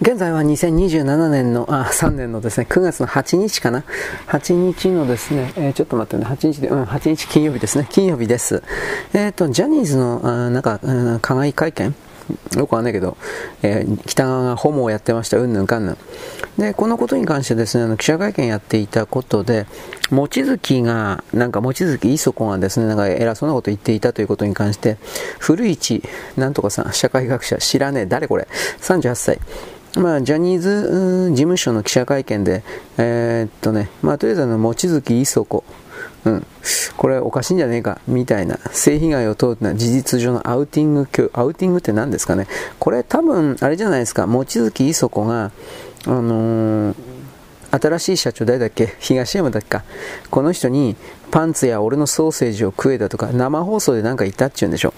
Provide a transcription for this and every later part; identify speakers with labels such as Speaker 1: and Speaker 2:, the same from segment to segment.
Speaker 1: 現在は2027年の、あ、3年のですね、9月の8日かな。8日のですね、えー、ちょっと待ってね、8日で、うん、8日金曜日ですね、金曜日です。えっ、ー、と、ジャニーズの、あなんか、うん、加害会見？よくわかんないけど、えー、北側がホモをやってました、うんぬんかんぬん。で、このことに関してですね、あの記者会見やっていたことで、望月が、なんか望月磯子がですね、なんか偉そうなこと言っていたということに関して、古市、なんとかさん、社会学者、知らねえ、誰これ、38歳。まあ、ジャニーズ事務所の記者会見で、えー、っとね、まあ、とりあえずあの、望月磯子、うん、これおかしいんじゃねえか、みたいな、性被害を問うのは事実上のアウティング、アウティングって何ですかね。これ多分、あれじゃないですか、望月磯子が、あのー、新しい社長誰だっけ？東山だっけか。この人にパンツや俺のソーセージを食えだとか生放送で何か言ったっちゅうんでしょ。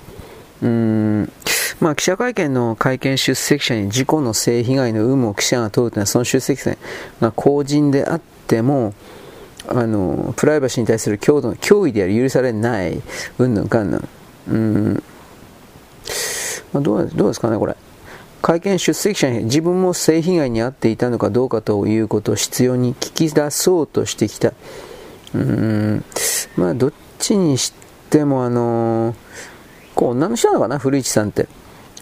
Speaker 1: うん。まあ、記者会見の会見出席者に事故の性被害の有無を記者が問うというのはその出席者が公人であってもあのプライバシーに対する強度の脅威である許されないうんぬんかんぬん、まあ、どうどうですかねこれ。会見出席者に自分も性被害に遭っていたのかどうかということを必要に聞き出そうとしてきた。うん。まあどっちにしてもあのこう女の人なのかな古市さんって。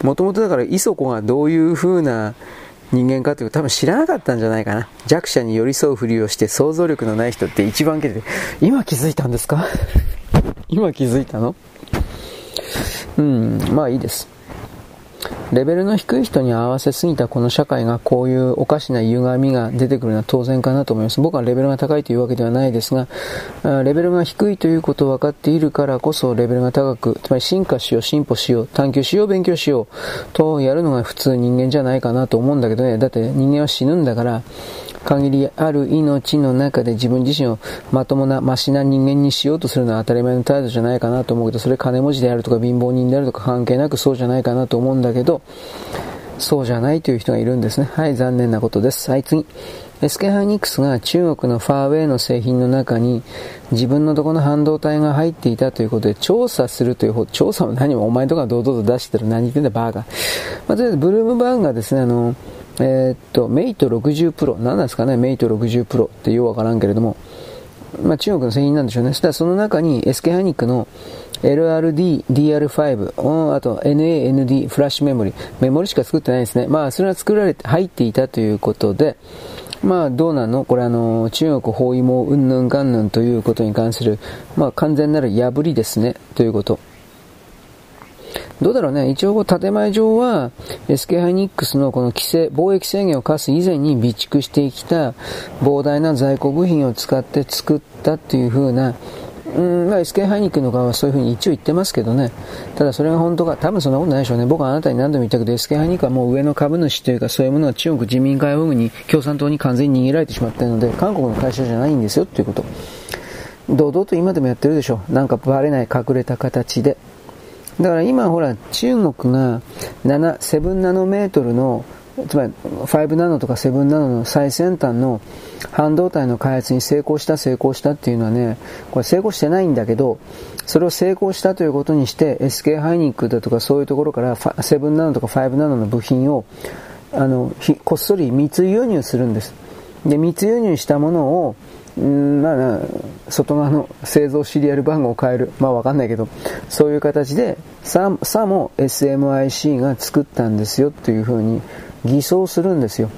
Speaker 1: もともとだから磯子がどういう風な人間かというと多分知らなかったんじゃないかな。弱者に寄り添うふりをして想像力のない人って一番けて今気づいたんですか？今気づいたの？うんまあいいです。レベルの低い人に合わせすぎたこの社会がこういうおかしな歪みが出てくるのは当然かなと思います。僕はレベルが高いというわけではないですが、レベルが低いということを分かっているからこそレベルが高く、つまり進化しよう、進歩しよう、探求しよう、勉強しようとやるのが普通人間じゃないかなと思うんだけどね。だって人間は死ぬんだから、限りある命の中で自分自身をまともな、ましな人間にしようとするのは当たり前の態度じゃないかなと思うけど、それ金持ちであるとか貧乏人であるとか関係なくそうじゃないかなと思うんだけど、そうじゃないという人がいるんですね。はい、残念なことです。はい、次。SK ハイニックスが中国のファーウェイの製品の中に自分のとこの半導体が入っていたということで調査するという方調査も何もお前とか堂々と出してる何言ってんだバーガー。まあ、とりあえずブルームバーグがですね、あの、えー、っと、メイト60プロ、何なんですかね、メイト60プロってようわからんけれども、まあ、中国の製品なんでしょうね。そしたらその中に SK ハイニックの LRD、DR5、あと NAND フラッシュメモリ、メモリしか作ってないですね。まあ、それは作られて、入っていたということで、まあ、どうなの？これあの、中国包囲網うんぬんかんぬんということに関する、まあ、完全なる破りですね、ということ。どうだろうね。一応、建前上は、SK ハイニックスのこの規制、貿易制限を課す以前に備蓄してきた膨大な在庫部品を使って作ったっていう風な、うん、まあ、SK ハイニックの側はそういうふうに一応言ってますけどね。ただそれが本当か、多分そんなことないでしょうね。僕はあなたに何度も言ったけど、SK ハイニックはもう上の株主というかそういうものは中国人民解放軍に、共産党に完全に逃げられてしまったので、韓国の会社じゃないんですよっていうこと。堂々と今でもやってるでしょ。なんかバレない隠れた形で。だから今ほら中国が7、7ナノメートルのつまり5ナノとか7ナノの最先端の半導体の開発に成功した成功したっていうのはね、これ成功してないんだけど、それを成功したということにして SK ハイニックだとかそういうところから7ナノとか5ナノの部品をあのこっそり密輸入するんです。で、密輸入したものをんまあ、外側の製造シリアル番号を変える。まあわかんないけど、そういう形で、さ、さも SMIC が作ったんですよというふうに偽装するんですよ。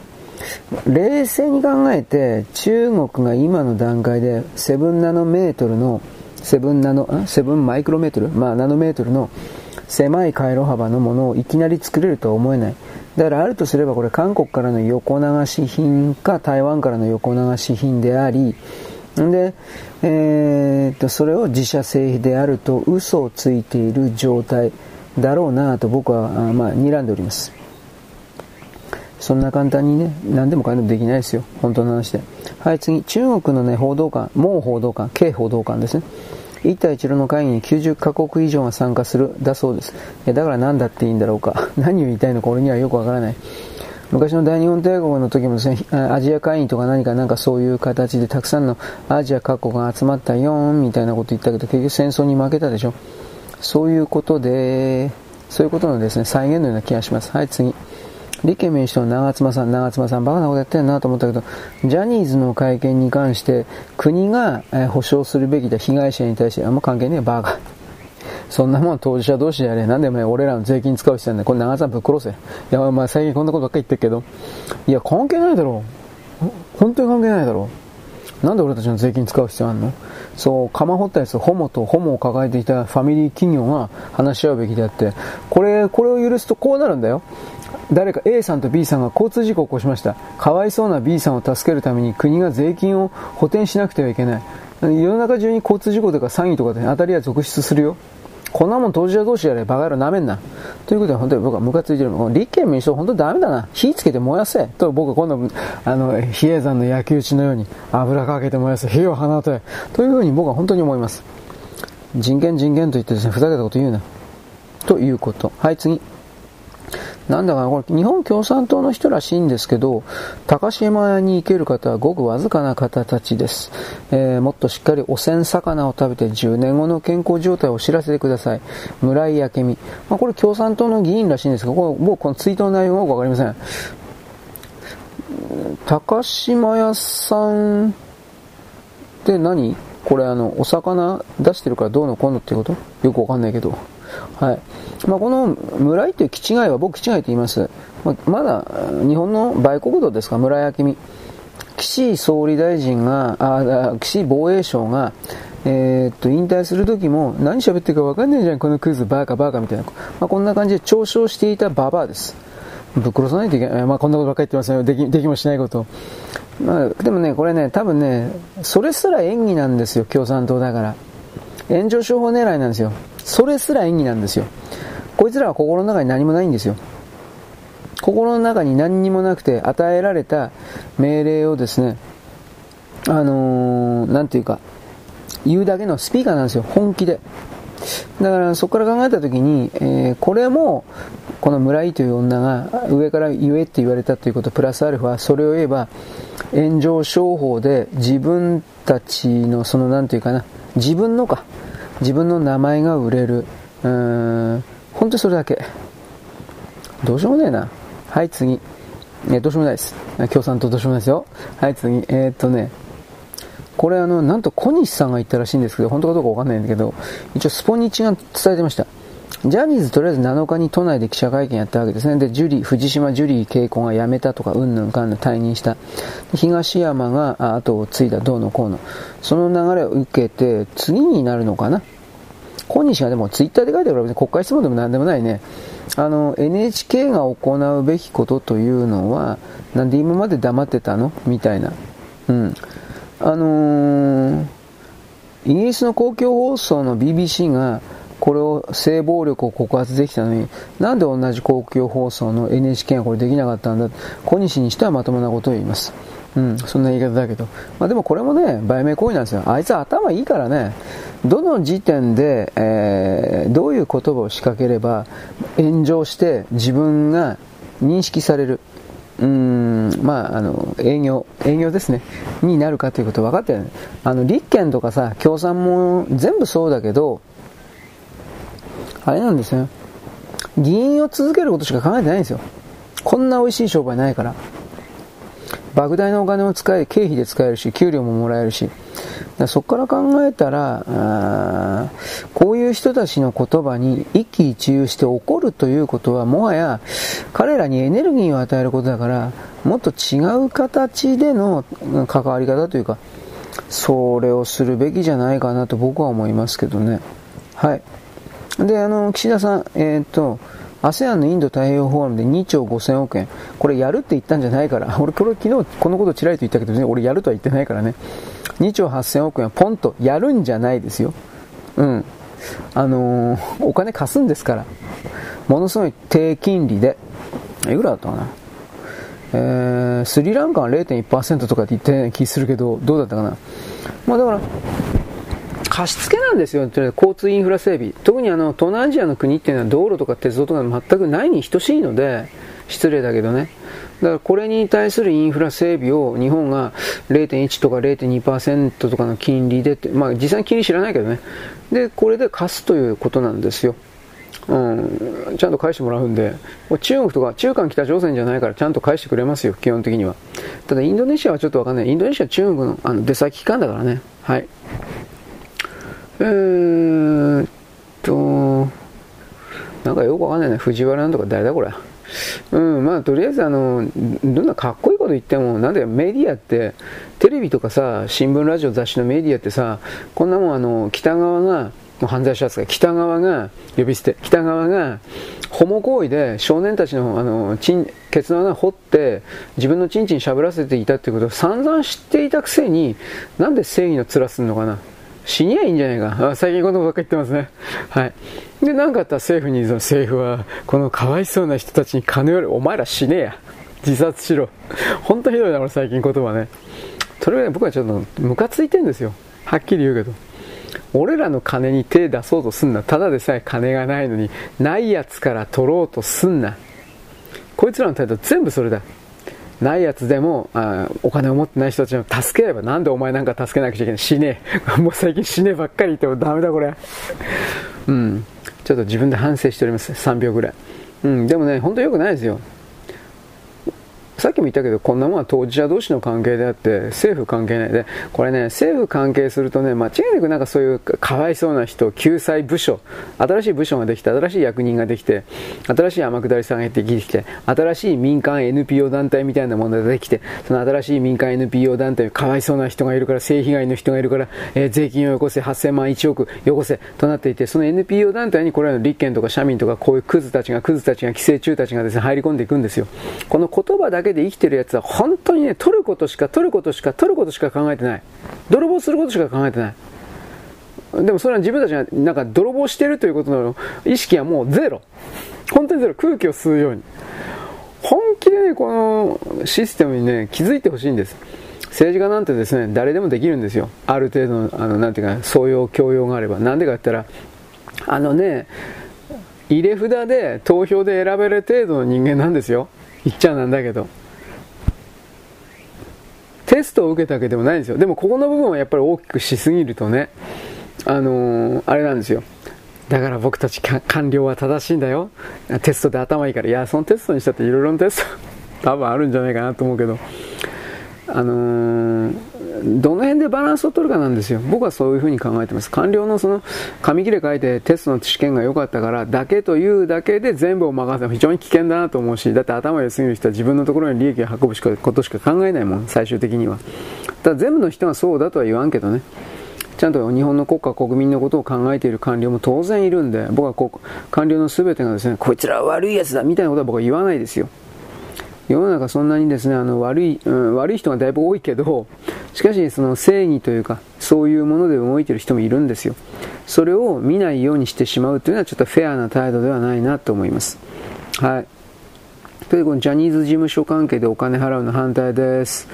Speaker 1: 冷静に考えて、中国が今の段階で7ナノメートルの、7ナノ、7マイクロメートル？まあナノメートルの狭い回路幅のものをいきなり作れるとは思えない。だからあるとすればこれ韓国からの横流し品か台湾からの横流し品であり、で、えー、っと、それを自社製品であると嘘をついている状態だろうなと僕は、まあ、睨んでおります。そんな簡単にね、何でもかんでもできないですよ。本当の話で。はい、次。中国のね、報道官、もう報道官、軽報道官ですね。一帯一路の会議に90カ国以上が参加するだそうです。だから何だっていいんだろうか。何を言いたいのか俺にはよくわからない。昔の大日本帝国の時もですね、アジア会議とか何かなんかそういう形でたくさんのアジア各国が集まったよみたいなこと言ったけど、結局戦争に負けたでしょ。そういうことで、そういうことのですね、再現のような気がします。はい、次。立憲民主党の長妻さん、長妻さん、バカなことやってんなと思ったけど、ジャニーズの会見に関して、国が、え保証するべきだ、被害者に対して、あんま関係ねえ、バカ。そんなもん当事者同士でやれ。なんでお前俺らの税金使う必要なんだこれ長さんぶっ殺せ。いや、まあ最近こんなことばっか言ってるけど。いや、関係ないだろう。本当に関係ないだろう。なんで俺たちの税金使う必要あんの？そう、釜掘ったやつ、ホモとホモを抱えていたファミリー企業が話し合うべきであって、これ、これを許すとこうなるんだよ。誰か A さんと B さんが交通事故を起こしました。かわいそうな B さんを助けるために国が税金を補填しなくてはいけない。世の中中に交通事故とか詐欺とかで当たりは続出するよ。こんなもん当事者同士やれ、バカ野郎舐めんな。ということで本当に僕はムカついてる。立憲民主党本当にダメだな。火つけて燃やせ。と僕は今度、あの、比叡山の焼き討ちのように油かけて燃やせ。火を放て。というふうに僕は本当に思います。人権人権と言ってですね、ふざけたこと言うな。ということ。はい、次。なんだかな、これ日本共産党の人らしいんですけど、高島屋に行ける方はごくわずかな方たちです。えー、もっとしっかり汚染魚を食べて10年後の健康状態を知らせてください。村井明美。まあ、これ共産党の議員らしいんですが、これ僕このツイートの内容がよくわかりません。高島屋さんって何？これあの、お魚出してるからどうのこうのってこと？よくわかんないけど。はい。まあ、この村井という基地外は僕基地外と言います。まあまだ日本の売国土ですか、村井明美。岸総理大臣が、あ岸防衛省が、えー、っと、引退する時も何喋ってるか分かんないじゃん、このクイズ、バーカバーカみたいな。まあ、こんな感じで嘲笑していたババアです。ぶっ殺さないといけない。まあ、こんなことばっかり言ってますよ。でき、できもしないこと。まあ、でもね、これね、多分ね、それすら演技なんですよ、共産党だから。炎上商法狙いなんですよ。それすら演技なんですよ。こいつらは心の中に何もないんですよ。心の中に何にもなくて与えられた命令をですね、あのー、なんていうか、言うだけのスピーカーなんですよ、本気で。だからそこから考えたときに、えー、これも、この村井という女が上から言えって言われたということ、プラスアルファ、それを言えば、炎上商法で自分たちの、そのなんていうかな、自分のか、自分の名前が売れる。うーん、本当にそれだけ。どうしようもねえな。はい、次。えどうしようもないです。共産党どうしようもないですよ。はい、次。えー、っとね、これあの、なんと小西さんが言ったらしいんですけど、本当かどうかわかんないんだけど、一応スポニチが伝えてました。ジャニーズとりあえず7日に都内で記者会見やったわけですね。で、ジュリー、藤島ジュリー稽古が辞めたとか、うんぬんかんぬん退任した。東山が後を継いだ、どうのこうの。その流れを受けて、次になるのかな？小西がでもツイッターで書いてあるから国会質問でも何でもないね。あの、NHK が行うべきことというのは、なんで今まで黙ってたの？みたいな。うん。あのー、イギリスの公共放送の BBC が、これを性暴力を告発できたのに、なんで同じ公共放送の NHK がこれできなかったんだ？小西にしてはまともなことを言います。うん、そんな言い方だけど。まあでもこれもね、売名行為なんですよ。あいつ頭いいからね、どの時点で、えー、どういう言葉を仕掛ければ炎上して自分が認識される。うーん、まあ、あの、営業、営業ですね。になるかということ分かってる、ね。あの、立憲とかさ、共産も全部そうだけど、あれなんですよ。議員を続けることしか考えてないんですよ。こんな美味しい商売ないから。莫大なお金を使え、経費で使えるし、給料ももらえるし。そこから考えたらこういう人たちの言葉に一喜一憂して怒るということは、もはや彼らにエネルギーを与えることだから、もっと違う形での関わり方というか、それをするべきじゃないかなと僕は思いますけどね。はい。で、あの、岸田さん、えー、っと、ASEAN のインド太平洋フォーラムで2兆5000億円。これやるって言ったんじゃないから。俺、これ昨日このことちらりと言ったけどね、俺やるとは言ってないからね。2兆8000億円はポンとやるんじゃないですよ。うん。あのー、お金貸すんですから。ものすごい低金利で。いくらだったかな。えー、スリランカは0.1%とかって言ったような気するけど、どうだったかな。まあだから、貸付なんですよ、交通インフラ整備。特にあの、東南アジアの国っていうのは道路とか鉄道とか全くないに等しいので、失礼だけどね。だからこれに対するインフラ整備を日本が0.1とか0.2%とかの金利でって、まあ実際に金利知らないけどね。で、これで貸すということなんですよ。うん、ちゃんと返してもらうんで、中国とか中韓北朝鮮じゃないからちゃんと返してくれますよ、基本的には。ただインドネシアはちょっとわかんない。インドネシアは中国のあの出先機関だからね。はい。えーっと、なんかよくわかんないね。藤原なんとか誰だこれ。うん、まあとりあえずあの、どんなかっこいいこと言っても、なんでメディアって、テレビとかさ、新聞、ラジオ、雑誌のメディアってさ、こんなもんあの、北側が、もう犯罪者ですが、北側が、呼び捨て、北側が、ホモ行為で少年たちの、あの、チン、ケツの穴掘って、自分のチンチンしゃぶらせていたってことを散々知っていたくせに、なんで正義の面すんのかな。死にゃいいんじゃないか。あ最近このことばっか言ってますね。はい。で、なんかあったら政府に、その政府は、このかわいそうな人たちに金より、お前ら死ねや。自殺しろ。ほんとひどいな、俺最近言葉ね。それはね、僕はちょっとムカついてんですよ。はっきり言うけど。俺らの金に手出そうとすんな。ただでさえ金がないのに、ないやつから取ろうとすんな。こいつらの態度全部それだ。ないやつでもあお金を持ってない人たちを助ければなんでお前なんか助けなくちゃいけない死ね。え もう最近死ねばっかり言ってもダメだこれ。うん。ちょっと自分で反省しております。3秒ぐらい。うん。でもね本当良くないですよ。さっきも言ったけど、こんなものは当事者同士の関係であって、政府関係ないで、これね、政府関係するとね、間違いなくなんかそういうかわいそうな人、救済部署、新しい部署ができて、新しい役人ができて、新しい天下りさんができて、新しい民間 NPO 団体みたいなものができて、その新しい民間 NPO 団体、かわいそうな人がいるから、性被害の人がいるから、えー、税金をよこせ、8000万、1億よこせ、となっていて、その NPO 団体にこれらの立憲とか社民とか、こういうクズたちが、クズたちが、寄生虫たちがですね、入り込んでいくんですよ。この言葉だけで生きてるやつは本当にね、取ることしか取ることしか取ることしか考えてない。泥棒することしか考えてない。でもそれは自分たちがなんか泥棒してるということの意識はもうゼロ。本当にゼロ。空気を吸うように。本気でね、このシステムにね、気づいてほしいんです。政治家なんてですね、誰でもできるんですよ。ある程度の、あの、なんていうか、素養、教養があれば。なんでかって言ったら、あのね、入れ札で投票で選べる程度の人間なんですよ。言っちゃなんだけど。テストを受けたわけでもないんですよ。でもここの部分はやっぱり大きくしすぎるとね、あのー、あれなんですよ。だから僕たち官僚は正しいんだよ。テストで頭いいから。いや、そのテストにしたっていろいろなテスト多分あるんじゃないかなと思うけど。あのー、どの辺でバランスを取るかなんですよ。僕はそういうふうに考えてます。官僚のその紙切れ書いてテストの試験が良かったからだけというだけで全部を任せるの非常に危険だなと思うし、だって頭良すぎる人は自分のところに利益を運ぶしかことしか考えないもん、最終的には。ただ全部の人がそうだとは言わんけどね。ちゃんと日本の国家、国民のことを考えている官僚も当然いるんで、僕はこう官僚の全てがですね、こいつらは悪い奴だみたいなことは僕は言わないですよ。世の中そんなにですね、あの悪い、うん、悪い人がだいぶ多いけど、しかしその正義というか、そういうもので動いてる人もいるんですよ。それを見ないようにしてしまうというのはちょっとフェアな態度ではないなと思います。はい。というこのジャニーズ事務所関係でお金払うの反対です。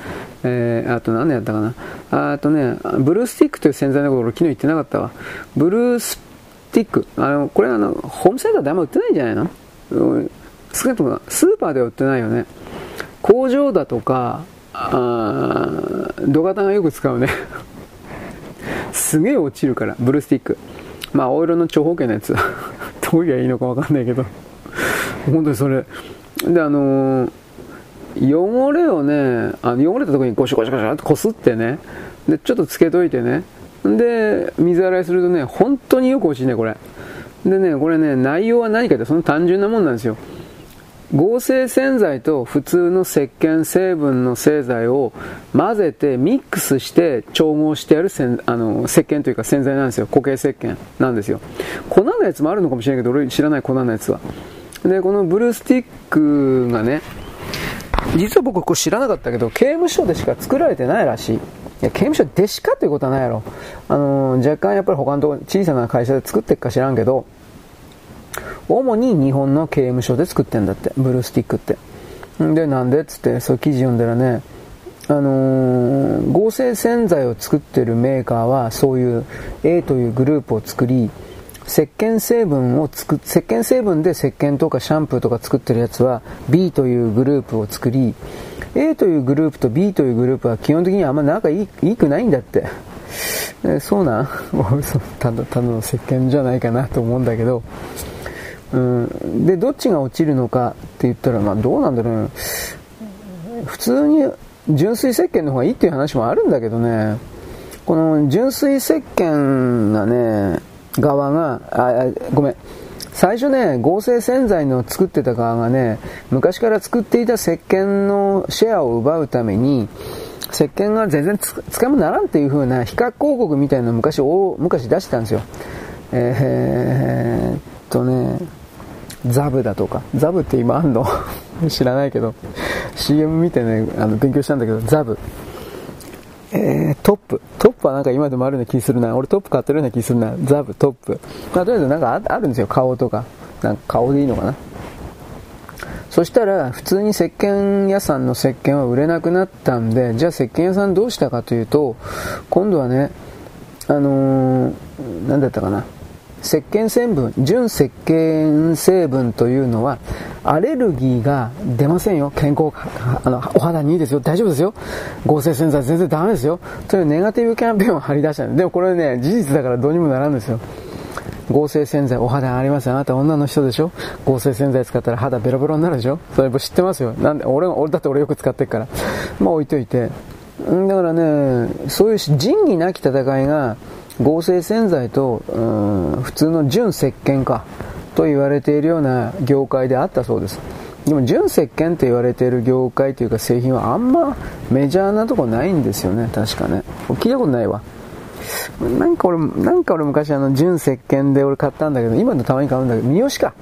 Speaker 1: えー、あと何でやったかな。あとね、ブルースティックという洗剤のこと昨日言ってなかったわ。ブルースティック。あの、これあの、ホームセンターであんま売ってないんじゃないの？少なくともスーパーでは売ってないよね。工場だとか、あ土方がよく使うね すげえ落ちるから、ブルースティック。まあ、オイルの長方形のやつ。どう言えばいいのかわかんないけど。本当にそれ。で、あのー、汚れをね、あの汚れたところにゴシゴシゴシってこすってね、で、ちょっとつけといてね、で、水洗いするとね、本当によく落ちるね、これ。でね、これね、内容は何かってその単純なもんなんですよ。合成洗剤と普通の石鹸成分の製剤を混ぜてミックスして調合してやるせんあの石鹸というか洗剤なんですよ固形石鹸なんですよ。粉のやつもあるのかもしれないけど俺知らない粉のやつは。でこのブルースティックがね実は僕これ知らなかったけど刑務所でしか作られてないらしい。いや刑務所でしかということはないやろ。あの若干やっぱり他のとこ小さな会社で作ってっか知らんけど主に日本の刑務所で作ってんだって、ブルースティックって。で、なんで？っつって、そう記事読んだらね、あのー、合成洗剤を作ってるメーカーは、そういう A というグループを作り、石鹸成分を作石鹸成分で石鹸とかシャンプーとか作ってるやつは B というグループを作り A というグループと B というグループは基本的にあんま仲いいいいくないんだって、えそうなん？ただただの石鹸じゃないかなと思うんだけど。うん、で、どっちが落ちるのかって言ったら、まあどうなんだろうね。普通に純粋石鹸の方がいいっていう話もあるんだけどね、この純粋石鹸がね、側が、あ、ごめん。最初ね、合成洗剤の作ってた側がね、昔から作っていた石鹸のシェアを奪うために、石鹸が全然使い物ならんっていう風な比較広告みたいなの昔、昔出してたんですよ。えー、っとね、ザブだとか、ザブって今あんの？知らないけど、CM 見てね、あの勉強したんだけど、ザブ。えー、トップ。トップはなんか今でもあるような気するな。俺トップ買ってるような気するな。ザブ、トップ。まあ、とりあえずなんかあるんですよ。顔とか。なんか顔でいいのかな？そしたら、普通に石鹸屋さんの石鹸は売れなくなったんで、じゃあ石鹸屋さんどうしたかというと、今度はね、あのー、なんだったかな？石鹸成分、純石鹸成分というのは、アレルギーが出ませんよ。健康、あの、お肌にいいですよ。大丈夫ですよ。合成洗剤全然ダメですよ。というネガティブキャンペーンを張り出したんで。でもこれね、事実だからどうにもならんですよ。合成洗剤、お肌ありますよ。あなた女の人でしょ合成洗剤使ったら肌ベロベロになるでしょそれ知ってますよ。なんで、俺、俺だって俺よく使ってるから。まあ置いといて。だからね、そういう仁義なき戦いが、合成洗剤と、うん、普通の純石鹸かと言われているような業界であったそうです。でも純石鹸と言われている業界というか製品はあんまメジャーなとこないんですよね確かね。聞いたことないわ。なんか俺なんか俺昔あの純石鹸で俺買ったんだけど今のたまに買うんだけど三好か。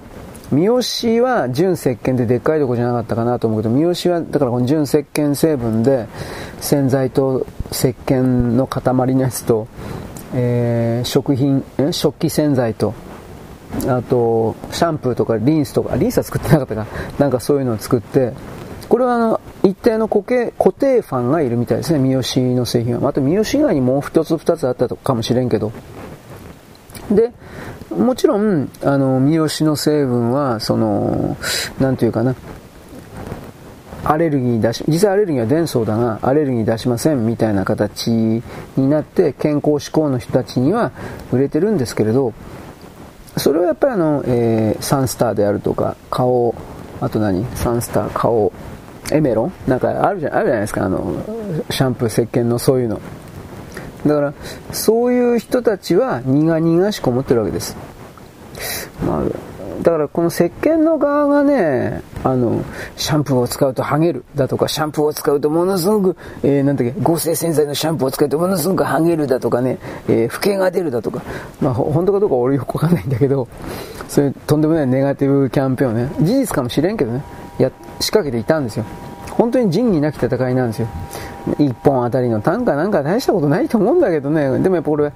Speaker 1: 三好は純石鹸ででっかいとこじゃなかったかなと思うけど三好はだからこの純石鹸成分で洗剤と石鹸の塊のやつとえー、食品、食器洗剤と、あと、シャンプーとかリンスとか、リンスは作ってなかったかなんかそういうのを作って、これはあの、一定の固形固定ファンがいるみたいですね、三好の製品は。また三好以外にもう一つ二つあったかもしれんけど。で、もちろん、あの、三好の成分は、その、なんていうかな、アレルギー出し、実際アレルギーは出そうだが、アレルギー出しませんみたいな形になって、健康志向の人たちには売れてるんですけれど、それはやっぱりあの、えー、サンスターであるとか、顔、あと何？サンスター、顔、エメロン？なんかあるじゃあるじゃないですか、あの、シャンプー、石鹸のそういうの。だから、そういう人たちは苦々しく思ってるわけです。まあ、だからこの石鹸の側がね、あの、シャンプーを使うとハゲるだとか、シャンプーを使うとものすごく、えー、なんだっけ、合成洗剤のシャンプーを使うとものすごくハゲるだとかね、えー、老けが出るだとか、まあ本当かどうか俺よくわかんないんだけど、そういうとんでもないネガティブキャンペーンをね、事実かもしれんけどね、や、仕掛けていたんですよ。本当に仁義なき戦いなんですよ。一本あたりの単価なんか大したことないと思うんだけどね、でもやっぱこれ、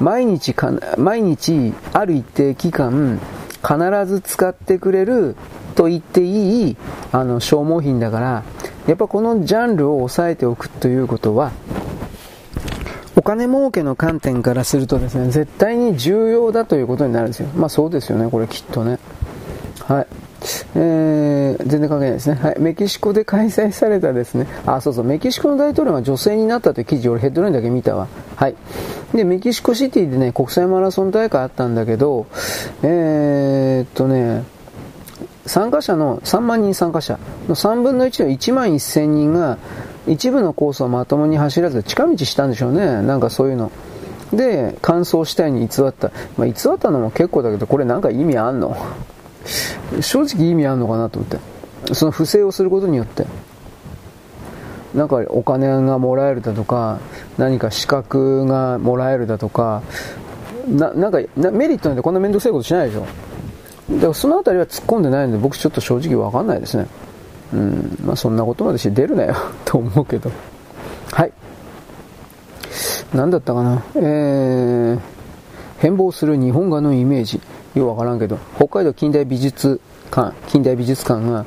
Speaker 1: 毎日か、毎日ある一定期間、必ず使ってくれると言っていいあの消耗品だからやっぱこのジャンルを抑えておくということはお金儲けの観点からするとですね絶対に重要だということになるんですよ。まあそうですよねこれきっとね。はい。えー、全然関係ないですね。はい。メキシコで開催されたですね。あ、そうそう。メキシコの大統領が女性になったという記事、俺ヘッドラインだけ見たわ。はい。で、メキシコシティでね、国際マラソン大会あったんだけど、えー、っとね、参加者の、3万人参加者の3分の1の1万1000人が、一部のコースをまともに走らず近道したんでしょうね。なんかそういうの。で、完走したいに偽った。まあ、偽ったのも結構だけど、これなんか意味あんの？正直意味あんのかなと思って。その不正をすることによって。なんかお金がもらえるだとか、何か資格がもらえるだとか、ななんかメリットなんてこんな面倒くさいことしないでしょ。だからその辺りは突っ込んでないので僕ちょっと正直わかんないですね。うん、まあそんなことまでして出るなよ と思うけど。はい。何だったかな。えー、変貌する日本画のイメージ。ようわからんけど、北海道近代美術館、近代美術館が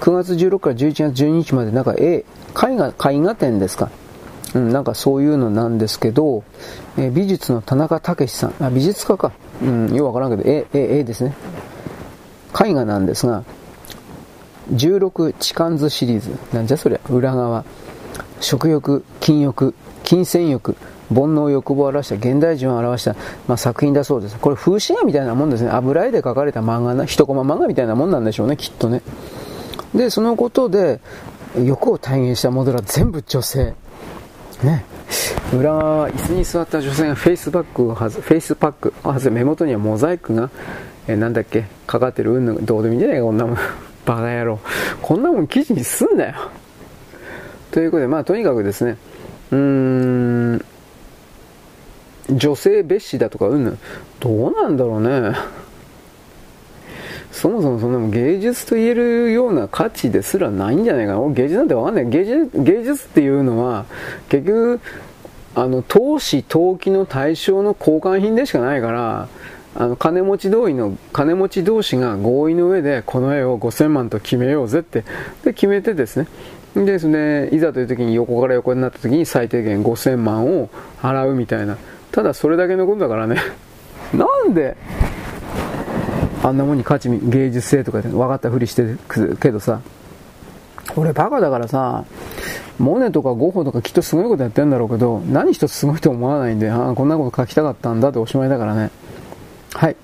Speaker 1: 9月16から11月12日までなんか絵、絵画、絵画展ですか？うん、なんかそういうのなんですけど、え、美術の田中武さん、あ、美術家か。うん、ようわからんけど、絵、絵、絵ですね。絵画なんですが、16痴漢図シリーズ。なんじゃそりゃ。裏側。食欲、禁欲、金銭欲、煩悩欲望を表した現代人を表した、まあ、作品だそうです。これ風刺画みたいなもんですね。油絵で描かれた漫画な一コマ漫画みたいなもんなんでしょうねきっとね。でそのことで欲を体現したモデルは全部女性。ね。裏側椅子に座った女性がフェイスバックをはずフェイスパックを外目元にはモザイクがえなんだっけかかってるうんぬどうでもいいんじゃないかこんなもんバカ野郎。こんなもん記事にすんなよ。ということでまあとにかくですね。うーん。女性蔑視だとかうんどうなんだろうねそもそもそんな芸術と言えるような価値ですらないんじゃないかな。芸術なんてわかんない。芸術芸術っていうのは、結局、あの、投資、投機の対象の交換品でしかないから、あの、金持ち同意の、金持ち同士が合意の上で、この絵を5000万と決めようぜって、で、決めてですね。でですね、いざという時に横から横になった時に最低限5000万を払うみたいな。ただそれだけのことだからね。なんで、あんなもんに価値、芸術性とか分かったふりしてるけどさ、俺バカだからさ、モネとかゴッホとかきっとすごいことやってんだろうけど、何一つすごいと思わないんで、ああ、こんなこと書きたかったんだっておしまいだからね。はい。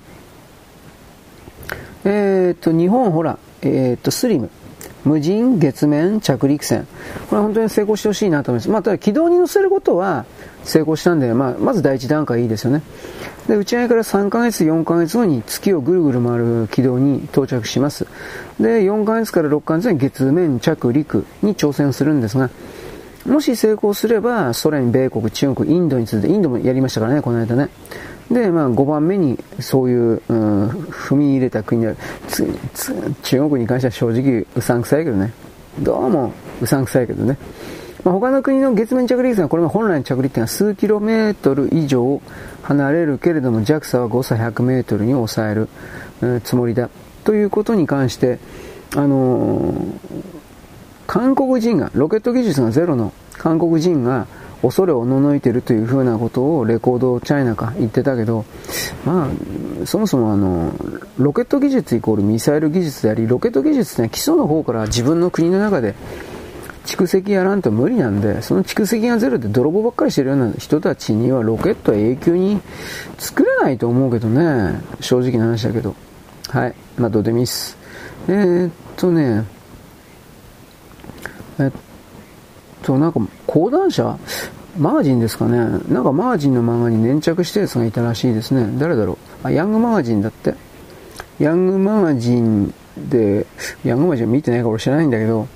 Speaker 1: えー、っと、日本ほら、えー、っと、スリム。無人月面着陸船。これは本当に成功してほしいなと思います。まあ、ただ軌道に乗せることは成功したんで、まあ、まず第一段階いいですよね。で、打ち上げから3ヶ月、4ヶ月後に月をぐるぐる回る軌道に到着します。で、4ヶ月から6ヶ月に月面着陸に挑戦するんですが、もし成功すれば、ソ連、米国、中国、インドに続いて、インドもやりましたからね、この間ね。で、まあ、5番目にそういう、うん、踏み入れた国である中国に関しては正直うさんくさいけどね。どうもうさんくさいけどね。まあ、他の国の月面着陸船はこれも本来の着陸点は数キロメートル以上離れるけれども JAXA は誤差100メートルに抑える、うんつもりだということに関して、あのー、韓国人がロケット技術がゼロの韓国人が恐れをおののいてるというふうなことをレコードチャイナか言ってたけど、まあ、そもそもあの、ロケット技術イコールミサイル技術であり、ロケット技術って基礎の方から自分の国の中で蓄積やらんと無理なんで、その蓄積がゼロで泥棒ばっかりしてるような人たちにはロケットは永久に作れないと思うけどね、正直な話だけど。はい。まあ、どうでもいいっす。えー、っとね、えっと、なんか、講談社？マージンですかね。なんかマージンの漫画に粘着したやつがいたらしいですね。誰だろう。あ、ヤングマガジンだって。ヤングマガジンで、ヤングマガジン見てないから俺知らないんだけど、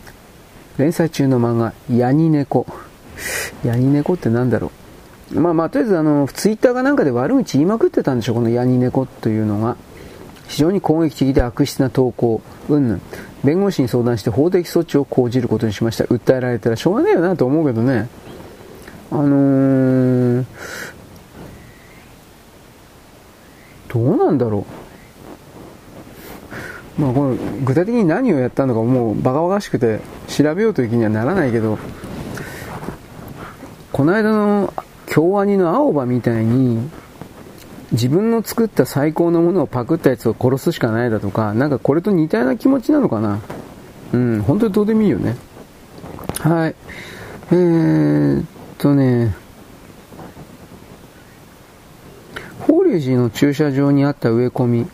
Speaker 1: 連載中の漫画、ヤニネコ。ヤニネコってなんだろう。まあまあ、とりあえずあの、ツイッターがなんかで悪口言いまくってたんでしょ、このヤニネコというのが。非常に攻撃的で悪質な投稿、うんぬん。弁護士に相談して法的措置を講じることにしました。訴えられたらしょうがないよなと思うけどね。あのー、どうなんだろう。まあ、この具体的に何をやったのかもうバカバカしくて調べようという気にはならないけどこの間の京アニの青葉みたいに自分の作った最高のものをパクったやつを殺すしかないだとかなんかこれと似たような気持ちなのかな？うん本当にどうでもいいよね。はい。えー、っとね。法隆寺の駐車場にあった植え込み。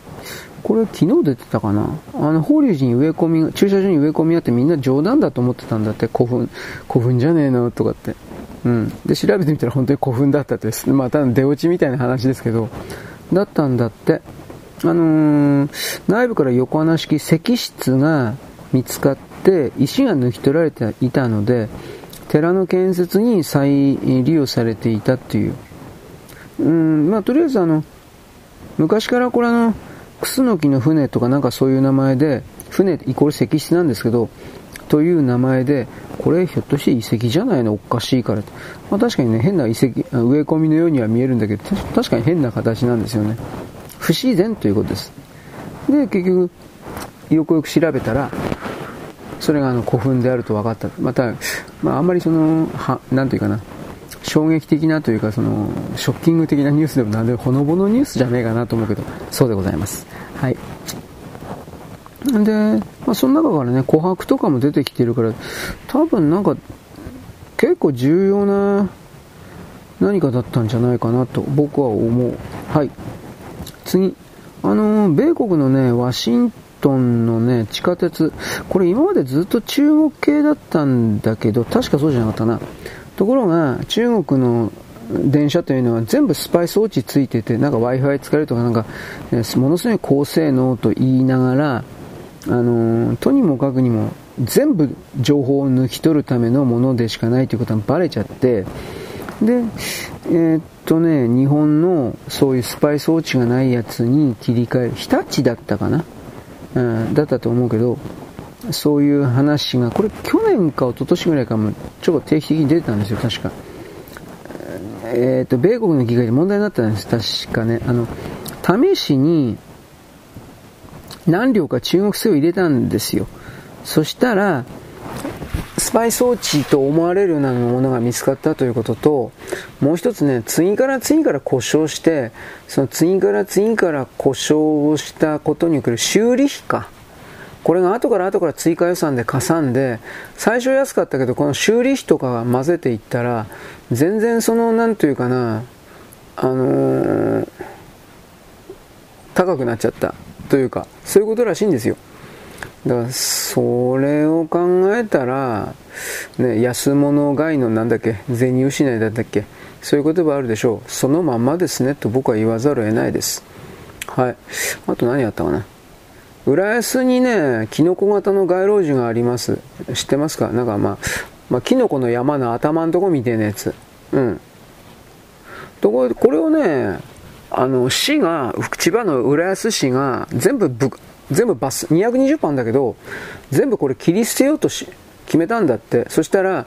Speaker 1: これ昨日出てたかな？あの、法隆寺に植え込み、駐車場に植え込みあってみんな冗談だと思ってたんだって、古墳、古墳じゃねえの？とかって。うん。で、調べてみたら本当に古墳だったです。まあ、ただ出落ちみたいな話ですけど、だったんだって。あのー、内部から横穴式石室が見つかって、石が抜き取られていたので、寺の建設に再利用されていたっていう。うん、まあ、とりあえずあの、昔からこれあの、クスノキの船とかなんかそういう名前で、船イコール石室なんですけど、という名前で、これひょっとして遺跡じゃないの？おかしいからと。まあ確かにね、変な遺跡、植え込みのようには見えるんだけど、確かに変な形なんですよね。不自然ということです。で、結局、よくよく調べたら、それがあの古墳であると分かった。また、まああんまりその、は、なんというかな、衝撃的なというか、その、ショッキング的なニュースでもなんでほのぼのニュースじゃねえかなと思うけど、そうでございます。はい。で、まあ、その中からね、琥珀とかも出てきてるから、多分なんか、結構重要な何かだったんじゃないかなと僕は思う。はい。次。あの、米国のね、ワシントンのね、地下鉄、これ今までずっと中国系だったんだけど、確かそうじゃなかったな。ところが、中国の電車というのは全部スパイ装置ついてて、なんか Wi-Fi 使えるとか、なんか、ものすごい高性能と言いながら、あの、とにもかくにも全部情報を抜き取るためのものでしかないということがバレちゃって、で、えー、っとね、日本のそういうスパイ装置がないやつに切り替える、日立だったかな、うん、だったと思うけど、そういう話が、これ去年か一昨年ぐらいかも、ちょっと定期的に出てたんですよ、確か。えー、っと、米国の議会で問題になったんです、確かね。あの、試しに、何両か中国製を入れたんですよ。そしたら、スパイ装置と思われるようなものが見つかったということと、もう一つね、次から次から故障して、その次から次から故障をしたことに来る修理費か。これが後から後から追加予算でかさんで、最初安かったけど、この修理費とか混ぜていったら、全然その、なんというかな、あのー、高くなっちゃったというか、そういうことらしいんですよ。だから、それを考えたら、ね、安物買いのなんだっけ、銭失いだったっけ、そういう言葉あるでしょう。そのまんまですね、と僕は言わざるを得ないです。はい。あと何やったかな。浦安にね、キノコ型の街路樹があります。知ってますか？なんかまあ、まあ、キノコの山の頭のとこみたいなやつ。うん。ところこれをね、あの、市が、千葉の浦安市が全部ぶ全部バス、220番だけど、全部これ切り捨てようとし、決めたんだって。そしたら、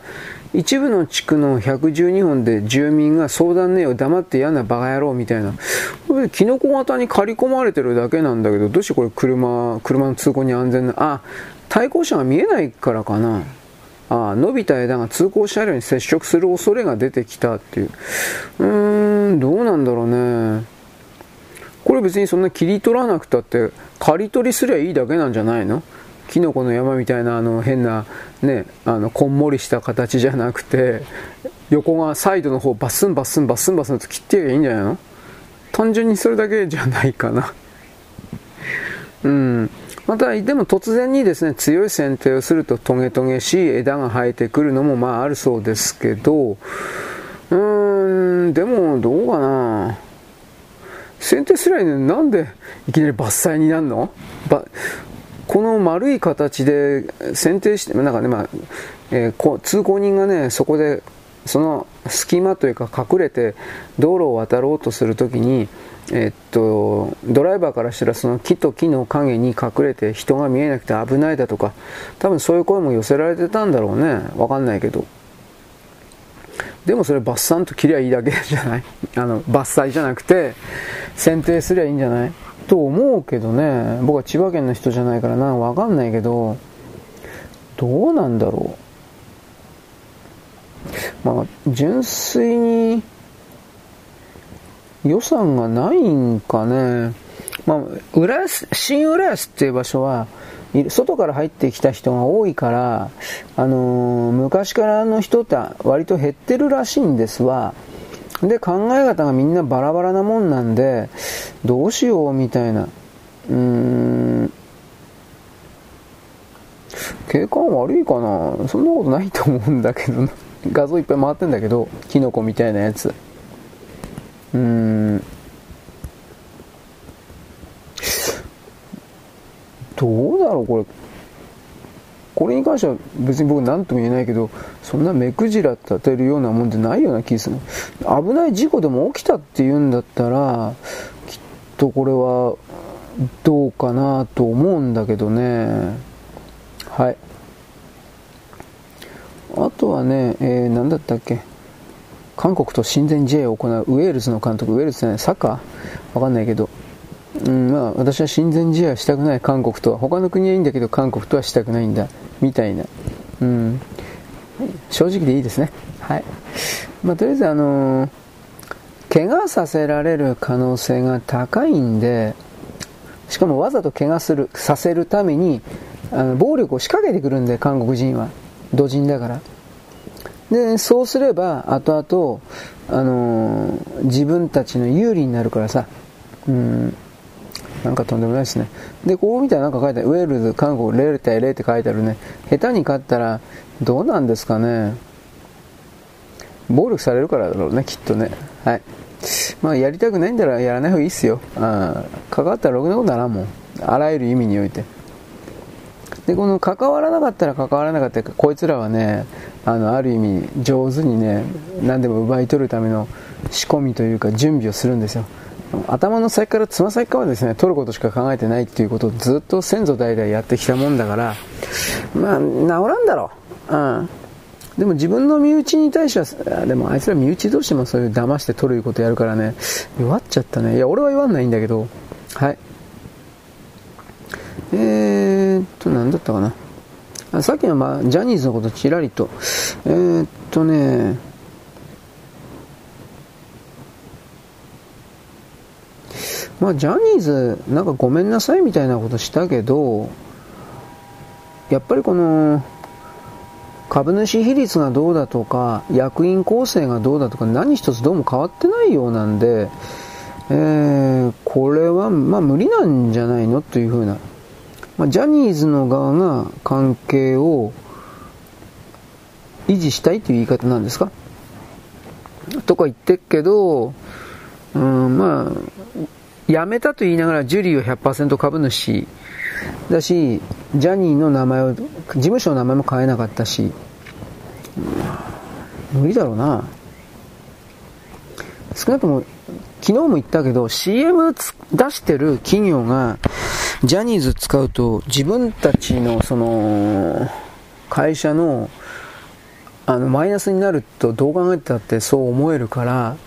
Speaker 1: 一部の地区の112本で住民が相談ねえよ、黙って嫌なバカ野郎みたいな。これキノコ型に刈り込まれてるだけなんだけど、どうしてこれ車、車の通行に安全な、あ、対向車が見えないからかな。あ伸びた枝が通行車両に接触する恐れが出てきたっていう。うーん、どうなんだろうね。これ別にそんな切り取らなくたって刈り取りすりゃいいだけなんじゃないの？キノコの山みたいなあの変なねあのこんもりした形じゃなくて横がサイドの方バスンバスンバスンバスンと切ってやいいんじゃないの？単純にそれだけじゃないかな。うん。またでも突然にですね強い剪定をするとトゲトゲしい枝が生えてくるのもまああるそうですけど。うーんでもどうかな。剪定すりゃいいのになんでいきなり伐採になるの？この丸い形で剪定して、なんかね、まあ、えー、通行人がね、そこで、その隙間というか隠れて道路を渡ろうとするときに、えー、っと、ドライバーからしたらその木と木の影に隠れて人が見えなくて危ないだとか、多分そういう声も寄せられてたんだろうね。わかんないけど。でもそれバッサンと切りゃいいだけじゃない？あの、伐採じゃなくて、剪定すりゃいいんじゃない？と思うけどね。僕は千葉県の人じゃないからな、わかんないけど、どうなんだろう？まあ、純粋に予算がないんかね。まあ、浦安、新浦安っていう場所は、外から入ってきた人が多いから、あのー、昔からの人って割と減ってるらしいんですわ。で、考え方がみんなバラバラなもんなんで、どうしようみたいな。うーん。景観悪いかなそんなことないと思うんだけど画像いっぱい回ってんだけど、キノコみたいなやつ。うーん。どうだろうこれ。これに関しては別に僕何とも言えないけどそんな目くじら立てるようなもんでないような気する。危ない事故でも起きたって言うんだったらきっとこれはどうかなと思うんだけどね。はい。あとはね、えー、何だったっけ。韓国と親善試合を行うウェールズの監督ウェールズじゃないサッカー？わかんないけど。うん、まあ、私は親善試合したくない韓国とは、他の国はいいんだけど韓国とはしたくないんだ、みたいな。うん。正直でいいですね。はい。まあ、とりあえず、あのー、怪我させられる可能性が高いんで、しかもわざと怪我する、させるために、あの暴力を仕掛けてくるんで、韓国人は。土人だから。で、そうすれば、後々、あのー、自分たちの有利になるからさ、うん、なんかとんでもないですね。で、ここ見たらなんか書いてある、ウェールズ、韓国0対0って書いてあるね。下手に勝ったら、どうなんですかね。暴力されるからだろうね、きっとね。はい。まあ、やりたくないんだらやらない方がいいっすよ。あ関わったらろくなことならんもん。あらゆる意味において。で、この関わらなかったら関わらなかったこいつらはね、あの、ある意味上手にね、何でも奪い取るための仕込みというか準備をするんですよ。頭の先からつま先からですね、取ることしか考えてないっていうことをずっと先祖代々やってきたもんだから、まあ、治らんだろう。うん。でも自分の身内に対しては、でもあいつら身内同士もそういう騙して取ることやるからね、弱っちゃったね。いや、俺は言わんないんだけど、はい。えーっと、なんだったかな。あさっきの、まあ、ジャニーズのことちらりと、えー、っとね、まあ、ジャニーズ、なんかごめんなさいみたいなことしたけど、やっぱりこの、株主比率がどうだとか、役員構成がどうだとか、何一つどうも変わってないようなんで、えー、これは、まあ無理なんじゃないのというふうな。まあ、ジャニーズの側が関係を維持したいという言い方なんですか？とか言ってっけど、うん、まあ、辞めたと言いながらジュリーは100%株主だし、ジャニーの名前を、事務所の名前も変えなかったし、無理だろうな。少なくとも、昨日も言ったけど、CM 出してる企業が、ジャニーズ使うと、自分たちの、その、会社の、あの、マイナスになると、どう考えてたってそう思えるから、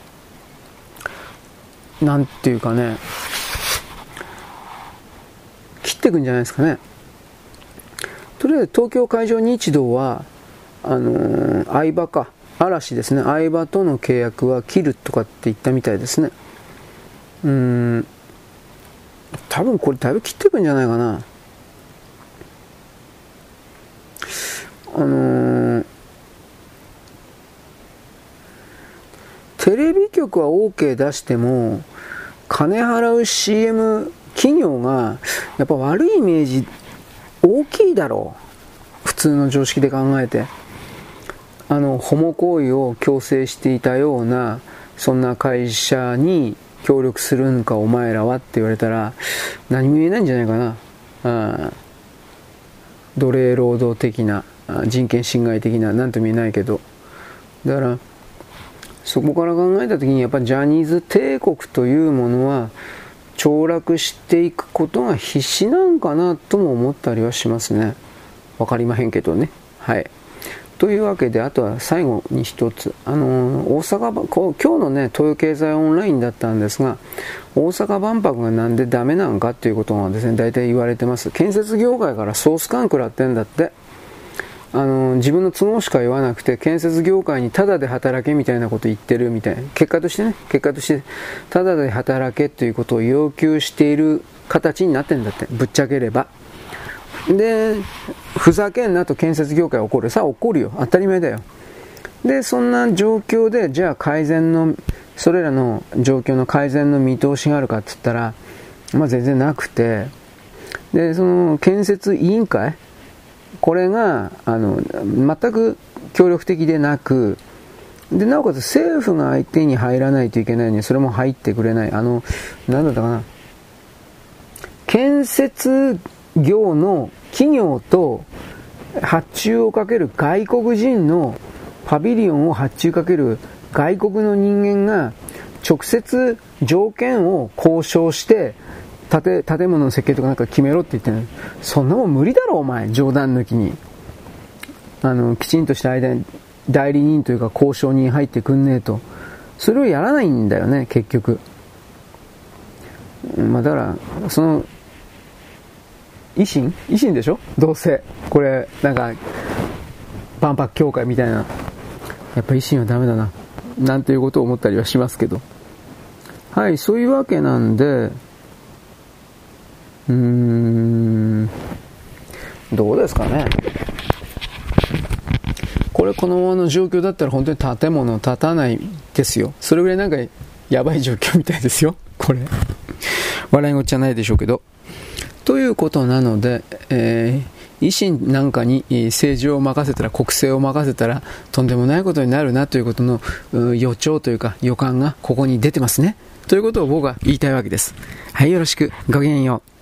Speaker 1: なんていうかね、切っていくんじゃないですかね。とりあえず東京海上日動は、あのー、相場か、嵐ですね、相場との契約は切るとかって言ったみたいですね。うん、多分これだいぶ切っていくんじゃないかな。あのー、テレビ局は OK 出しても、金払う CM 企業が、やっぱ悪いイメージ大きいだろう。普通の常識で考えて。あの、ホモ行為を強制していたような、そんな会社に協力するんかお前らはって言われたら、何も言えないんじゃないかな。あ奴隷労働的な、人権侵害的な、なんとも言えないけど。だから、そこから考えた時にやっぱジャニーズ帝国というものは凋落していくことが必死なんかなとも思ったりはしますね。わかりまへんけどね。はい。というわけで、あとは最後に一つ。あのー、大阪、今日のね、東洋経済オンラインだったんですが、大阪万博がなんでダメなのかっていうことがですね、大体言われてます。建設業界からソース感食らってんだって。あの自分の都合しか言わなくて建設業界にタダで働けみたいなこと言ってるみたいな結果としてね結果としてタダで働けということを要求している形になってんだってぶっちゃければ。でふざけんなと建設業界怒るさあ怒るよ。当たり前だよ。でそんな状況でじゃあ改善のそれらの状況の改善の見通しがあるかって言ったらまあ全然なくて。でその建設委員会これがあの全く協力的でなくでなおかつ政府が相手に入らないといけないのにそれも入ってくれない。あの何だったかな。建設業の企業と発注をかける外国人のパビリオンを発注かける外国の人間が直接条件を交渉して建建物の設計とかなんか決めろって言ってるそんなもん無理だろお前。冗談抜きに。あのきちんとした間に代理人というか交渉人入ってくんねえと。それをやらないんだよね結局。まあだからその維新？維新でしょ？どうせ。これなんか万博協会みたいな。やっぱ維新はダメだな。なんていうことを思ったりはしますけど。はいそういうわけなんでうーん、どうですかね。これこのままの状況だったら本当に建物建たないですよ。それぐらいなんかやばい状況みたいですよ。これ。笑いごっちゃないでしょうけど。ということなので、えー、維新なんかに政治を任せたら、国政を任せたら、とんでもないことになるなということの予兆というか予感がここに出てますね。ということを僕は言いたいわけです。はい、よろしく。ごきげんよう。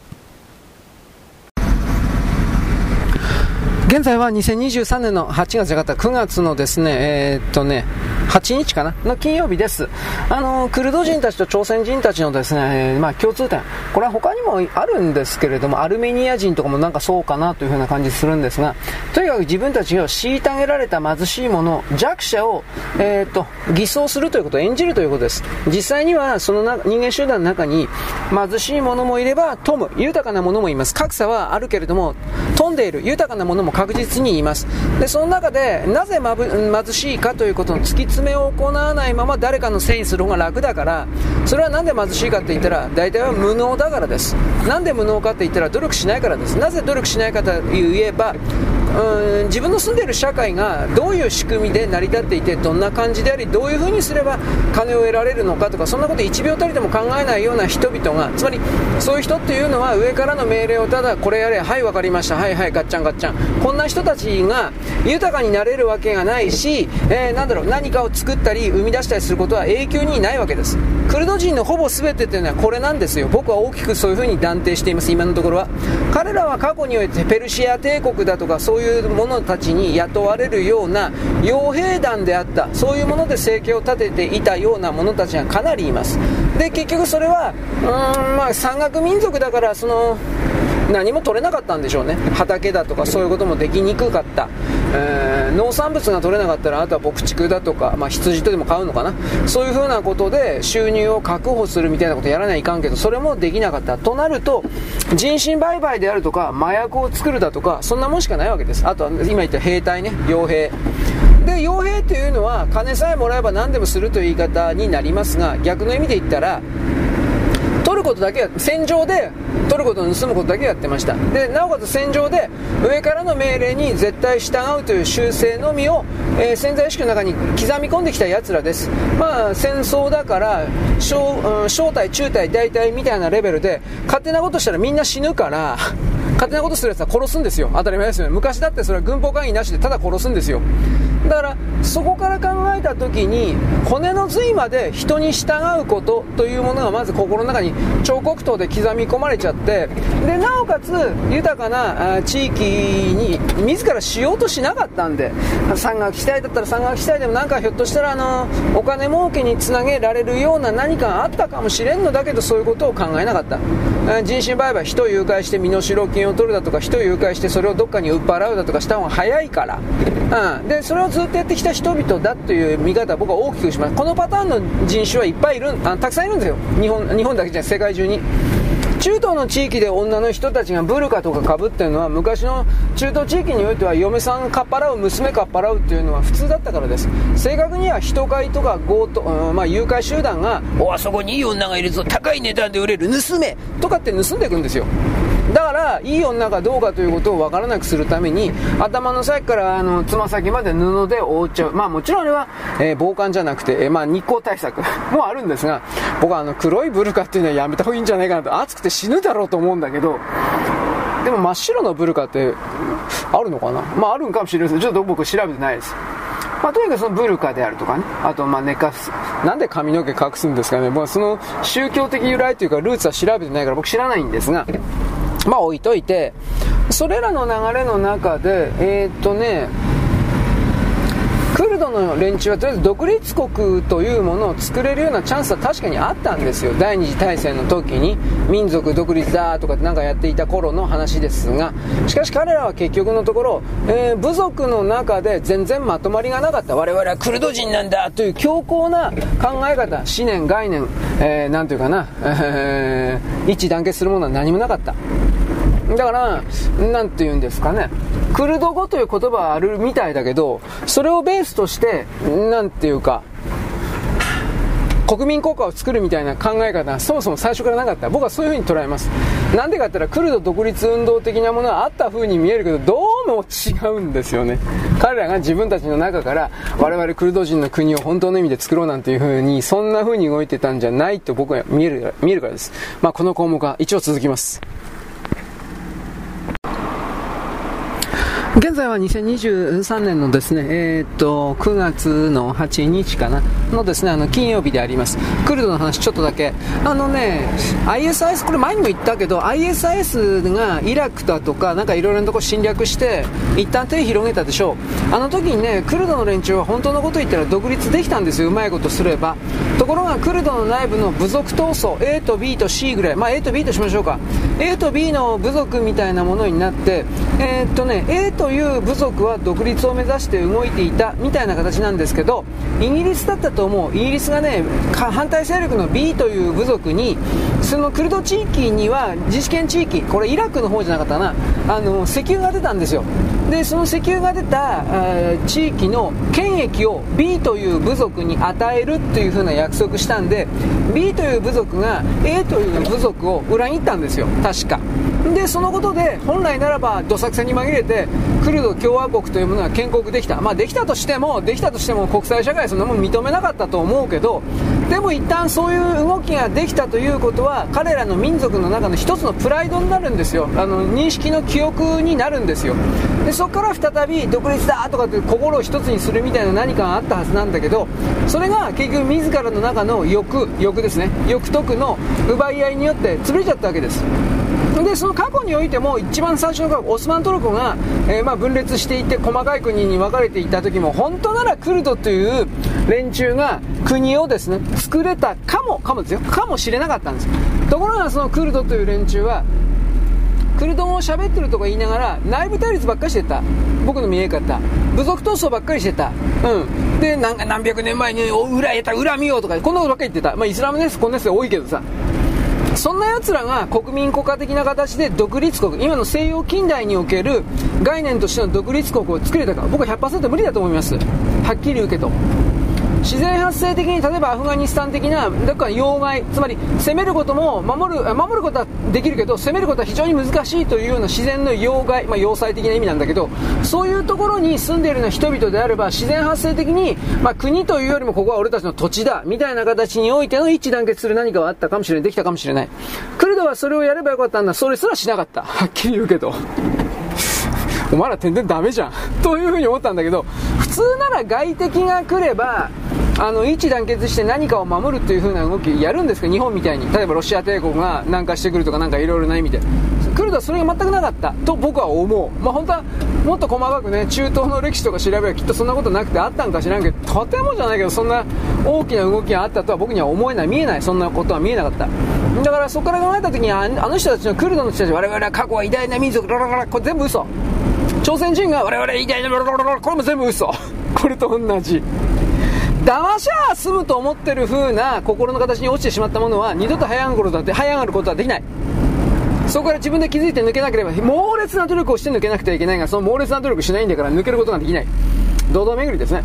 Speaker 1: 現在は2023年の8月じゃなかった9月のですね、えー、っとね、8日かなの金曜日です。あの、クルド人たちと朝鮮人たちのですね、まあ共通点。これは他にもあるんですけれども、アルメニア人とかもなんかそうかなというふうな感じするんですが、とにかく自分たちが虐げられた貧しい者、弱者を、えー、っと、偽装するということ演じるということです。実際にはそのな人間集団の中に貧しい者もいれば、富む、豊かな者もいます。格差はあるけれども、富んでいる、豊かな者も確実にいます。で、その中で、なぜ貧しいかということの突き詰めを行わないまま誰かのせいにする方が楽だから、それはなんで貧しいかって言ったら、大体は無能だからです。なんで無能かって言ったら、努力しないからです。なぜ努力しないかと言えば、うん自分の住んでいる社会がどういう仕組みで成り立っていてどんな感じでありどういうふうにすれば金を得られるのかとかそんなこと1秒たりでも考えないような人々がつまりそういう人っていうのは上からの命令をただこれやれはい分かりましたはいはいガッチャンガッチャンこんな人たちが豊かになれるわけがないし、えー、なんだろう何かを作ったり生み出したりすることは永久にないわけです。クルド人のほぼ全てというのはこれなんですよ。僕は大きくそういうふうに断定しています今のところは。彼らは過去においてペルシア帝国だとかそういういう者たちに雇われるような傭兵団であったそういうもので生計を立てていたような者たちがかなりいます。で結局それはうーんまあ山岳民族だからその何も取れなかったんでしょうね。畑だとかそういうこともできにくかった、えー、農産物が取れなかったらあとは牧畜だとか、まあ、羊とでも買うのかな。そういうふうなことで収入を確保するみたいなことやらないかんけどそれもできなかった。となると人身売買であるとか麻薬を作るだとかそんなもんしかないわけです。あとは今言った兵隊ね。傭兵。で傭兵っていうのは金さえもらえば何でもするという言い方になりますが逆の意味で言ったら取ることだけは戦場で取ることを盗むことだけやってました。でなおかつ戦場で上からの命令に絶対従うという習性のみを、えー、潜在意識の中に刻み込んできたやつらです。まあ戦争だから小,、うん、小隊中隊大隊みたいなレベルで勝手なことしたらみんな死ぬから 勝手なことするやつは殺すんですよ。当たり前ですよね。昔だってそれは軍法会議なしでただ殺すんですよ。だからそこから考えた時に骨の髄まで人に従うことというものがまず心の中に彫刻刀で刻み込まれちゃってでなおかつ豊かな地域に自らしようとしなかったんで山岳地帯だったら山岳地帯でもなんかひょっとしたらあのお金儲けにつなげられるような何かあったかもしれんのだけどそういうことを考えなかった。人身売買人を誘拐して身代金を取るだとか人を誘拐してそれをどっかに売っ払うだとかした方が早いから、うん、でそれをずっとやってきた人々だという見方は僕は大きくします。このパターンの人種はいっぱいいるあたくさんいるんですよ。日本日本だけじゃ世界中に中東の地域で女の人たちがブルカとかかぶってるのは昔の中東地域においては嫁さんかっぱらう娘かっぱらうっていうのは普通だったからです正確には人買いとか強盗、うん、まあ、誘拐集団が「おあそこにいい女がいるぞ高い値段で売れる盗め!」とかって盗んでいくんですよだからいい女かどうかということを分からなくするために頭の先からあのつま先まで布で覆っちゃう。まあもちろんあれは、えー、防寒じゃなくて、えー、まあ、日光対策 もあるんですが僕はあの黒いブルカっていうのはやめた方がいいんじゃないかなと。暑くて死ぬだろうと思うんだけどでも真っ白のブルカってあるのかな？まああるんかもしれないですちょっと僕調べてないです。まあ、とにかくそのブルカであるとかね、あとまあ寝かす、なんで髪の毛隠すんですかね、まあ、その宗教的由来というかルーツは調べてないから僕知らないんですが、まあ置いといて、それらの流れの中で、えー、っとね、クルドの連中はとりあえず独立国というものを作れるようなチャンスは確かにあったんですよ。第二次大戦の時に民族独立だとかってなんかやっていた頃の話ですが。しかし彼らは結局のところ、えー、部族の中で全然まとまりがなかった。我々はクルド人なんだという強硬な考え方思念概念、えー、なんていうかな、えー、一致団結するものは何もなかった。だから、なんて言うんですかね。クルド語という言葉はあるみたいだけど、それをベースとして、なんていうか、国民国家を作るみたいな考え方はそもそも最初からなかった。僕はそういう風に捉えます。なんでかって言ったら、クルド独立運動的なものはあった風に見えるけど、どうも違うんですよね。彼らが自分たちの中から、我々クルド人の国を本当の意味で作ろうなんていう風に、そんな風に動いてたんじゃないと僕は見える、見えるからです。まあ、この項目は一応続きます。現在は2023年のですね、えー、っと、9月の8日かな、のですね、あの、金曜日であります。クルドの話ちょっとだけ。あのね、ISIS、これ前にも言ったけど、ISIS がイラクだとか、なんかいろいろなとこ侵略して、一旦手広げたでしょう。あの時にね、クルドの連中は本当のこと言ったら独立できたんですよ、うまいことすれば。ところが、クルドの内部の部族闘争、A と B と C ぐらい、まあ A と B としましょうか。A と B の部族みたいなものになって、えー、っとね、A とという部族は独立を目指して動いていたみたいな形なんですけどイギリスだったと思う。イギリスがね反対勢力の B という部族にそのクルド地域には自治権地域これイラクの方じゃなかったな。あの石油が出たんですよ。でその石油が出た地域の権益を B という部族に与えるっていう風な約束したんで B という部族が A という部族を裏切ったんですよ。確か。でそのことで本来ならばどさくさに紛れてクルド共和国というものは建国できた、まあ、できたとしてもできたとしても国際社会そんなもん認めなかったと思うけどでも一旦そういう動きができたということは彼らの民族の中の一つのプライドになるんですよ。あの認識の記憶になるんですよ。でそこから再び独立だとかって心を一つにするみたいな何かがあったはずなんだけどそれが結局自らの中の欲欲ですね。欲得の奪い合いによって潰れちゃったわけです。でその過去においても一番最初のオスマントルコが、えー、まあ分裂していて細かい国に分かれていた時も本当ならクルドという連中が国をですね作れたかもかもですよ。かもしれなかったんです。ところがそのクルドという連中はクルド語を喋ってるとか言いながら内部対立ばっかりしてた。僕の見え方部族闘争ばっかりしてた。うん。でなんか何百年前に裏得た恨みようとかこんなことばっかり言ってた。まあイスラムですこんなやつ多いけどさ。そんな奴らが国民国家的な形で独立国、今の西洋近代における概念としての独立国を作れたか、僕は100%無理だと思います。はっきり言うけど。自然発生的に例えばアフガニスタン的なだから要害つまり攻めることも守る守ることはできるけど攻めることは非常に難しいというような自然の要害、まあ、要塞的な意味なんだけどそういうところに住んでいるような人々であれば自然発生的に、まあ、国というよりもここは俺たちの土地だみたいな形においての一致団結する何かはあったかもしれないできたかもしれない。クルドはそれをやればよかったんだ。それすらしなかった。はっきり言うけど。お前ら全然ダメじゃん。というふうに思ったんだけど普通なら外敵が来ればあの一致団結して何かを守るという風な動きやるんですか？日本みたいに。例えばロシア帝国が南下してくるとかなんかいろいろない意味でクルドはそれが全くなかったと僕は思う。まあ本当はもっと細かくね中東の歴史とか調べればきっとそんなことなくてあったんか知らんけどとてもじゃないけどそんな大きな動きがあったとは僕には思えない。見えない。そんなことは見えなかった。だからそこから考えた時にあの人たちのクルドの人たち我々は過去は偉大な民族ララララこれ全部嘘。朝鮮人が我々偉大なララララこれも全部嘘。これと同じ。騙しゃ済むと思ってる風な心の形に落ちてしまったものは二度と早上がることは早上がることはできない。そこから自分で気づいて抜けなければ猛烈な努力をして抜けなくてはいけないがその猛烈な努力しないんだから抜けることができない。堂々巡りですね。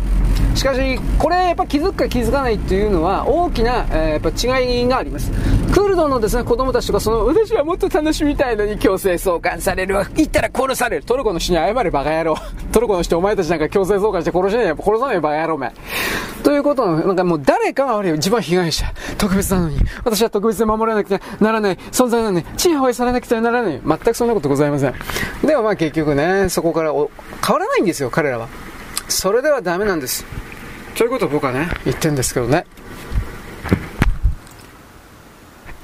Speaker 1: しかしこれやっぱ気づくか気づかないっていうのは大きな、えー、やっぱ違いがあります。クルドのですね子供たちとかその私はもっと楽しみたいのに強制送還されるわ。言ったら殺される。トルコの人に謝れバカ野郎。トルコの人お前たちなんか強制送還して殺しないよ殺さないよ。バカ野郎お前ということのなんかもう誰かが悪い自分は被害者特別なのに。私は特別で守らなくてならない。存在なのに地位保衛されなくてはならない。全くそんなことございません。でもまあ結局ねそこから変わらないんですよ彼らは。それではダメなんです。ということを僕はね言ってるんですけどね。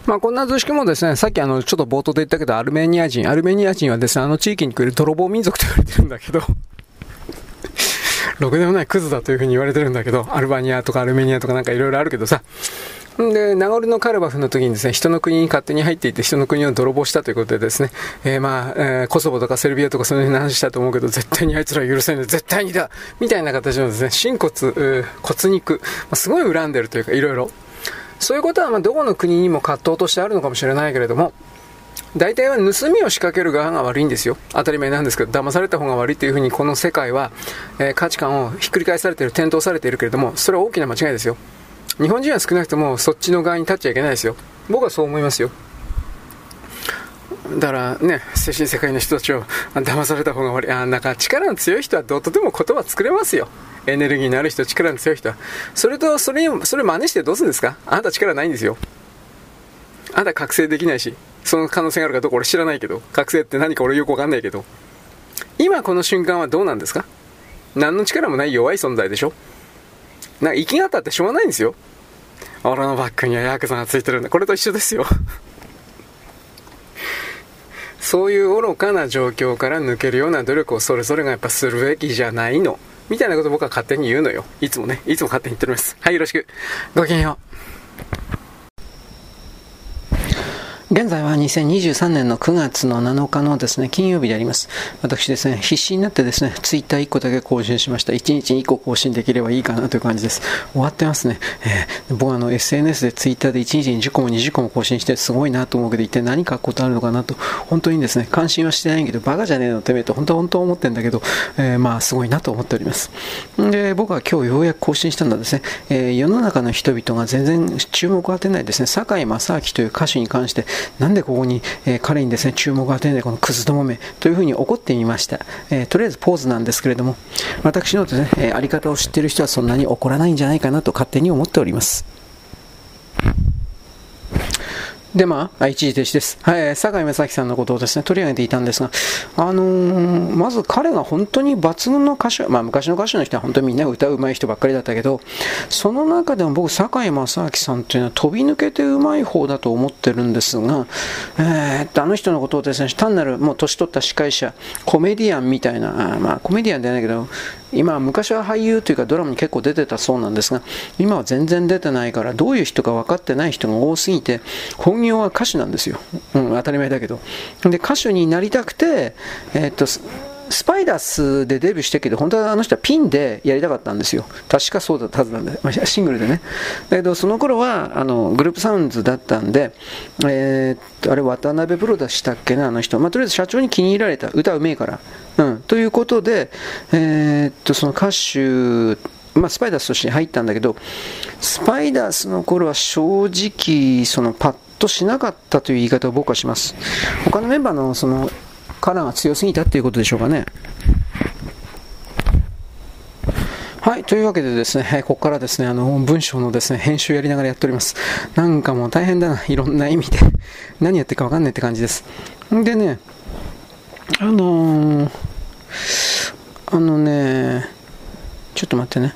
Speaker 1: まあ、こんな図式もですね、さっきあの、ちょっと冒頭で言ったけど、アルメニア人、アルメニア人はですね、あの地域に来る泥棒民族と言われてるんだけど、ろくでもないクズだというふうに言われてるんだけど、アルバニアとかアルメニアとかなんかいろいろあるけどさ、で、ナゴルノカルバフの時にですね、人の国に勝手に入っていて人の国を泥棒したということでですね、えー、まあ、えー、コソボとかセルビアとかそういう話したと思うけど、絶対にあいつらは許せない、絶対にだみたいな形のですね、心骨、骨肉、まあ、すごい恨んでるというか、いろいろ。そういうことはまあどこの国にも葛藤としてあるのかもしれないけれども、大体は盗みを仕掛ける側が悪いんですよ。当たり前なんですけど、騙された方が悪いというふうにこの世界は、えー、価値観をひっくり返されている、転倒されているけれども、それは大きな間違いですよ。日本人は少なくともそっちの側に立っちゃいけないですよ。僕はそう思いますよ。だからね、精神世界の人たちを騙された方が悪い。あ、なんか力の強い人はどうとでも言葉作れますよ。エネルギーのある人、力の強い人は。それと、それに、それ真似してどうするんですか？あなた力ないんですよ。あなた覚醒できないし、その可能性があるかどうか俺知らないけど、覚醒って何か俺よくわかんないけど、今この瞬間はどうなんですか？何の力もない弱い存在でしょ？なんか息がたってしょうがないんですよ。俺のバッグにはヤクザがついてるんだ。これと一緒ですよ。そういう愚かな状況から抜けるような努力をそれぞれがやっぱするべきじゃないの。みたいなこと僕は勝手に言うのよ。いつもね。いつも勝手に言っております。はい、よろしく。ごきげんよう。現在は2023年の9月の7日のですね、金曜日であります。私ですね、必死になってですね、ツイッター1個だけ更新しました。1日に1個更新できればいいかなという感じです。終わってますね。えー、僕はあの SNS でツイッターで1日に10個も20個も更新してすごいなと思うけど、一体何書くことあるのかなと、本当にですね、関心はしてないけど、バカじゃねえのてめえと本当は本当は思ってんだけど、えー、まあすごいなと思っております。で、僕は今日ようやく更新したんだですね、えー、世の中の人々が全然注目を当てないですね、堺正明という歌手に関して、なんでここに、えー、彼にですね、注目が当てないこのクズどもめというふうに怒ってみました。えー、とりあえずポーズなんですけれども、私のですね、えー、あり方を知っている人はそんなに怒らないんじゃないかなと勝手に思っております。で、まあ、一時停止です。はい、坂井正樹さんのことをですね、取り上げていたんですが、あのー、まず彼が本当に抜群の歌手、まあ、昔の歌手の人は本当にみんな歌うまい人ばっかりだったけど、その中でも僕、坂井正明さんというのは飛び抜けてうまい方だと思ってるんですが、えー、っと、あの人のことをですね、単なるもう年取った司会者、コメディアンみたいな、あまあ、コメディアンじゃないけど、今、昔は俳優というかドラマに結構出てたそうなんですが、今は全然出てないから、どういう人か分かってない人が多すぎて、本業は歌手なんですよ。うん、当たり前だけど。で、歌手になりたくて、えー、っと、スパイダースでデビューしてけど、本当はあの人はピンでやりたかったんですよ。確かそうだったはずなんで、まあ、シングルでね。だけど、その頃は、あの、グループサウンズだったんで、えー、っと、あれ、渡辺プロでしたっけね、あの人。まあ、とりあえず社長に気に入られた。歌うめえから。うん。ということで、えー、っと、その歌手、まあ、スパイダースとして入ったんだけど、スパイダースの頃は正直、そのパッとしなかったという言い方を僕はします。他のメンバーのそのカラーが強すぎたっていうことでしょうかね。はい、というわけでですね、ここからですね、あの、文章のですね、編集やりながらやっております。なんかもう大変だな、いろんな意味で。何やってるかわかんないって感じです。んでね、あのー、あのね、ちょっと待ってね。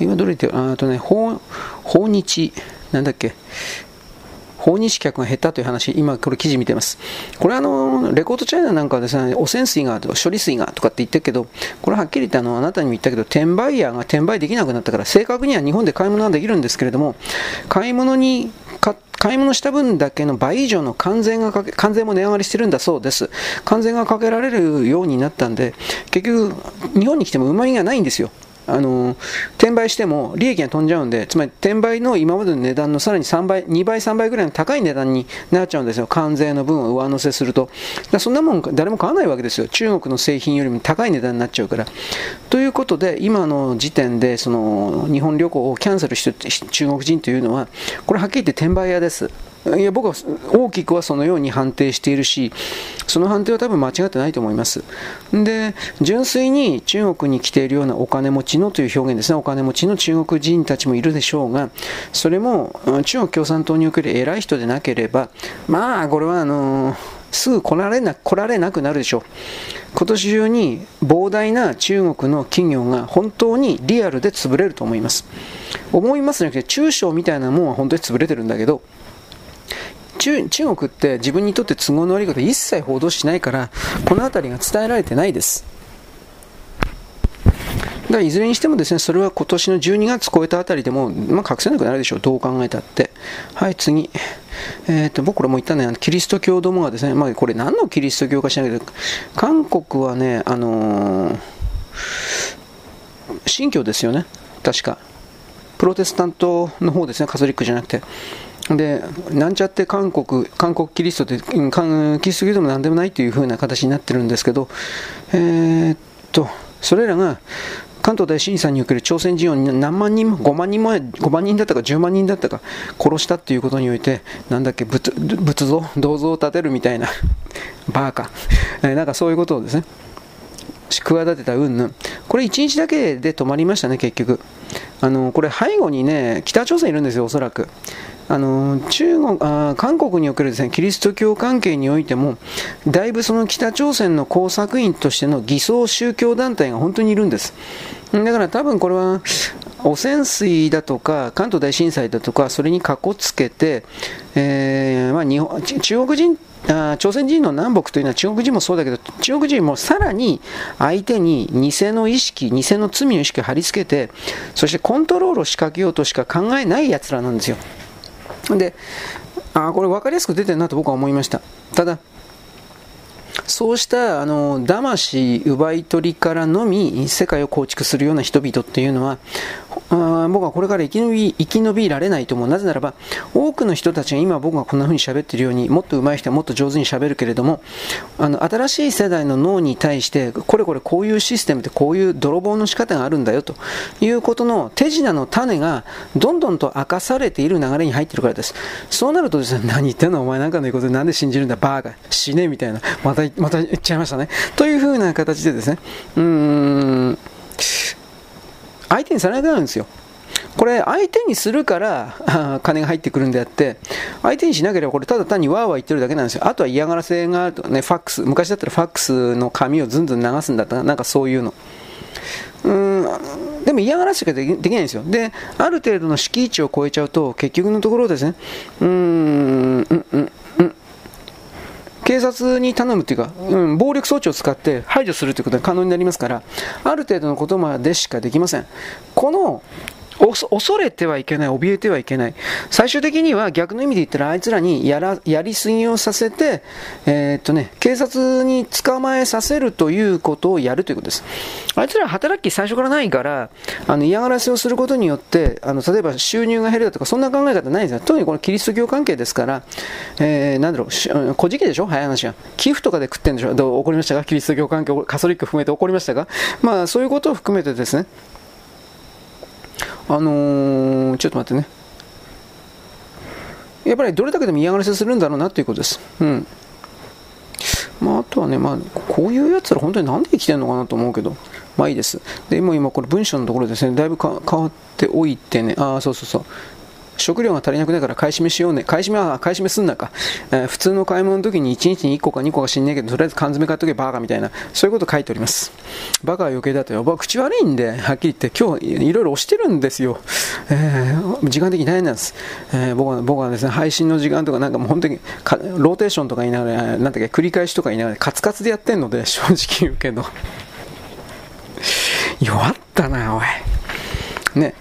Speaker 1: 今どれ言ってあとね、訪日、なんだっけ、訪日客が減ったという話、今これ記事見てます。これあの、レコードチャイナなんかはですね、汚染水が、処理水がとかって言ってるけど、これはっきり言ってあの、あなたにも言ったけど、転売ヤーが転売できなくなったから、正確には日本で買い物はできるんですけれども、買い物に買い物した分だけの倍以上の関税が、関税も値上がりしてるんだそうです。関税がかけられるようになったんで、結局、日本に来てもうまみがないんですよ。あの転売しても利益が飛んじゃうんで、つまり転売の今までの値段のさらに3倍、2倍、3倍ぐらいの高い値段になっちゃうんですよ、関税の分を上乗せすると。そんなもん誰も買わないわけですよ、中国の製品よりも高い値段になっちゃうから。ということで、今の時点でその日本旅行をキャンセルして中国人というのは、これはっきり言って転売屋です。いや僕は大きくはそのように判定しているし、その判定は多分間違ってないと思います。で、純粋に中国に来ているようなお金持ちのという表現ですね、お金持ちの中国人たちもいるでしょうが、それも中国共産党における偉い人でなければ、まあ、これはあのすぐ来られな来られなくなるでしょう。今年中に膨大な中国の企業が本当にリアルで潰れると思います。思いますね、中小みたいなもんは本当に潰れてるんだけど、中中国って自分にとって都合の悪いこと一切報道しないから、この辺りが伝えられてないです。だいずれにしてもですね、それは今年の12月超えたあたりでも、まあ、隠せなくなるでしょう。どう考えたって。はい、次。えっ、ー、と、僕らも言ったね、キリスト教どもがですね、まあ、これ何のキリスト教かしないけど、韓国はね、あのー、新教ですよね。確か。プロテスタントの方ですね、カトリックじゃなくて。で、なんちゃって韓国、韓国キリストって、キリスト教でもなんでもないという風な形になってるんですけど、えー、っと、それらが関東大震災における朝鮮人を何万人も、5万人も、5万人だったか10万人だったか殺したっていうことにおいて、なんだっけ、仏仏像、銅像を建てるみたいな、バーカ、えなんかそういうことをですね、企てた云々、これ1日だけで止まりましたね、結局。あのこれ背後にね、北朝鮮いるんですよ、おそらく。あの中国あ韓国におけるです、ね、キリスト教関係においても、だいぶその北朝鮮の工作員としての偽装宗教団体が本当にいるんです。だから多分これは汚染水だとか関東大震災だとかそれにかこつけて、えーまあ、日本中国人あ朝鮮人の南北というのは中国人もそうだけど中国人もさらに相手に偽の意識偽の罪の意識を貼り付けてそしてコントロールを仕掛けようとしか考えない奴らなんですよであこれ分かりやすく出てるなと僕は思いました。ただそうしたあの騙し、奪い取りからのみ世界を構築するような人々っていうのは僕はこれから生き延び生き延びられないと思う。なぜならば、多くの人たちが今僕がこんな風に喋っているように、もっと上手い人はもっと上手に喋るけれども、あの新しい世代の脳に対して、これこれこういうシステムでこういう泥棒の仕方があるんだよということの手品の種がどんどんと明かされている流れに入っているからです。そうなるとですね、何言ってんの？お前なんかの言うことでなんで信じるんだ？バーが死ねみたいな。また、また言っちゃいましたね。という風な形でですね、うーん、相手にされなくなるんですよ。これ相手にするから金が入ってくるんであって相手にしなければこれただ単にわーわー言ってるだけなんですよ。あとは嫌がらせがあるとかねファックス昔だったらファックスの紙をずんずん流すんだったらなんかそういうの。うんでも嫌がらせしかできないんですよ。である程度の敷地を超えちゃうと結局のところですね。うーんうんうんうん。警察に頼むというか、うん、暴力装置を使って排除するということが可能になりますから、ある程度のことまでしかできません。この恐れてはいけない、怯えてはいけない。最終的には逆の意味で言ったら、あいつらにやらやりすぎをさせて、えー、っとね、警察に捕まえさせるということをやるということです。あいつら働き最初からないから、あの嫌がらせをすることによって、あの例えば収入が減るだとか、そんな考え方ないんですよ。特にこのキリスト教関係ですから、えー、なんだろう、古事記でしょ？早い話は。寄付とかで食ってんでしょ？どう怒りましたか？キリスト教関係、カソリック含めて怒りましたか？まあ、そういうことを含めてですね、あのー、ちょっと待ってね。やっぱりどれだけでも嫌がらせするんだろうなということです。うん。まあ、あとはね、まあ、こういうやつら本当になんで生きてるのかなと思うけど、まあいいです。で、も今これ文章のところですね、だいぶ変わっておいてね、ああ、そうそうそう。食料が足りなくないから買い占めしようね。買い占めは買い占めすんなか。えー、普通の買い物の時に1日に1個か2個か知んねえけど、とりあえず缶詰買っとけバーカみたいな、そういうこと書いております。バカは余計だとよ。僕口悪いんで、はっきり言って、今日いろいろ押してるんですよ。えー、時間的に大変なんです。えー、僕は僕はですね、配信の時間とかなんかもう本当にローテーションとか言いながら、なんだっけ、繰り返しとか言いながら、カツカツでやってんので、正直言うけど。弱ったな、おい。ね。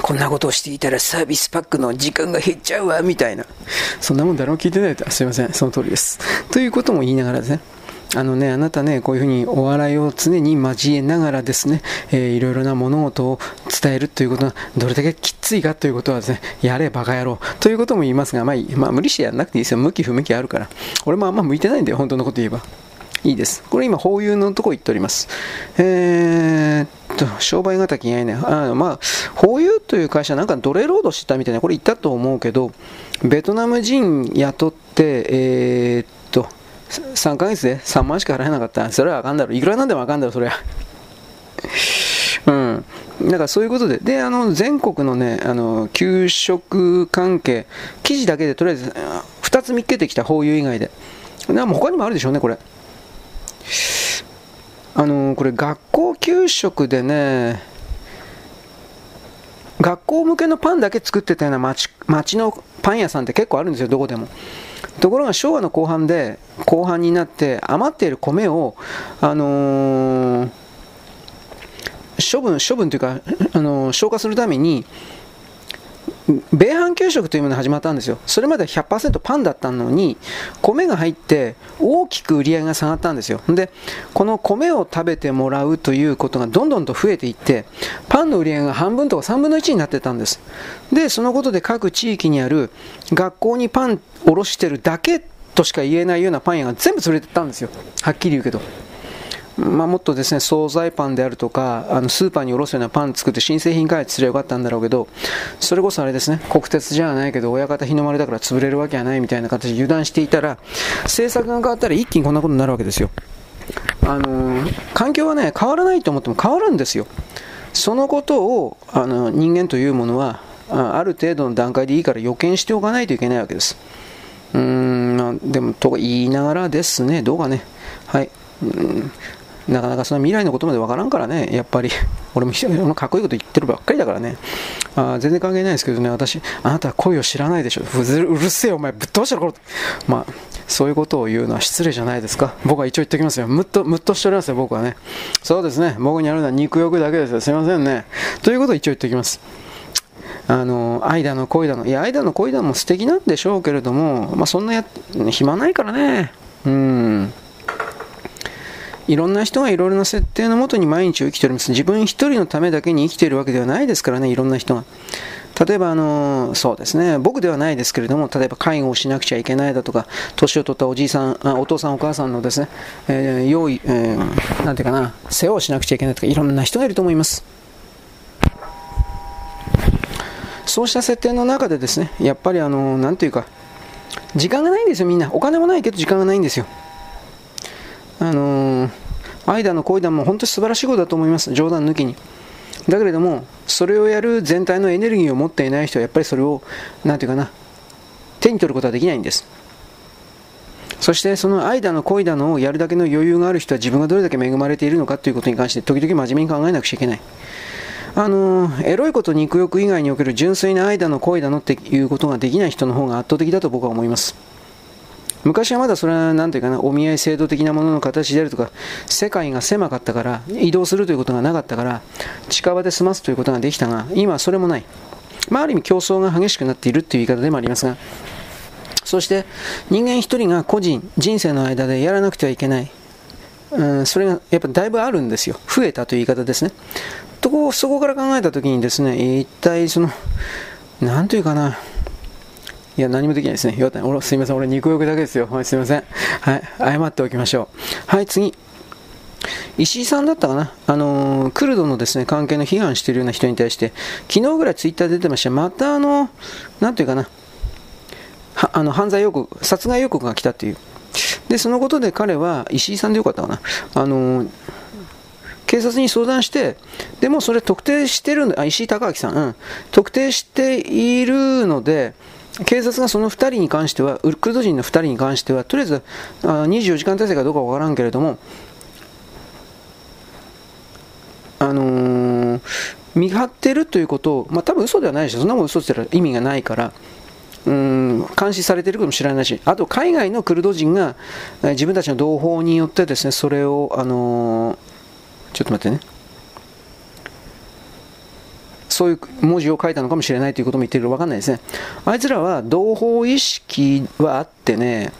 Speaker 1: こんなことをしていたらサービスパックの時間が減っちゃうわ、みたいな。そんなもん誰も聞いてないと。すいません、その通りです。ということも言いながらですね。あのね、あなたね、こういうふうにお笑いを常に交えながらですね、えー、いろいろな物事を伝えるということは、どれだけきついかということはですね、やれバカ野郎ということも言いますが、まあ、まあ、無理してやらなくていいですよ。向き不向きあるから。俺もあんま向いてないんだよ、本当のこと言えば。いいです。これ今、法有のとこ行っております。えー、っと、商売敵がいね。あまあ、法有という会社なんか奴隷労働してたみたいな、これ言ったと思うけど、ベトナム人雇って、えー、っと、3ヶ月で3万しか払えなかった。それはあかんだろ。いくらなんでもあかんだろ、それは。うん。だからそういうことで、で、あの、全国のね、あの、給食関係、記事だけでとりあえず、2つ見っけてきた、法有以外で。なも他にもあるでしょうね、これ。あのこれ学校給食でね学校向けのパンだけ作ってたような町町のパン屋さんって結構あるんですよどこでも。ところが昭和の後半で後半になって余っている米をあのー、処分処分というか、あのー、消化するために米飯給食というものが始まったんですよ。それまでは100%パンだったのに、米が入って大きく売り上げが下がったんですよ。で、この米を食べてもらうということがどんどんと増えていって、パンの売り上げが半分とか3分の1になってたんです。で、そのことで各地域にある学校にパンおろしてるだけとしか言えないようなパン屋が全部潰れてたんですよ。はっきり言うけど。まあ、もっとですね、惣菜パンであるとか、あのスーパーに卸すようなパン作って新製品開発すればよかったんだろうけど、それこそあれですね、国鉄じゃないけど、親方日の丸だから潰れるわけはないみたいな形で油断していたら、政策が変わったら一気にこんなことになるわけですよ。あのー、環境はね、変わらないと思っても変わるんですよ。そのことを、あの、人間というものは、ある程度の段階でいいから予見しておかないといけないわけです。うーん、でも、と言いながらですね、どうかね、はい。うんなかなかその未来のことまでわからんからね、やっぱり、俺もかっこいいこと言ってるばっかりだからね、あ全然関係ないですけどね、私、あなたは恋を知らないでしょ、うるせえ、お前、ぶっ飛ばしたろ、まあ、そういうことを言うのは失礼じゃないですか、僕は一応言っておきますよ、むっと、むっとしておりますよ、僕はね、そうですね、僕にあるのは肉欲だけですよ、すいませんね、ということを一応言っておきます。あの愛だの恋だの、いや、愛だの恋だのも素敵なんでしょうけれども、まあ、そんなや暇ないからね、うん。いろんな人がいろいろな設定のもとに毎日を生きております。自分一人のためだけに生きているわけではないですからね、いろんな人が。例えば、あの、そうですね、僕ではないですけれども、例えば介護をしなくちゃいけないだとか、年を取ったおじいさん、あお父さん、お母さんのですね、えー、用意、えー、なんていうかな、世話をしなくちゃいけないとか、いろんな人がいると思います。そうした設定の中でですね、やっぱりあの、なんていうか、時間がないんですよ、みんな。お金もないけど時間がないんですよ。あのー、愛だの恋だも本当に素晴らしいことだと思います。冗談抜きに。だけれども、それをやる全体のエネルギーを持っていない人は、やっぱりそれを、なんていうかな、手に取ることはできないんです。そしてその愛だの恋だのをやるだけの余裕がある人は自分がどれだけ恵まれているのかということに関して時々真面目に考えなくちゃいけない。あのエロいこと肉欲以外における純粋な愛だの恋だのっていうことができない人の方が圧倒的だと僕は思います。昔はまだそれは何というかな、お見合い制度的なものの形であるとか、世界が狭かったから、移動するということがなかったから、近場で済ますということができたが、今はそれもない。まあ、ある意味競争が激しくなっているという言い方でもありますが、そして人間一人が個人、人生の間でやらなくてはいけない。うん、それがやっぱだいぶあるんですよ。増えたという言い方ですね。とこそこから考えたときにですね、一体その、なんというかな、いや、何もできないですね。よかった。すみません。俺、肉欲だけですよ。はい、すみません。はい、謝っておきましょう。はい、次。石井さんだったかな、あのー、クルドのですね関係の批判しているような人に対して、昨日ぐらいツイッターで出てました、またあの、なんていうかな、あの犯罪予告、殺害予告が来たっていう、でそのことで彼は、石井さんでよかったかな、あのー、警察に相談して、でもそれ特定してるんあ石井隆明さん、うん、特定しているので、警察がその2人に関しては、クルド人の2人に関しては、とりあえずあ24時間体制かどうかわからんけれども、あのー、見張ってるということを、まあ多分嘘ではないでしょ、そんなもん嘘って言ったら意味がないから、うん監視されてるかもしれないし、あと海外のクルド人が自分たちの同胞によってですね、それを、あのー、ちょっと待ってね。そういう文字を書いたのかもしれないということも言ってるか分かんないですね。あいつらは同胞意識はあってね、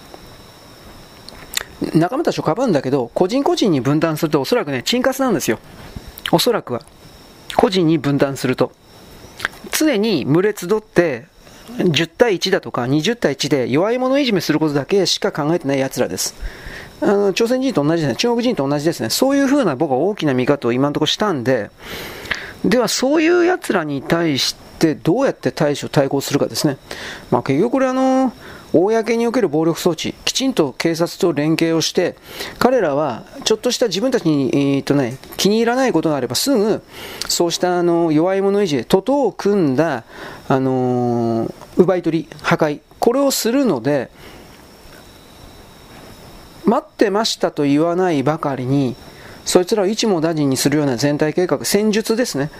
Speaker 1: 仲間たちをかばうんだけど、個人個人に分断するとおそらくね、沈活なんですよ。おそらくは。個人に分断すると。常に群れ集って、10対1だとか20対1で弱い者いじめすることだけしか考えてない奴らです。あの朝鮮人と同じですね。中国人と同じですね。そういうふうな僕は大きな見方を今のところしたんで、ではそういう奴らに対してどうやって対処、対抗するかですね。まあ、結局これあの、公における暴力装置、きちんと警察と連携をして、彼らはちょっとした自分たちに、えーとね、気に入らないことがあればすぐ、そうしたあの弱い者いじめ、徒党を組んだ、あのー、奪い取り、破壊、これをするので、待ってましたと言わないばかりに、そいつらを一網打尽にするような全体計画、戦術ですね。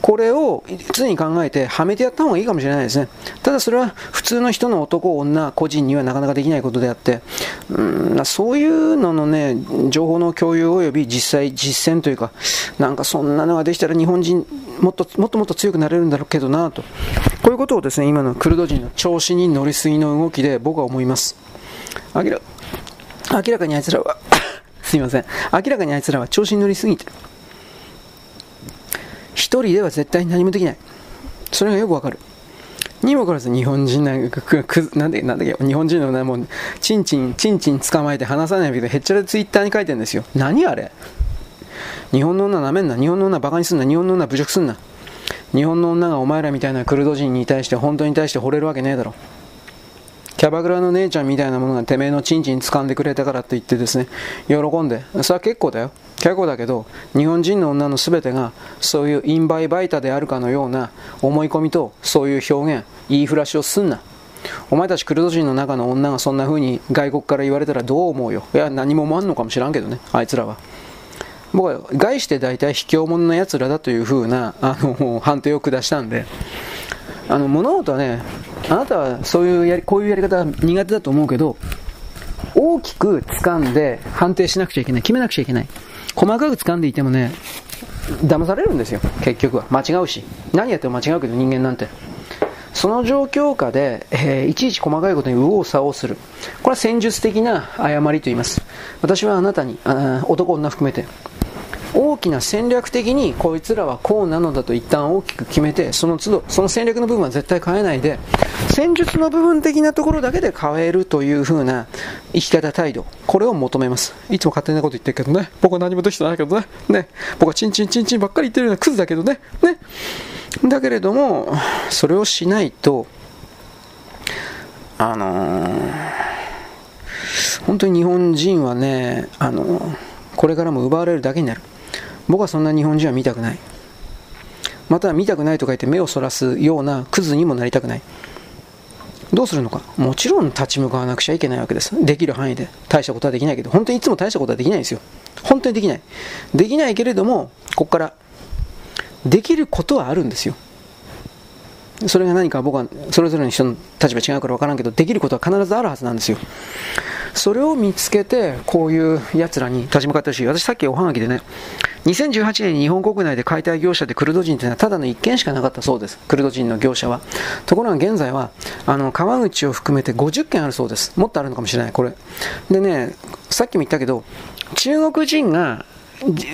Speaker 1: これを常に考えて、はめてやった方がいいかもしれないですね。ただそれは普通の人の男、女、個人にはなかなかできないことであって、うんそういうののね、情報の共有及び実際実践というか、なんかそんなのができたら日本人、もっともっともっと強くなれるんだろうけどなと。こういうことをですね、今のクルド人の調子に乗りすぎの動きで僕は思います。明ら明らかにあいつらはすいません。明らかにあいつらは調子に乗りすぎてる。一人では絶対に何もできない。それがよくわかる。にもかかわらず日本人なんか、く、なんで、なんだっけ、日本人のね、もう、チンチン、チンチン捕まえて話さないけど、へっちゃらツイッターに書いてるんですよ。何あれ？日本の女なめんな。日本の女バカにすんな。日本の女侮辱すんな。日本の女がお前らみたいなクルド人に対して、本当に対して惚れるわけねえだろ。キャバクラの姉ちゃんみたいなものがてめえのチンチン掴んでくれたからと言ってですね、喜んで。それは結構だよ。結構だけど、日本人の女の全てが、そういうインバイバイタであるかのような思い込みと、そういう表現、言いふらしをすんな。お前たちクルド人の中の女がそんな風に外国から言われたらどう思うよ。いや、何も思わんのかもしらんけどね、あいつらは。僕は概して大体卑怯者の奴らだという風なあの判定を下したんで、あの物事はね、あなたはそういうやり、こういうやり方苦手だと思うけど、大きく掴んで判定しなくちゃいけない。決めなくちゃいけない。細かく掴んでいてもね、騙されるんですよ、結局は。間違うし。何やっても間違うけど、人間なんて。その状況下で、えー、いちいち細かいことに右往左往する。これは戦術的な誤りと言います。私はあなたに、あ男女含めて、大きな戦略的にこいつらはこうなのだと一旦大きく決めてその都度その戦略の部分は絶対変えないで戦術の部分的なところだけで変えるという風な生き方態度これを求めます。いつも勝手なこと言ってるけどね。僕は何もできてないけどね。ね。僕はチンチンチンチンばっかり言ってるようなクズだけどね。ね。だけれどもそれをしないとあのー、本当に日本人はねあのー、これからも奪われるだけになる。僕はそんな日本人は見たくない。また見たくないとか言って目をそらすようなクズにもなりたくない。どうするのか。もちろん立ち向かわなくちゃいけないわけです。できる範囲で。大したことはできないけど。本当にいつも大したことはできないんですよ。本当にできない。できないけれどもここからできることはあるんですよ。それが何か僕はそれぞれの人の立場違うから分からんけどできることは必ずあるはずなんですよ。それを見つけてこういう奴らに立ち向かってほしい私さっきおはがきでね2018年に日本国内で解体業者でクルド人というのはただの1件しかなかったそうです。クルド人の業者は。ところが現在は、あの、川口を含めて50件あるそうです。もっとあるのかもしれない、これ。でね、さっきも言ったけど、中国人が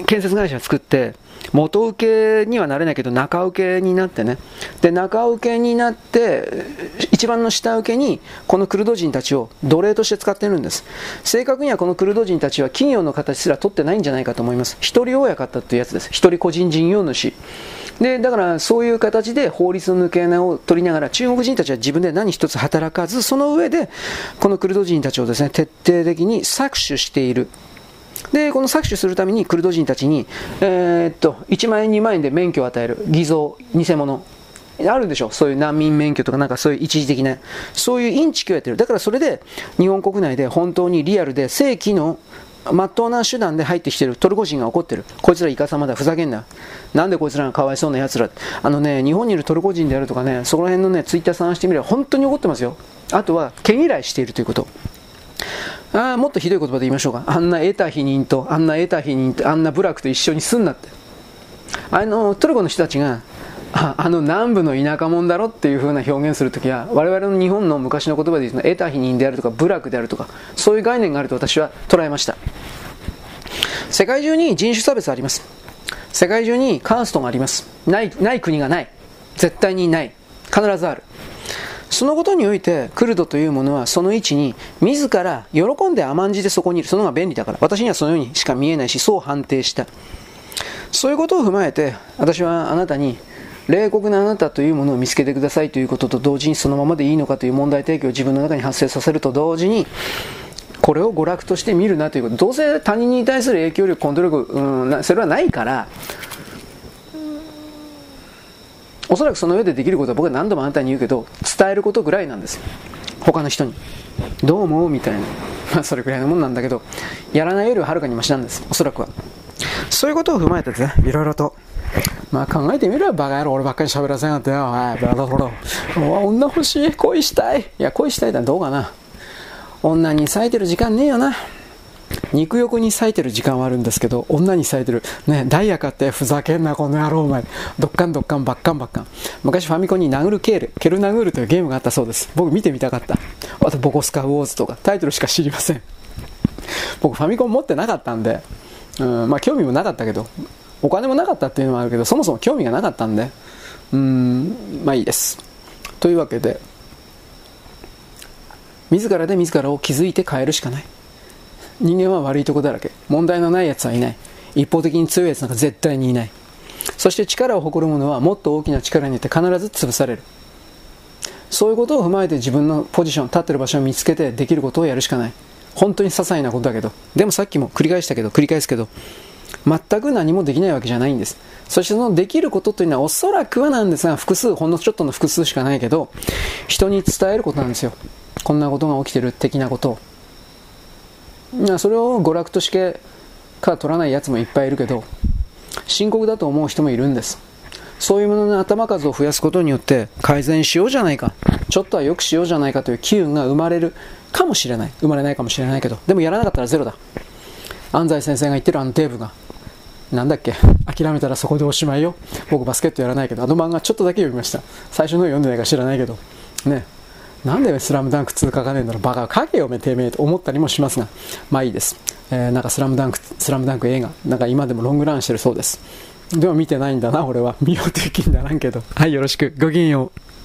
Speaker 1: 建設会社を作って、元請けにはなれないけど中請けになってね。で中請けになって一番の下請けにこのクルド人たちを奴隷として使ってるんです。正確にはこのクルド人たちは企業の形すら取ってないんじゃないかと思います。一人親方っていうやつです。一人個人事業主。でだからそういう形で法律の抜け穴を取りながら中国人たちは自分で何一つ働かずその上でこのクルド人たちをですね徹底的に搾取している。で、この搾取するためにクルド人たちに、えー、っと、1万円、2万円で免許を与える。偽造、偽物。あるでしょ？そういう難民免許とかなんかそういう一時的な、そういうインチキをやってる。だからそれで日本国内で本当にリアルで正規のまっとうな手段で入ってきてるトルコ人が怒ってる。こいつらイカサマだ。ふざけんな。なんでこいつらがかわいそうな奴ら。あのね、日本にいるトルコ人であるとかね、そこら辺のね、ツイッター探してみれば本当に怒ってますよ。あとは、毛嫌いしているということ。あもっとひどい言葉で言いましょうか。あんな得た否認と、あんな得た否認と、あんな部落と一緒にすんなって。あの、トルコの人たちが、ああの南部の田舎者だろっていう風な表現するときは、我々の日本の昔の言葉で言うと、得た否認であるとか、部落であるとか、そういう概念があると私は捉えました。世界中に人種差別あります。世界中にカーストがあります。ない、ない国がない。絶対にない。必ずある。そのことにおいて、クルドというものはその位置に、自ら喜んで甘んじてそこにいる。その方が便利だから。私にはそのようにしか見えないし、そう判定した。そういうことを踏まえて、私はあなたに、冷酷なあなたというものを見つけてくださいということと同時にそのままでいいのかという問題提起を自分の中に発生させると同時に、これを娯楽として見るなということ。どうせ他人に対する影響力、コントロール力、うん、それはないから、おそらくその上でできることは僕は何度もあなたに言うけど伝えることぐらいなんですよ。他の人に。どう思う？みたいな。まあそれぐらいのもんなんだけどやらないよりははるかにマシなんです。おそらくは。そういうことを踏まえてですねいろいろと。まあ考えてみればバカ野郎俺ばっかり喋らせやがってよ。はいバカ野郎女欲しい。恋したい。いや恋したいだどうかな。女に咲いてる時間ねえよな。肉欲に咲いてる時間はあるんですけど、女に咲いてる、ね、ダイヤ買ってふざけんな、この野郎、お前。どっかんどっかん、ばっかんばっかん。昔ファミコンに殴るケール、ケル殴るというゲームがあったそうです。僕見てみたかった。あと、ボコスカウォーズとか、タイトルしか知りません。僕ファミコン持ってなかったんで、うん、まあ興味もなかったけど、お金もなかったっていうのもあるけど、そもそも興味がなかったんで、うん、まあいいです。というわけで、自らで自らを気づいて変えるしかない。人間は悪いとこだらけ。問題のない奴はいない。一方的に強い奴なんか絶対にいない。そして力を誇る者はもっと大きな力によって必ず潰される。そういうことを踏まえて自分のポジション、立ってる場所を見つけてできることをやるしかない。本当に些細なことだけど。でもさっきも繰り返したけど、繰り返すけど、全く何もできないわけじゃないんです。そしてそのできることというのはおそらくはなんですが、複数、ほんのちょっとの複数しかないけど、人に伝えることなんですよ。こんなことが起きてる的なことを。それを娯楽としてから取らない奴もいっぱいいるけど、深刻だと思う人もいるんです。そういうものの頭数を増やすことによって改善しようじゃないか、ちょっとは良くしようじゃないかという機運が生まれるかもしれない。生まれないかもしれないけど、でもやらなかったらゼロだ。安西先生が言ってるあのテープが、なんだっけ、諦めたらそこでおしまいよ。僕バスケットやらないけど、あの漫画ちょっとだけ読みました。最初の読んでないか知らないけど、ね。なんでスラムダンク2書かねえんだろう、バカ書けよ、めてめえと思ったりもしますが、まあいいです。えー、なんかスラムダンク、スラムダンク映画、なんか今でもロングランしてるそうです。でも見てないんだな、俺は。見ようという気にならんけど。はい、よろしく。ごきげんよう。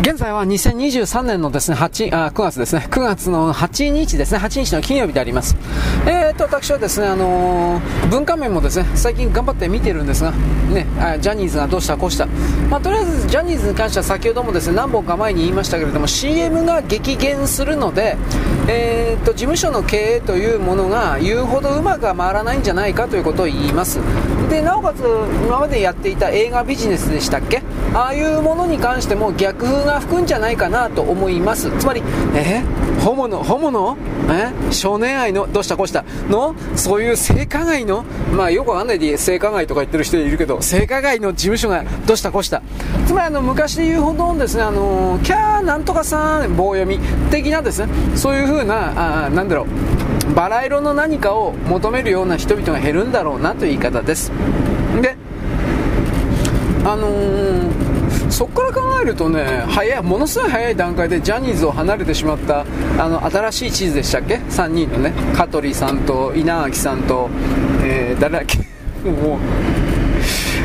Speaker 1: 現在は2023年のですね、8、あ、9月ですね、9月の8日ですね、8日の金曜日であります。えーと、私はですね、あのー、文化面もですね、最近頑張って見てるんですが、ね、ジャニーズがどうしたこうした。まあ、とりあえず、ジャニーズに関しては先ほどもですね、何本か前に言いましたけれども、CM が激減するので、えーと、事務所の経営というものが言うほどうまくは回らないんじゃないかということを言います。で、なおかつ、今までやっていた映画ビジネスでしたっけ？ああいうものに関しても逆風が吹くんじゃないかなと思います。つまり、え？ホモの、ホモのえ？少年愛の、どうしたこうしたの？そういう性加害の？まあよくわかんないで性加害とか言ってる人いるけど、性加害の事務所がどうしたこうした？つまりあの、昔で言うほどですね、あの、キャーなんとかさん、棒読み的なですね、そういう風な、あなんだろう、バラ色の何かを求めるような人々が減るんだろうなという言い方です。で、あのーそこから考えるとね早いものすごい早い段階でジャニーズを離れてしまったあの新しい地図でしたっけ？3人のね。香取さんと稲垣さんと、えー、誰だっけ？もう、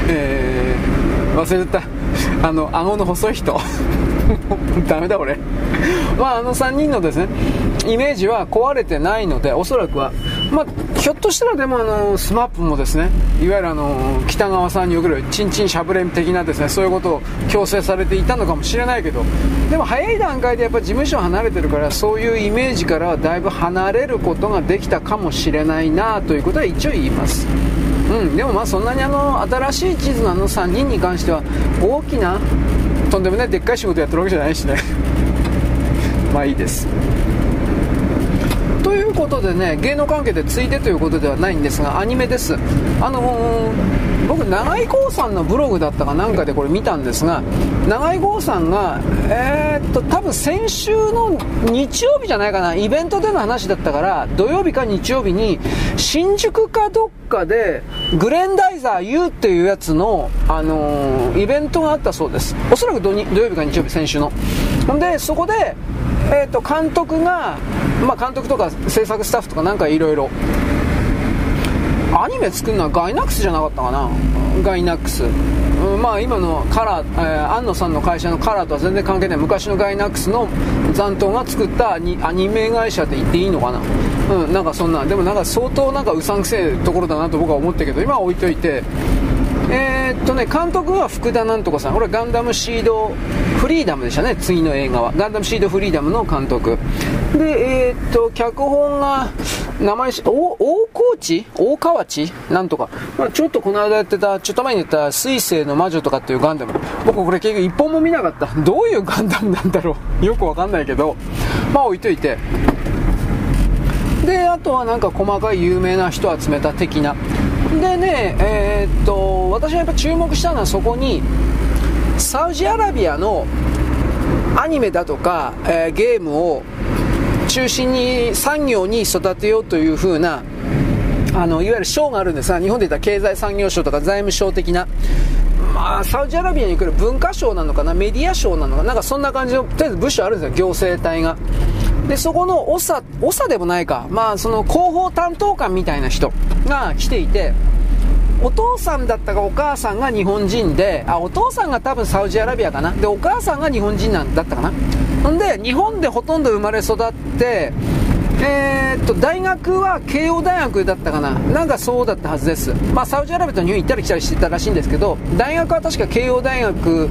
Speaker 1: えー、忘れた。あの顎の細い人。ダメだ俺。まああの3人のですねイメージは壊れてないのでおそらくはまあ、ひょっとしたらでもあのスマップもですねいわゆるあの北川さんにおけるちんちんしゃぶれん的なですねそういうことを強制されていたのかもしれないけどでも早い段階でやっぱ事務所離れてるからそういうイメージからはだいぶ離れることができたかもしれないなということは一応言います。うん、でもまあそんなにあの新しい地図のあの3人に関しては大きなとんでもないでっかい仕事やってるわけじゃないしね。まあいいです。ということでね芸能関係でついでということではないんですがアニメです。あのー、僕長井剛さんのブログだったかなんかでこれ見たんですが長井剛さんがえー、っと多分先週の日曜日じゃないかなイベントでの話だったから土曜日か日曜日に新宿かどっかでグレンダイザー U っていうやつの、あのー、イベントがあったそうです。おそらく土曜日か日曜日先週の。ほんでそこでえーと、監督が、まあ、監督とか制作スタッフとかなんかいろいろアニメ作るのはガイナックスじゃなかったかな？ガイナックス、うん、まあ今のカラー、えー、安野さんの会社のカラーとは全然関係ない昔のガイナックスの残党が作ったアニメ会社って言っていいのかな？うんなんかそんなでもなんか相当なんかうさんくせえところだなと僕は思ったけど今は置いといてえー、っとね、監督は福田なんとかさん。これガンダムシードフリーダムでしたね、次の映画は。ガンダムシードフリーダムの監督。で、えー、っと、脚本が、名前し、大河内？大河内？なんとか。まあ、ちょっとこの間やってた、ちょっと前にやった水星の魔女とかっていうガンダム。僕これ結局一本も見なかった。どういうガンダムなんだろう。よくわかんないけど。まあ置いといて。で、あとはなんか細かい有名な人集めた的な。でね、えー、っと、私がやっぱ注目したのはそこに、サウジアラビアのアニメだとか、えー、ゲームを中心に産業に育てようという風な、あの、いわゆる賞があるんですが、日本で言ったら経済産業省とか財務省的な、まあ、サウジアラビアに来る文化省なのかな、メディア省なのかな、なんかそんな感じの、とりあえず部署あるんですよ、行政隊が。で、そこの長、長でもないか、まあ、その広報担当官みたいな人が来ていて、お父さんだったかお母さんが日本人で、あ、お父さんが多分サウジアラビアかな。で、お母さんが日本人なんだったかな。ほんで、日本でほとんど生まれ育って、えー、っと、大学は慶応大学だったかな。なんかそうだったはずです。まあ、サウジアラビアと日本行ったり来たりしてたらしいんですけど、大学は確か慶応大学、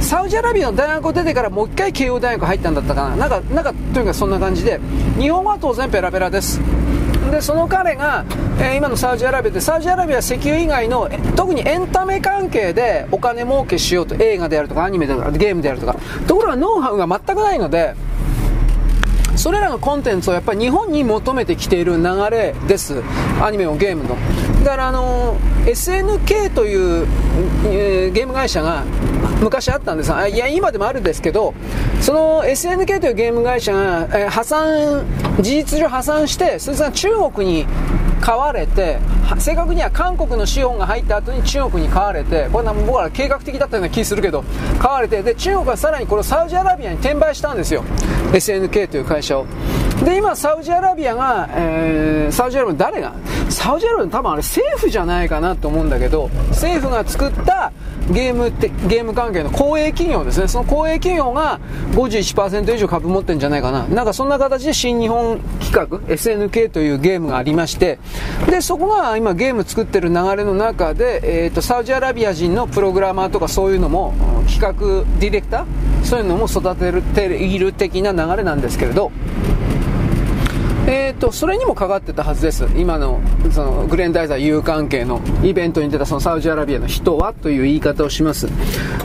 Speaker 1: サウジアラビアの大学を出てからもう1回慶応大学入ったんだったかな。なんか、なんか、とにかくそんな感じで、日本は当然ペラペラです。でその彼が、えー、今のサウジアラビアでサウジアラビアは石油以外の特にエンタメ関係でお金儲けしようと映画であるとかアニメであるとかゲームであるとか。ところがノウハウが全くないのでそれらのコンテンツをやっぱり日本に求めてきている流れです。アニメもゲームの。だからあの SNK という、えー、ゲーム会社が昔あったんです。がいや今でもあるんですけどその SNK というゲーム会社が、えー、破産事実上破産してそれが中国に買われて正確には韓国の資本が入った後に中国に買われてこれ僕は計画的だったような気するけど買われてで中国はさらにこれサウジアラビアに転売したんですよ。SNK という会社を。で今サウジアラビアが、えー、サウジアラビア誰が？サウジアラビア多分あれ政府じゃないかなと思うんだけど政府が作ったゲームってゲーム関係の公営企業ですね。その公営企業が51%以上株持ってるんじゃないかな。なんかそんな形で新日本企画 SNK というゲームがありまして。でそこが今ゲーム作ってる流れの中で、えーと、サウジアラビア人のプログラマーとかそういうのも企画ディレクターそういうのも育てている的な流れなんですけれど。えーと、それにもかかってたはずです、今のそのグレンダイザー有関係のイベントに出たそのサウジアラビアの人はという言い方をします。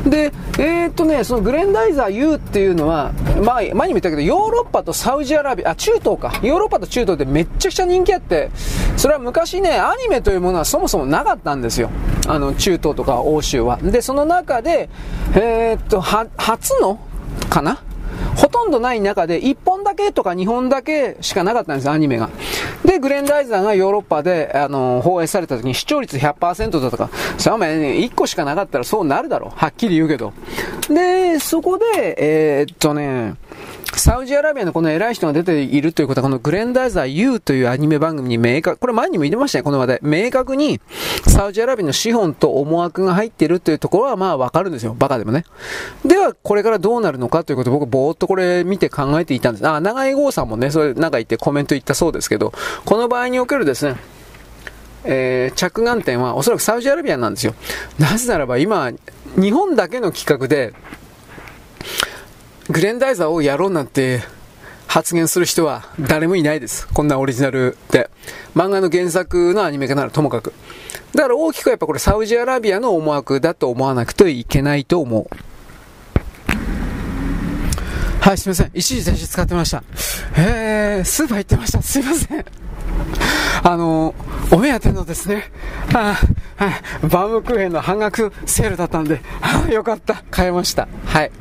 Speaker 1: で、えーとね、そのグレンダイザー U っていうのは、まあ、前にも言ったけど、ヨーロッパとサウジアラビア、あ、中東か。ヨーロッパと中東でめっちゃくちゃ人気あって、それは昔ね、アニメというものはそもそもなかったんですよ。あの、中東とか欧州は。で、その中で、えー、っと、は、初のかなほとんどない中で1本だけとか2本だけしかなかったんですアニメが。で、グレンダイザーがヨーロッパで、あの、放映された時に視聴率100%だとか、それはお前ね、1個しかなかったらそうなるだろう。はっきり言うけど。で、そこで、えー、っとね、サウジアラビアのこの偉い人が出ているということは、このグレンダイザー U というアニメ番組に明確、これ前にも言ってましたね、この場で。明確に、サウジアラビアの資本と思惑が入っているというところはまあわかるんですよ。バカでもね。では、これからどうなるのかということを僕ぼーっとこれ見て考えていたんです。あ、長井豪さんもね、それなんか言ってコメント言ったそうですけど、この場合におけるですね、えー、着眼点はおそらくサウジアラビアなんですよ。なぜならば今、日本だけの企画で、グレンダイザーをやろうなんて発言する人は誰もいないです。こんなオリジナルで。漫画の原作のアニメ化ならともかく。だから大きくやっぱこれサウジアラビアの思惑だと思わなくてはいけないと思う。はい、すいません。一時停止使ってました。えー、スーパー行ってました。すいません。あのお目当てのですね、あはい、バームクーヘンの半額セールだったんで、あよかった。買えました。はい。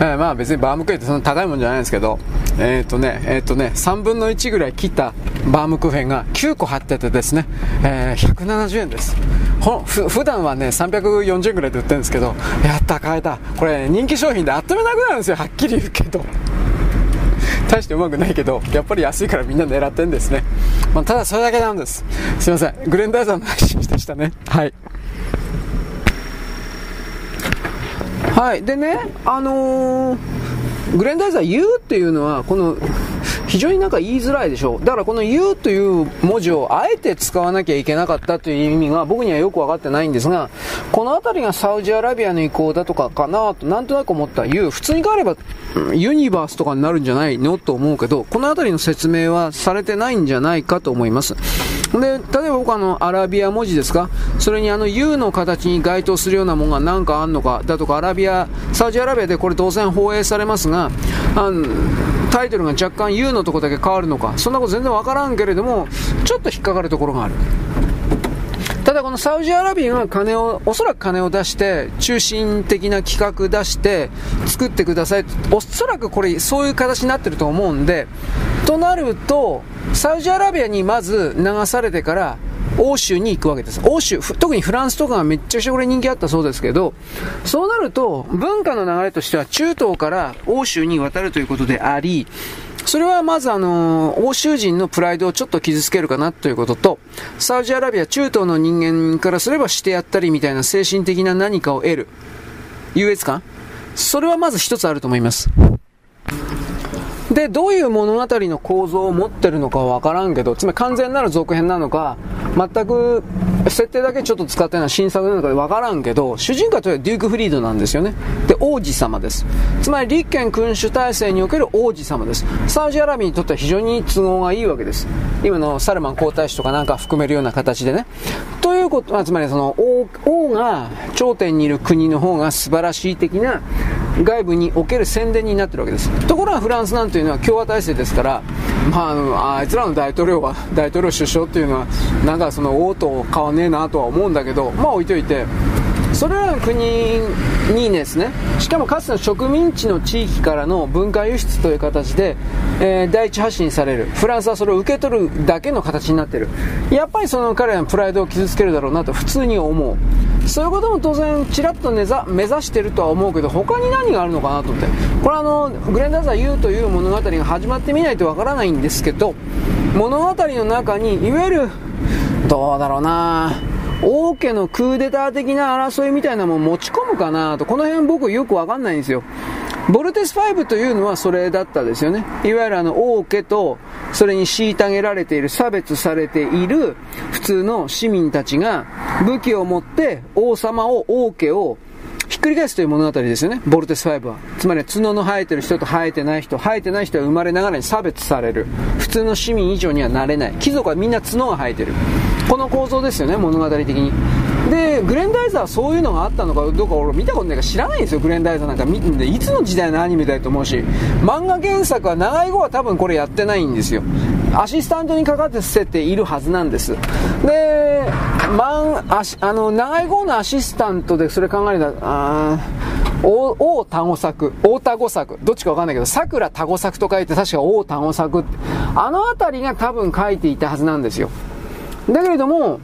Speaker 1: えー、まあ別にバームクーヘンってそんな高いもんじゃないんですけど、えっ、ー、とね、えっ、ー、とね、3分の1ぐらい切ったバームクーヘンが9個入っててですね、えー、170円です。ほふ普段はね、340円ぐらいで売ってるんですけど、やった、買えた。これ、人気商品であっとめなくなるんですよ、はっきり言うけど。大してうまくないけど、やっぱり安いからみんな狙ってんですね。まあ、ただそれだけなんです。すいません。グレンダイザーの話でしたね。はい。はい。でね、あのー、グレンダイザー U っていうのは、この、非常になんか言いづらいでしょ。だからこの U という文字をあえて使わなきゃいけなかったという意味が僕にはよくわかってないんですが、この辺りがサウジアラビアの意向だとかかなとなんとなく思った U、普通に変わればユニバースとかになるんじゃないのと思うけど、この辺りの説明はされてないんじゃないかと思います。で、例えば僕あの、アラビア文字ですか？それにあの U の形に該当するようなものが何かあんのか？だとか、アラビア、サウジアラビアでこれ当然放映されますが、あのタイトルが若干 U のとこだけ変わるのか、そんなこと全然わからんけれども、ちょっと引っかかるところがある。ただこのサウジアラビアが金を、おそらく金を出して、中心的な企画出して、作ってください。おそらくこれ、そういう形になってると思うんで、となると、サウジアラビアにまず流されてから、欧州に行くわけです。欧州、特にフランスとかがめっちゃくちゃこれ人気あったそうですけど、そうなると、文化の流れとしては中東から欧州に渡るということであり、それはまずあの欧州人のプライドをちょっと傷つけるかなということと、サウジアラビア、中東の人間からすればしてやったりみたいな精神的な何かを得る。優越感？それはまず一つあると思います。で、どういう物語の構造を持ってるのかはわからんけど、つまり完全なる続編なのか、全く設定だけちょっと使ったような新作なのかわからんけど、主人公というのはデューク・フリードなんですよね。で、王子様です。つまり立憲君主体制における王子様です。サウジアラビアにとっては非常に都合がいいわけです。今のサルマン皇太子とかなんか含めるような形でね。ということは、つまりその王、王が頂点にいる国の方が素晴らしい的な外部における宣伝になってるわけです。ところがフランスなんていうのは共和体制ですから、まあ、あいつらの大統領は、大統領首相というのは、なんかその王と変わねえなとは思うんだけど、まあ置いといて、それらの国にですね、しかもかつての植民地の地域からの文化輸出という形で、えー、第一発信される。フランスはそれを受け取るだけの形になってる。やっぱりその彼らのプライドを傷つけるだろうなと普通に思う。そういうことも当然ちらっと目指目指してるとは思うけど他に何があるのかなと思ってこれはあのグレンダーザー U という物語が始まってみないとわからないんですけど物語の中にいわゆるどうだろうな王家のクーデター的な争いみたいなもん持ち込むかなとこの辺僕よくわかんないんですよボルテス5というのはそれだったですよね。いわゆるあの王家とそれに虐げられている、差別されている普通の市民たちが武器を持って王様を、王家をひっくり返すという物語ですよね、ボルテス5は。つまり角の生えてる人と生えてない人、生えてない人は生まれながらに差別される。普通の市民以上にはなれない。貴族はみんな角が生えてる。この構造ですよね、物語的に。で、グレンダイザーはそういうのがあったのかどうか俺見たことないから知らないんですよ、グレンダイザーなんか見ていつの時代のアニメだと思うし、漫画原作は長い後は多分これやってないんですよ。アシスタントにかかって捨てているはずなんです。で、マン、ああの、長い号のアシスタントでそれ考えたあ大、大タゴ作、大タゴ作、どっちかわかんないけど、桜タゴ作と書いて確か大タゴ作あの辺りが多分書いていたはずなんですよ。だけれども、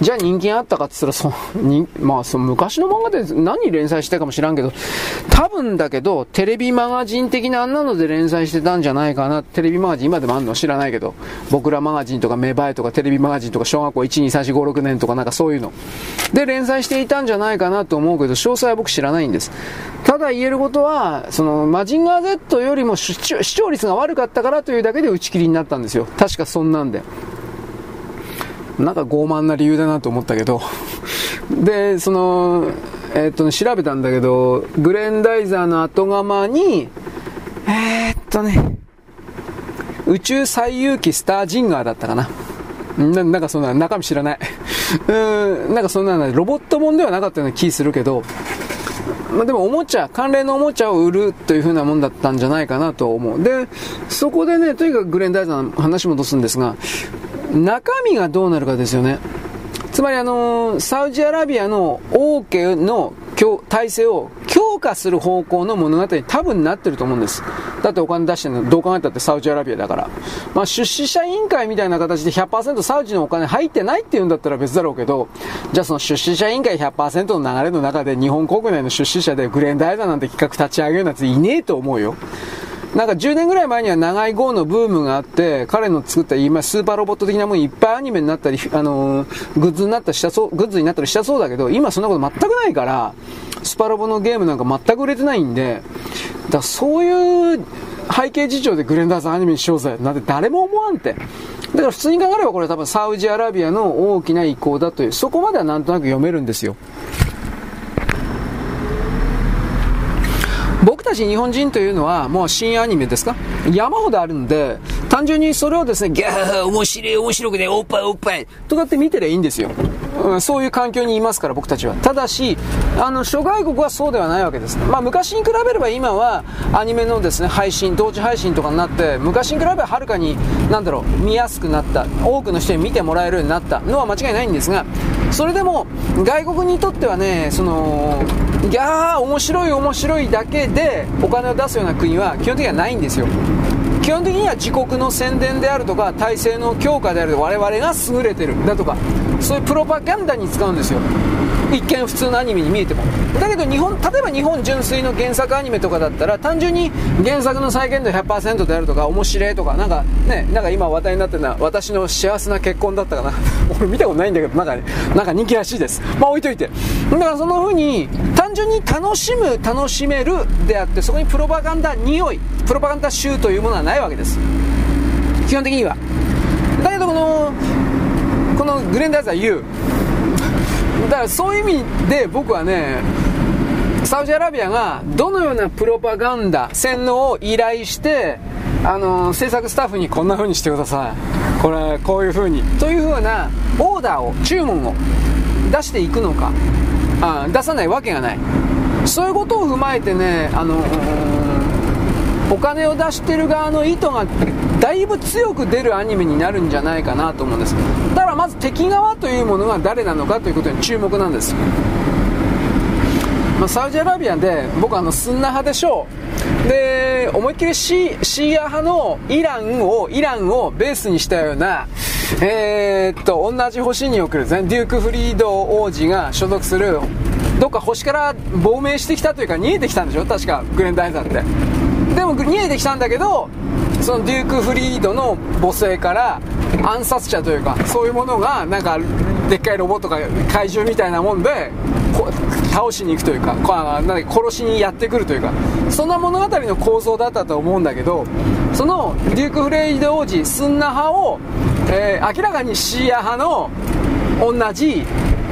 Speaker 1: じゃあ人気あったかって言ったら、そにまあ、その昔の漫画で何連載してたかもしらんけど、多分だけど、テレビマガジン的なあんなので連載してたんじゃないかな。テレビマガジン今でもあんの知らないけど、僕らマガジンとか芽生えとかテレビマガジンとか小学校1、2、3、4、5、6年とかなんかそういうの。で連載していたんじゃないかなと思うけど、詳細は僕知らないんです。ただ言えることは、その、マジンガー Z よりも視聴率が悪かったからというだけで打ち切りになったんですよ。確かそんなんで。なんか傲慢な理由だなと思ったけど で、その、えー、っと、ね、調べたんだけど、グレンダイザーの後釜に、えー、っとね、宇宙最有機スタージンガーだったかな。ななんかそんな、中身知らない。うん、なんかそんな、ロボットもんではなかったような気するけど、まあ、でもおもちゃ、関連のおもちゃを売るという風なもんだったんじゃないかなと思う。で、そこでね、とにかくグレンダイザーの話戻すんですが、中身がどうなるかですよね。つまりあのー、サウジアラビアの王家の体制を強化する方向の物語に多分なってると思うんです。だってお金出してるのどう考えたってサウジアラビアだから。まあ出資者委員会みたいな形で100%サウジのお金入ってないっていうんだったら別だろうけど、じゃあその出資者委員会100%の流れの中で日本国内の出資者でグレンダイザーなんて企画立ち上げるようなやついねえと思うよ。なんか10年ぐらい前には長い号のブームがあって、彼の作った今スーパーロボット的なものいっぱいアニメになったり、あのー、グッズになったりしたそう、グッズになったりしたそうだけど、今そんなこと全くないから、スパロボのゲームなんか全く売れてないんで、だそういう背景事情でグレンダーズアニメにしようぜ。なんて誰も思わんて。だから普通に考えればこれ多分サウジアラビアの大きな意向だという、そこまではなんとなく読めるんですよ。僕たち日本人というのはもう新アニメですか？山ほどあるんで、単純にそれをですね、ギャー、面白い、面白くね、おっぱい、おっぱい、とかって見てりゃいいんですよ。そういう環境にいますから僕たちは。ただし、あの、諸外国はそうではないわけです。まあ昔に比べれば今はアニメのですね、配信、同時配信とかになって、昔に比べればはるかに、なんだろう、見やすくなった、多くの人に見てもらえるようになったのは間違いないんですが、それでも外国にとってはね、その、ギャー面白い面白いだけでお金を出すような国は基本的にはないんですよ。基本的には自国の宣伝であるとか体制の強化であると我々が優れてる。だとかそういうプロパガンダに使うんですよ。一見普通のアニメに見えても。だけど日本例えば日本純粋の原作アニメとかだったら単純に原作の再現度100%であるとか面白いとかなんかねなんか今話題になってるのは私の幸せな結婚だったかな。俺見たことないんだけどなんか、ね、なんか人気らしいです。まあ置いといて。だからその風に単純に楽しむ楽しめるであってそこにプロパガンダ匂いプロパガンダ集というものはないわけです。基本的には。グレンダーズは言う。だからそういう意味で僕はねサウジアラビアがどのようなプロパガンダ洗脳を依頼してあの制作スタッフにこんな風にしてください。これこういう風に。という風なオーダーを注文を出していくのか。あ出さないわけがない。そういうことを踏まえてねあのお金を出してる側の意図がだいぶ強く出るアニメになるんじゃないかなと思うんです。だからまず敵側というものが誰なのかということに注目なんです。まあ、サウジアラビアで僕はあのスンナ派でしょう。で思いっきりシーア派のイランをイランをベースにしたようなえー、っと同じ星に送るねデューク・フリード王子が所属するどっか星から亡命してきたというか逃げてきたんでしょ？確かグレン・ダイザーって。でも逃げてきたんだけどそのデューク・フリードの母性から暗殺者というかそういうものがなんかでっかいロボットが怪獣みたいなもんで倒しに行くというかなん殺しにやってくるというかそんな物語の構造だったと思うんだけどそのデューク・フレイド王子スンナ派を、えー、明らかにシーア派の同じ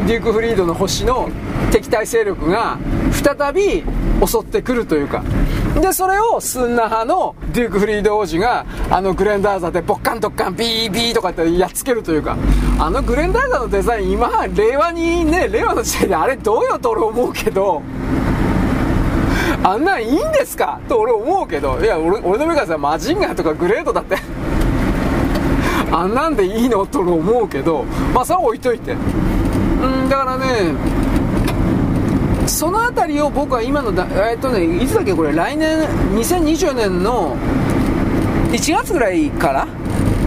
Speaker 1: デューク・フリードの星の敵対勢力が再び襲ってくるというかでそれをスンナ派のデューク・フリード王子があのグレンダーザでボッカンドッカンビービーとかってやっつけるというかあのグレンダーザのデザイン今令和にね令和の時代であれどうよと俺思うけどあんなんいいんですかと俺思うけどいや俺俺の目からさマジンガーとかグレードだって。あんなんでいいのと思うけどまあそれは置いといて。うんだからねその辺りを僕は今のだ、えー、っとね、いつだっけ、これ、来年、2020年の1月ぐらいから？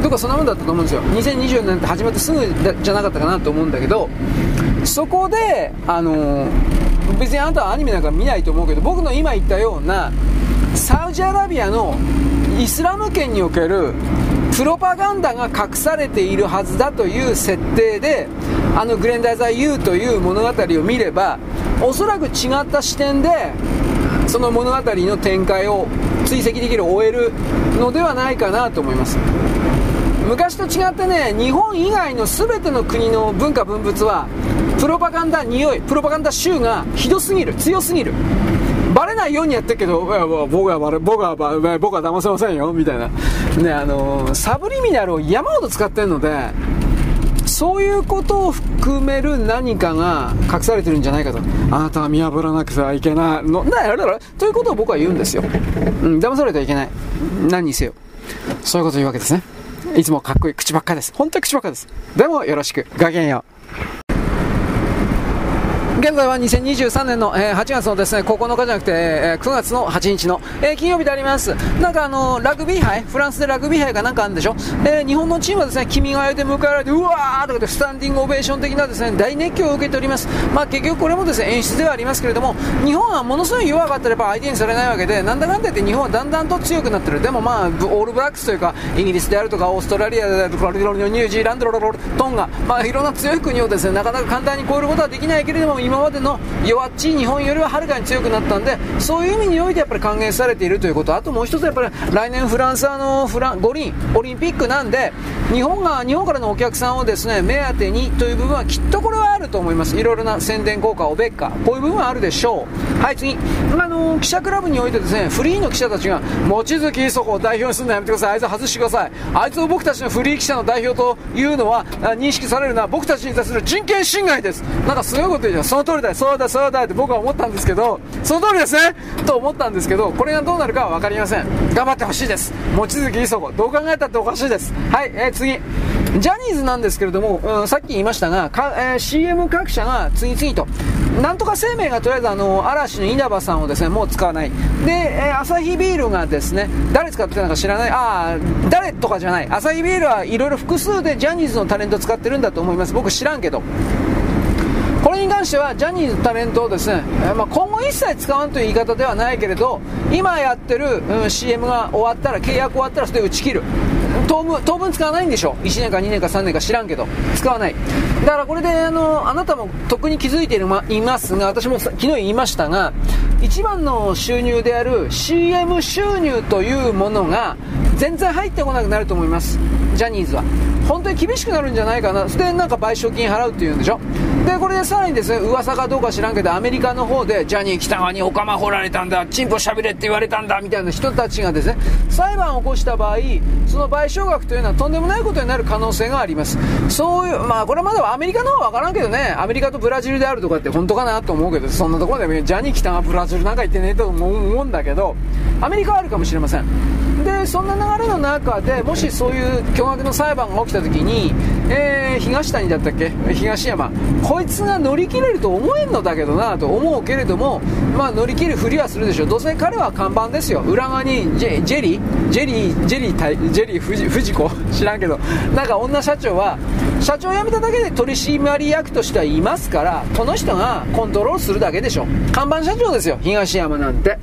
Speaker 1: とかそんなもんだったと思うんですよ、2020年って始まってすぐじゃなかったかなと思うんだけど、そこで、あのー、別にあなたはアニメなんか見ないと思うけど、僕の今言ったような、サウジアラビアのイスラム圏におけるプロパガンダが隠されているはずだという設定であのグレンダイザー U という物語を見ればおそらく違った視点でその物語の展開を追跡できる終えるのではないかなと思います昔と違ってね日本以外の全ての国の文化文物はプロパガンダ匂いプロパガンダ臭がひどすぎる強すぎるバレないようにやってるけど、僕はバレ、僕は、僕は騙せませんよ、みたいな。ね、あのー、サブリミナルを山ほど使ってるので、そういうことを含める何かが隠されてるんじゃないかと。あなたは見破らなくてはいけない。のなあれだろということを僕は言うんですよ。うん、騙されてはいけない。何にせよ。そういうことを言うわけですね。いつもかっこいい口ばっかです。本当に口ばっかです。でもよろしく。ごきげんよう。現在は2023年の、えー、8月のですね9日じゃなくて、えー、9月の8日の、えー、金曜日であります。なんかあのラグビー杯、フランスでラグビー杯がなんかあるんでしょ、えー、日本のチームはですね、君が代で迎えられて、うわーとかでスタンディングオベーション的なですね、大熱狂を受けております。まあ結局これもですね、演出ではありますけれども、日本はものすごい弱かったらやっぱ相手にされないわけで、なんだかんだ言って日本はだんだんと強くなってる。でもまあ、オールブラックスというか、イギリスであるとか、オーストラリアであるとか、ニュージーランド、トンガ、まあいろんな強い国をですね、なかなか簡単に超えることはできないけれども、今までの弱っちい日本よりははるかに強くなったんでそういう意味においてやっぱり歓迎されているということ。あともう一つやっぱり来年フランスあのフラン五輪オリンピックなんで日本が日本からのお客さんをですね目当てにという部分はきっとこれはあると思います。いろいろな宣伝効果おべっかこういう部分はあるでしょう。はい次。あの記者クラブにおいてですねフリーの記者たちが望月磯子を代表にするのやめてください。あいつ外してください。あいつを僕たちのフリー記者の代表というのは認識されるのは僕たちに対する人権侵害です。なんかすごいこと言うじゃん。その通りだそうだそうだって僕は思ったんですけどその通りですねと思ったんですけどこれがどうなるかは分かりません頑張ってほしいです望月磯子どう考えたっておかしいですはい、えー、次ジャニーズなんですけれども、うん、さっき言いましたが、えー、CM 各社が次々と、なんとか生命がとりあえずあの、嵐の稲葉さんをですね、もう使わない。で、えー、アサヒビールがですね、誰使ってたのか知らない、ああ、誰とかじゃない。アサヒビールはいろいろ複数でジャニーズのタレント使ってるんだと思います。僕知らんけど。に関してはジャニーズタレントをですね、まあ、今後一切使わんという言い方ではないけれど今やってる、うん、CM が終わったら契約終わったらそれで打ち切る。当分当分使わないんでしょ1年か2年か3年か知らんけど。使わない。だからこれであのあなたも特に気づいていますが私も昨日言いましたが一番の収入である CM 収入というものが全然入ってこなくなると思います。ジャニーズは。本当に厳しくなるんじゃないかな。それでなんか賠償金払うっていうんでしょ。でこれでさらにですね噂かどうか知らんけどアメリカの方でジャニー北川にお釜掘られたんだチンポしゃべれって言われたんだみたいな人たちがですね裁判を起こした場合その賠償額というのはとんでもないことになる可能性があります。そういうまあこれはまだアメリカの方は分からんけどねアメリカとブラジルであるとかって本当かなと思うけどそんなところでジャニー北川ブラジルなんか行ってねえと思うんだけどアメリカはあるかもしれません。でそんな流れの中でもしそういう巨額の裁判が起きた時に、えー、東谷だったっけ？東山。こいつが乗り切れると思えんのだけどなと思うけれども、まあ、乗り切るふりはするでしょう。どうせ彼は看板ですよ。裏側にジェジェリー？ジェリージェリージェリー藤藤子？知らんけど。なんか女社長は社長を辞めただけで取締役としてはいますからこの人がコントロールするだけでしょ看板社長ですよ。東山なんて。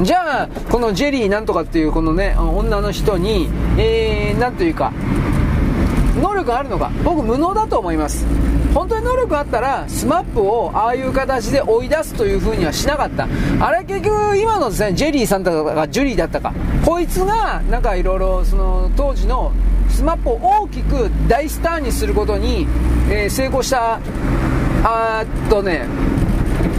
Speaker 1: じゃあこのジェリーなんとかっていうこのね女の人にえー、なんというか能力あるのか。僕無能だと思います。本当に能力あったら SMAP をああいう形で追い出すという風にはしなかった。あれ結局今のですねジェリーさんだったかジュリーだったか。こいつがなんかいろいろその当時の SMAP を大きく大スターにすることに、えー、成功した。あっとね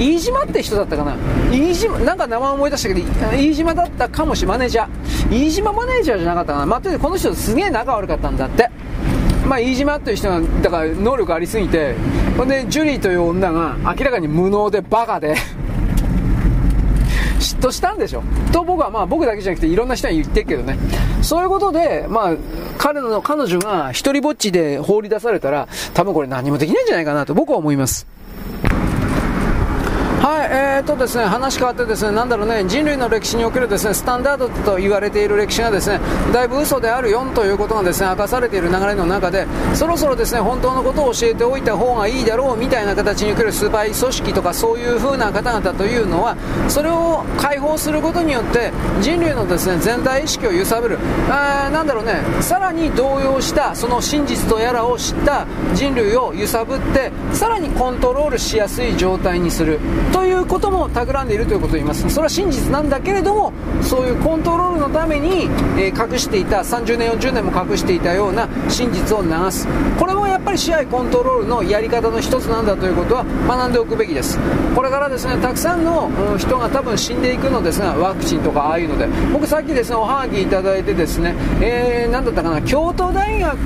Speaker 1: 飯島って人だったかな？飯島、なんか名前思い出したけど、飯島だったかもしマネージャー。飯島マネージャーじゃなかったかな？まあ、この人すげえ仲悪かったんだって。まあ、飯島っていう人が、だから能力ありすぎて、ほんで、ジュリーという女が明らかに無能でバカで嫉妬したんでしょ？と僕はまあ僕だけじゃなくていろんな人に言ってるけどね。そういうことで、まあ彼の、彼女が一人ぼっちで放り出されたら多分これ何もできないんじゃないかなと僕は思います。はい、えーとですね、話変わってですね、なんだろうね、人類の歴史におけるですね、スタンダードと言われている歴史がですね、だいぶ嘘であるよということがですね、明かされている流れの中で、そろそろですね、本当のことを教えておいた方がいいだろうみたいな形におけるスーパー組織とかそういう風な方々というのは、それを解放することによって人類のですね、全体意識を揺さぶる、あーなんだろうね、さらに動揺したその真実とやらを知った人類を揺さぶって、さらにコントロールしやすい状態にする。ということも企んでいるということを言います。それは真実なんだけれどもそういうコントロールのために、えー、隠していた30年40年も隠していたような真実を流す。これもやっぱり試合コントロールのやり方の一つなんだということは学んでおくべきです。これからですねたくさんの、人が多分死んでいくのですがワクチンとかああいうので。僕さっきですねおはがきいただいてですね、えー、何だったかな京都大学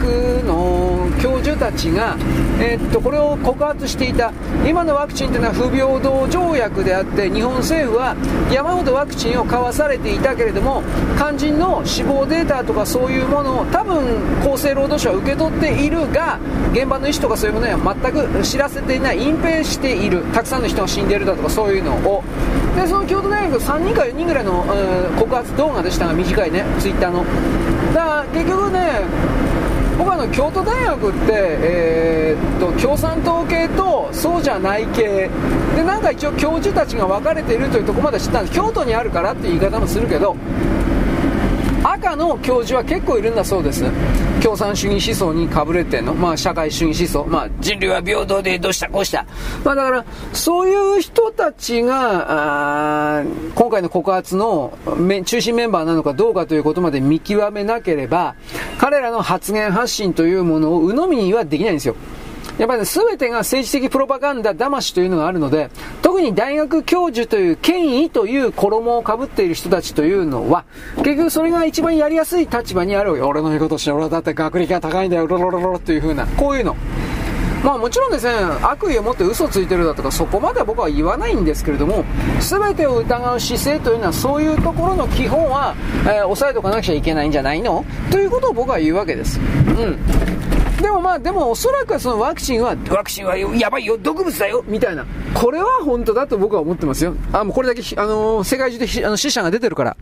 Speaker 1: の教授たちが、えー、っとこれを告発していた。今のワクチンというのは不平等条約であって日本政府は山ほどワクチンを買わされていたけれども肝心の死亡データとかそういうものを多分厚生労働省は受け取っているが現場の医師とかそういうものには全く知らせていない隠蔽しているたくさんの人が死んでいるだとかそういうのを。でその京都大学3人か4人ぐらいの、告発動画でしたが短いねツイッターの。だから結局ね僕はあの京都大学って、えー、っと共産党系とそうじゃない系。でなんか一応教授たちが分かれているというところまで知ったんです。京都にあるからっていう言い方もするけど赤の教授は結構いるんだそうです。共産主義思想にかぶれてんの、まあ、社会主義思想、まあ、人類は平等でどうしたこうした、まあ、だからそういう人たちが今回の告発の中心メンバーなのかどうかということまで見極めなければ彼らの発言発信というものを鵜呑みにはできないんですよ。やっぱり、ね、全てが政治的プロパガンダ騙しというのがあるので、特に大学教授という権威という衣をかぶっている人たちというのは、結局それが一番やりやすい立場にある俺の言うことして、俺はだって学歴が高いんだよ、ロロロロロっていう風な、こういうの。まあもちろんですね、悪意を持って嘘ついてるだとか、そこまでは僕は言わないんですけれども、全てを疑う姿勢というのは、そういうところの基本は、えー、押さえておかなくちゃいけないんじゃないのということを僕は言うわけです。うん。でもまあ、でもおそらくはそのワクチンは、ワクチンはやばいよ、毒物だよ、みたいな。これは本当だと僕は思ってますよ。あ、もうこれだけ、あのー、世界中であの死者が出てるから。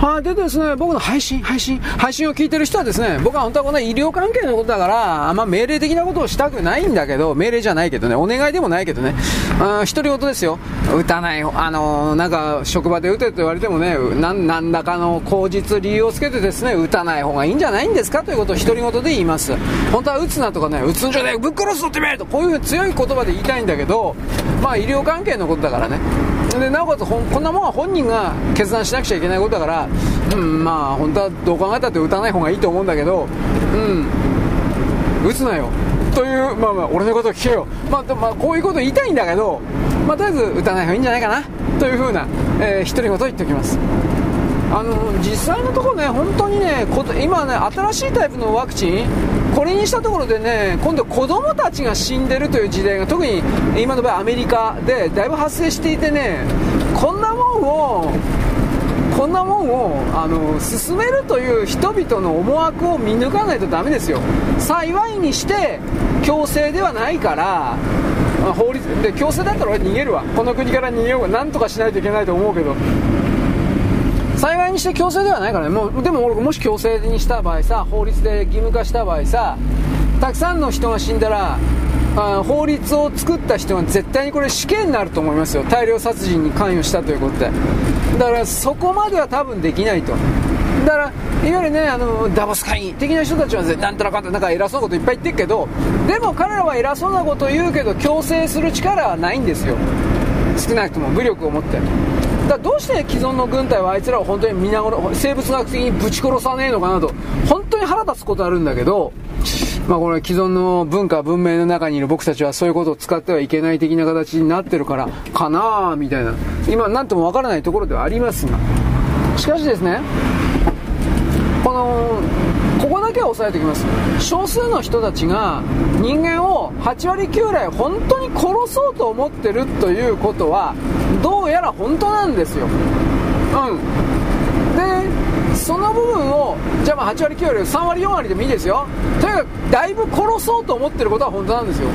Speaker 1: はい、でですね、僕の配信、配信、配信を聞いてる人はですね、僕は本当はこの医療関係のことだから、あんま命令的なことをしたくないんだけど、命令じゃないけどね、お願いでもないけどね、あ独り言ですよ。打たない、あのー、なんか、職場で打てと言われてもね、ななんだかの口実、理由をつけてですね、打たない方がいいんじゃないんですか？ということを独り言で言います。本当は打つなとかね、打つんじゃねえ、ぶっ殺すぞってめえと、こういう強い言葉で言いたいんだけど、まあ医療関係のことだからね。でなおかつこんなもんは本人が決断しなくちゃいけないことだから、うん、まあ本当はどう考えたって打たない方がいいと思うんだけど、うん、打つなよ。という、まあまあ、俺のことを聞けよ、まあ、まあ、こういうこと言いたいんだけど、まあ、とりあえず打たない方がいいんじゃないかな。というふうな、えー、独り言言っておきます。あの実際のところね、本当にね、今ね、新しいタイプのワクチン、これにしたところでね、今度子供たちが死んでるという時代が、特に今の場合アメリカでだいぶ発生していてね、こんなもんを、こんなもんをあの進めるという人々の思惑を見抜かないとダメですよ。幸いにして強制ではないから法律で強制だったら俺逃げるわ。この国から逃げようが何とかしないといけないと思うけど。して強制ではないからねもうでも俺もし強制にした場合さ法律で義務化した場合さたくさんの人が死んだらあ法律を作った人は絶対にこれ死刑になると思いますよ。大量殺人に関与したということで。だからそこまでは多分できないと。だからいわゆるねあのダボス会議的な人たちはなんとなくなんか偉そうなこといっぱい言ってるけどでも彼らは偉そうなこと言うけど強制する力はないんですよ。少なくとも武力を持って。だどうして既存の軍隊はあいつらを本当に皆殺生物学的にぶち殺さねえのかなと。本当に腹立つことあるんだけどまあこれ既存の文化文明の中にいる僕たちはそういうことを使ってはいけない的な形になってるからかなみたいな。今何ともわからないところではありますが。しかしですねこのだけは押さえておきます。少数の人たちが人間を8割9割本当に殺そうと思ってるということはどうやら本当なんですよ。うん。でその部分をじゃあまあ8割9割3割4割でもいいですよ。とにかくだいぶ殺そうと思ってることは本当なんですよ。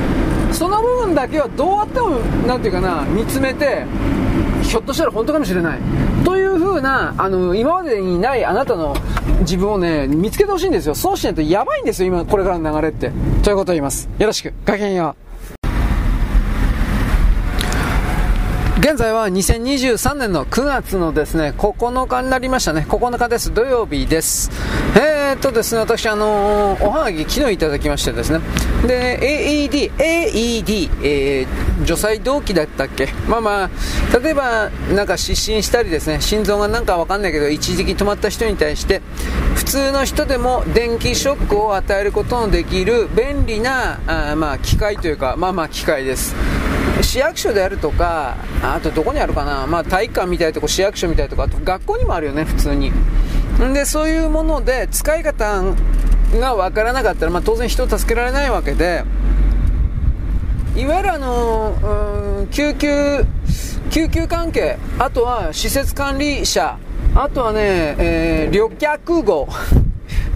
Speaker 1: その部分だけはどうやっても何ていうかな見つめてひょっとしたら本当かもしれない。という風なあの今までにないあなたの自分をね見つけてほしいんですよ。そうしないとやばいんですよ今これからの流れって。ということを言います。よろしく。ごきげんよう。現在は2023年の9月のですね、9日になりましたね。9日です。土曜日です。えー、っとですね、私、あのー、おはがき昨日いただきましてですね。で、AED、AED、えー、除細動器だったっけ？まあまあ、例えば、なんか失神したりですね、心臓がなんかわかんないけど、一時期止まった人に対して、普通の人でも電気ショックを与えることのできる便利な、あまあ、機械というか、まあまあ、機械です。市役所であるとか、あとどこにあるかな、まあ、体育館みたいなとこ、市役所みたいなとこ、あと学校にもあるよね、普通に。んで、そういうもので、使い方がわからなかったら、まあ、当然人を助けられないわけで、いわゆるあの、救急、救急関係、あとは施設管理者、あとはね、えー、旅客号、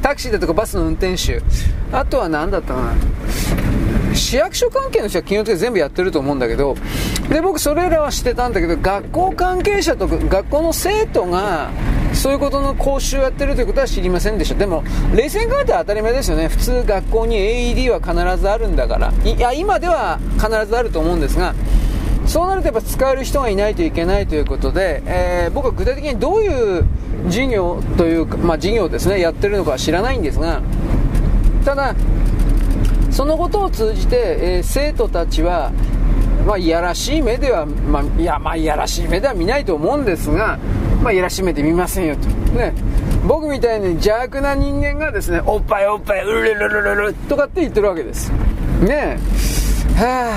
Speaker 1: タクシーだとかバスの運転手、あとは何だったかな、市役所関係の人は金曜日全部やってると思うんだけど、で、僕それらはしてたんだけど、学校関係者とか、学校の生徒が、そういうことの講習をやってるということは知りませんでした。でも、冷静に考えたら当たり前ですよね。普通学校に AED は必ずあるんだから。いや、今では必ずあると思うんですが、そうなるとやっぱ使える人がいないといけないということで、えー、僕は具体的にどういう事業というか、まあ事業ですね、やってるのかは知らないんですが、ただ、そのことを通じて、えー、生徒たちは、まあ、いやらしい目では、まあ、いや、まあ、いやらしい目では見ないと思うんですが、まあ、いやらしい目で見ませんよと。ね。僕みたいに邪悪な人間がですね、おっぱいおっぱい、うるるるるるとかって言ってるわけです。ねえ。は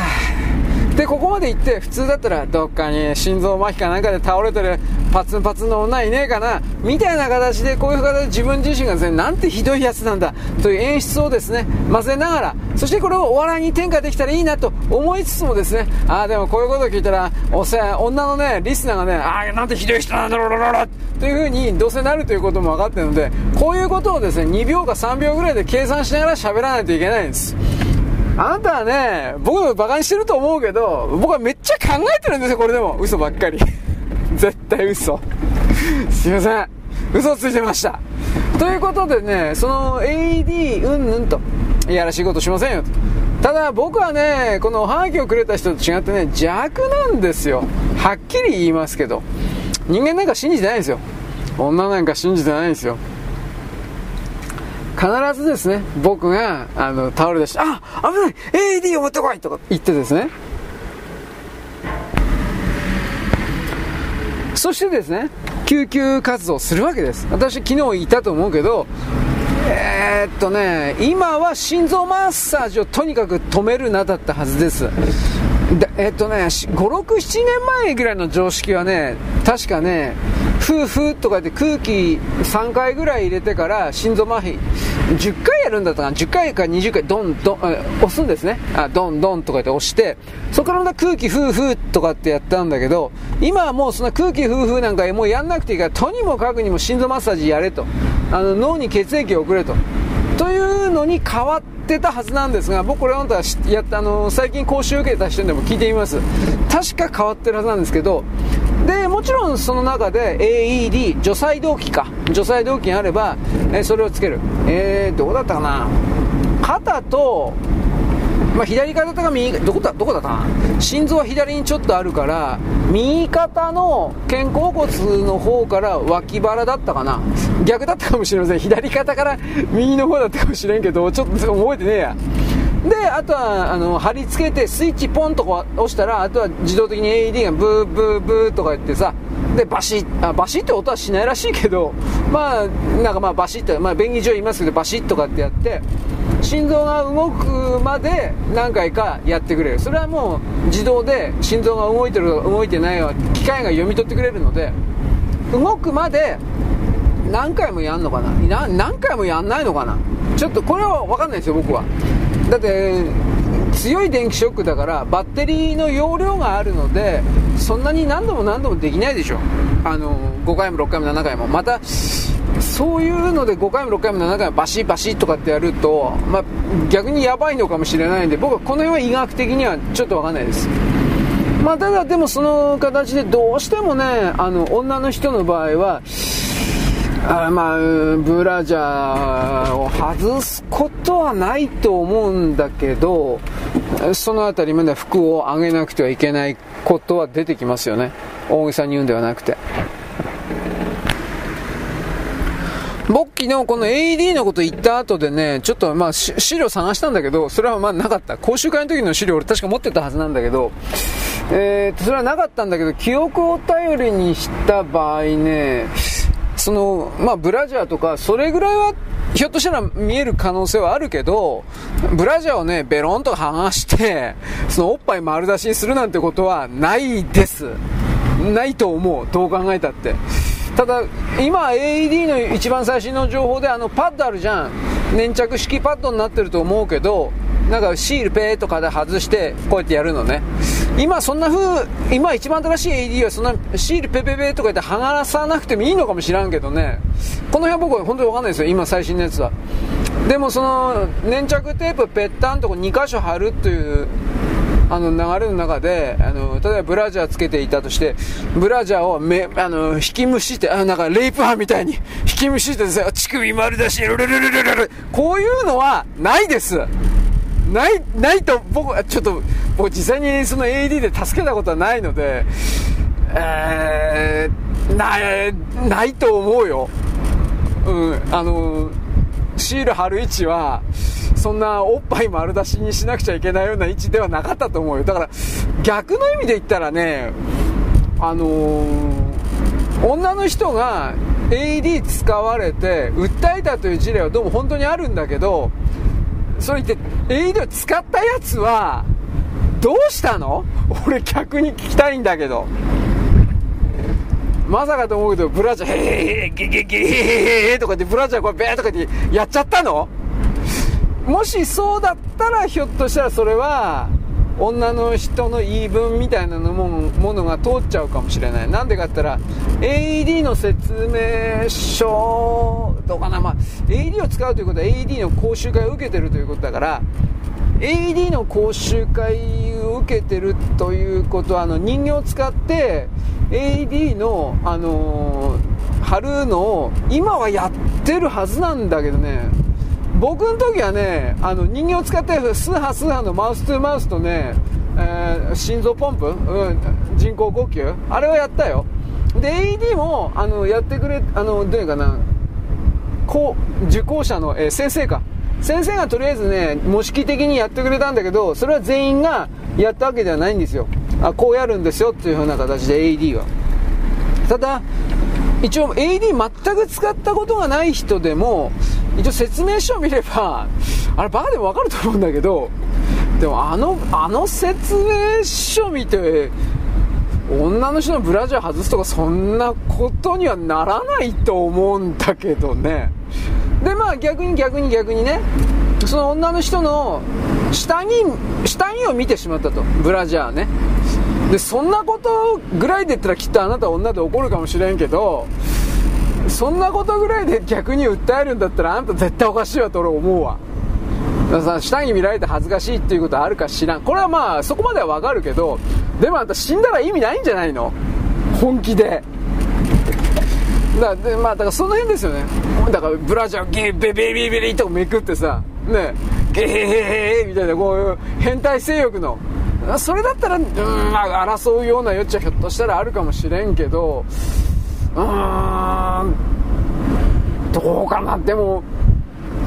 Speaker 1: でここまで行って普通だったらどっかに心臓麻痺かなんかで倒れてるパツンパツンの女いねえかなみたいな形でこういう形で自分自身がですねなんてひどいやつなんだという演出をですね混ぜながらそしてこれをお笑いに転嫁できたらいいなと思いつつもですねああでもこういうことを聞いたらおせ女のねリスナーがねああなんてひどい人なんだろうろろろというふうにどうせなるということも分かってるのでこういうことをですね2秒か3秒ぐらいで計算しながら喋らないといけないんです。あなたはね、僕を馬鹿にしてると思うけど、僕はめっちゃ考えてるんですよ、これでも。嘘ばっかり。絶対嘘。すいません。嘘ついてました。ということでね、その AD うんぬんと、いやらしいことしませんよと。ただ僕はね、このおはがきをくれた人と違ってね、弱なんですよ。はっきり言いますけど。人間なんか信じてないんですよ。女なんか信じてないんですよ。必ずですね、僕が、あの、倒れ出して、あ危ない !AED を持ってこいとか言ってですね、そしてですね、救急活動するわけです。私昨日言ったと思うけど、えー、っとね、今は心臓マッサージをとにかく止めるなだったはずです。でえっとね、5、6、7年前ぐらいの常識はね、確かね、ふーふーとか言って空気3回ぐらい入れてから心臓麻痺。10回やるんだったかな？10回か20回ドンドン押すんですね。あドンドンとか言って押してそこからまた空気ふーふーとかってやったんだけど今はもうそんな空気ふーふーなんかもうやんなくていいからとにもかくにも心臓マッサージやれと。あの脳に血液を送れと。というのに変わってたはずなんですが僕これ本当はやったあの最近講習受けた人でも聞いてみます。確か変わってるはずなんですけどでもちろんその中で AED 除細動器か。除細動器があれば、えー、それをつける。えー、どこだったかな。肩とまあ、左肩とか右どこだどこだったかな。心臓は左にちょっとあるから右肩の肩甲骨の方から脇腹だったかな。逆だったかもしれません。左肩から右の方だったかもしれんけどちょっと覚えてねえや。であとはあの貼り付けてスイッチポンと押したらあとは自動的に AED がブーブーブーとか言ってさでバシッあバシッって音はしないらしいけどまあなんかまあバシッと、まあ、便宜上言いますけどバシッとかってやって心臓が動くまで何回かやってくれる。それはもう自動で心臓が動いてる動いてないは機械が読み取ってくれるので動くまで何回もやんのかな？何回もやんないのかな？ちょっとこれは分かんないですよ僕は。だって強い電気ショックだからバッテリーの容量があるのでそんなに何度も何度もできないでしょ。あの5回も6回も7回も。またそういうので5回も6回も7回もバシバシとかってやると、まあ、逆にやばいのかもしれないんで僕はこの辺は医学的にはちょっと分かんないです。まあ、ただでもその形でどうしてもねあの女の人の場合はあまあ、ブラジャーを外すことはないと思うんだけど、そのあたりまで服を上げなくてはいけないことは出てきますよね。大げさに言うんではなくて。僕昨日この AED のこと言った後でね、ちょっとまあ資料探したんだけど、それはまあなかった。講習会の時の資料俺確か持ってたはずなんだけど、えー、それはなかったんだけど、記憶を頼りにした場合ね、その、まあ、ブラジャーとか、それぐらいは、ひょっとしたら見える可能性はあるけど、ブラジャーをね、ベロンと剥がして、そのおっぱい丸出しにするなんてことはないです。ないと思う。どう考えたって。ただ、今 AED の一番最新の情報であのパッドあるじゃん。粘着式パッドになってると思うけど、なんかシールペーとかで外してこうやってやるのね。今そんな風今一番新しい AD はそんなシールペペペとか言って剥がさなくてもいいのかもしらんけどね。この辺は僕は本当に分かんないですよ今最新のやつは。でもその粘着テープぺったんとこ2箇所貼るというあの流れの中であの例えばブラジャーつけていたとしてブラジャーをめあの引きむしってあなんかレイプ犯みたいに引きむしって乳首丸出しルルルルルルルこういうのはないですない、ないと、僕はちょっと、僕実際にその AD で助けたことはないので、えー、ない、ないと思うよ。うん、あの、シール貼る位置は、そんなおっぱい丸出しにしなくちゃいけないような位置ではなかったと思うよ。だから、逆の意味で言ったらね、あのー、女の人が AD 使われて訴えたという事例はどうも本当にあるんだけど、それ言って、AED を使ったやつは、どうしたの？俺逆に聞きたいんだけどまさかと思うけどブラジャーへーへーゲゲゲへーへーとかってブラジャーこれベーとかってやっちゃったの？もしそうだったらひょっとしたらそれは女の人の言い分みたいなのもものが通っちゃうかもしれない。なんでかって言ったら AED の説明書どうかな、まあ、AED を使うということは AED の講習会を受けてるということだから AED の講習会を受けてるということはあの人形を使って AED の、あのー、貼るのを今はやってるはずなんだけどね。僕の時はねあの人形を使ってスーハスーハのマウス2マウスとね、えー、心臓ポンプ、うん、人工呼吸あれはやったよ。で AED もあのやってくれあのどういうかな。こう受講者の、えー、先生か。先生がとりあえずね模式的にやってくれたんだけどそれは全員がやったわけではないんですよ。あこうやるんですよっていう風な形で AD は。ただ一応 AD 全く使ったことがない人でも一応説明書を見ればあれバカでも分かると思うんだけどでもあのあの説明書見て女の人のブラジャー外すとかそんなことにはならないと思うんだけどね。でまあ逆に逆に逆にねその女の人の下着下着を見てしまったと。ブラジャーね。でそんなことぐらいで言ったらきっとあなたは女で怒るかもしれんけどそんなことぐらいで逆に訴えるんだったらあんた絶対おかしいわと俺思うわ。だからさ下着見られて恥ずかしいっていうことあるか知らん。これはまあそこまではわかるけどでもあんた死んだら意味ないんじゃないの？本気で。だでまあだからその辺ですよね。だからブラジャーゲーベベベベベとめくってさねゲーヘヘヘみたいなこういう変態性欲の。それだったら、うん、まあ、争うような余地はひょっとしたらあるかもしれんけど、うーん、どうかな、でも、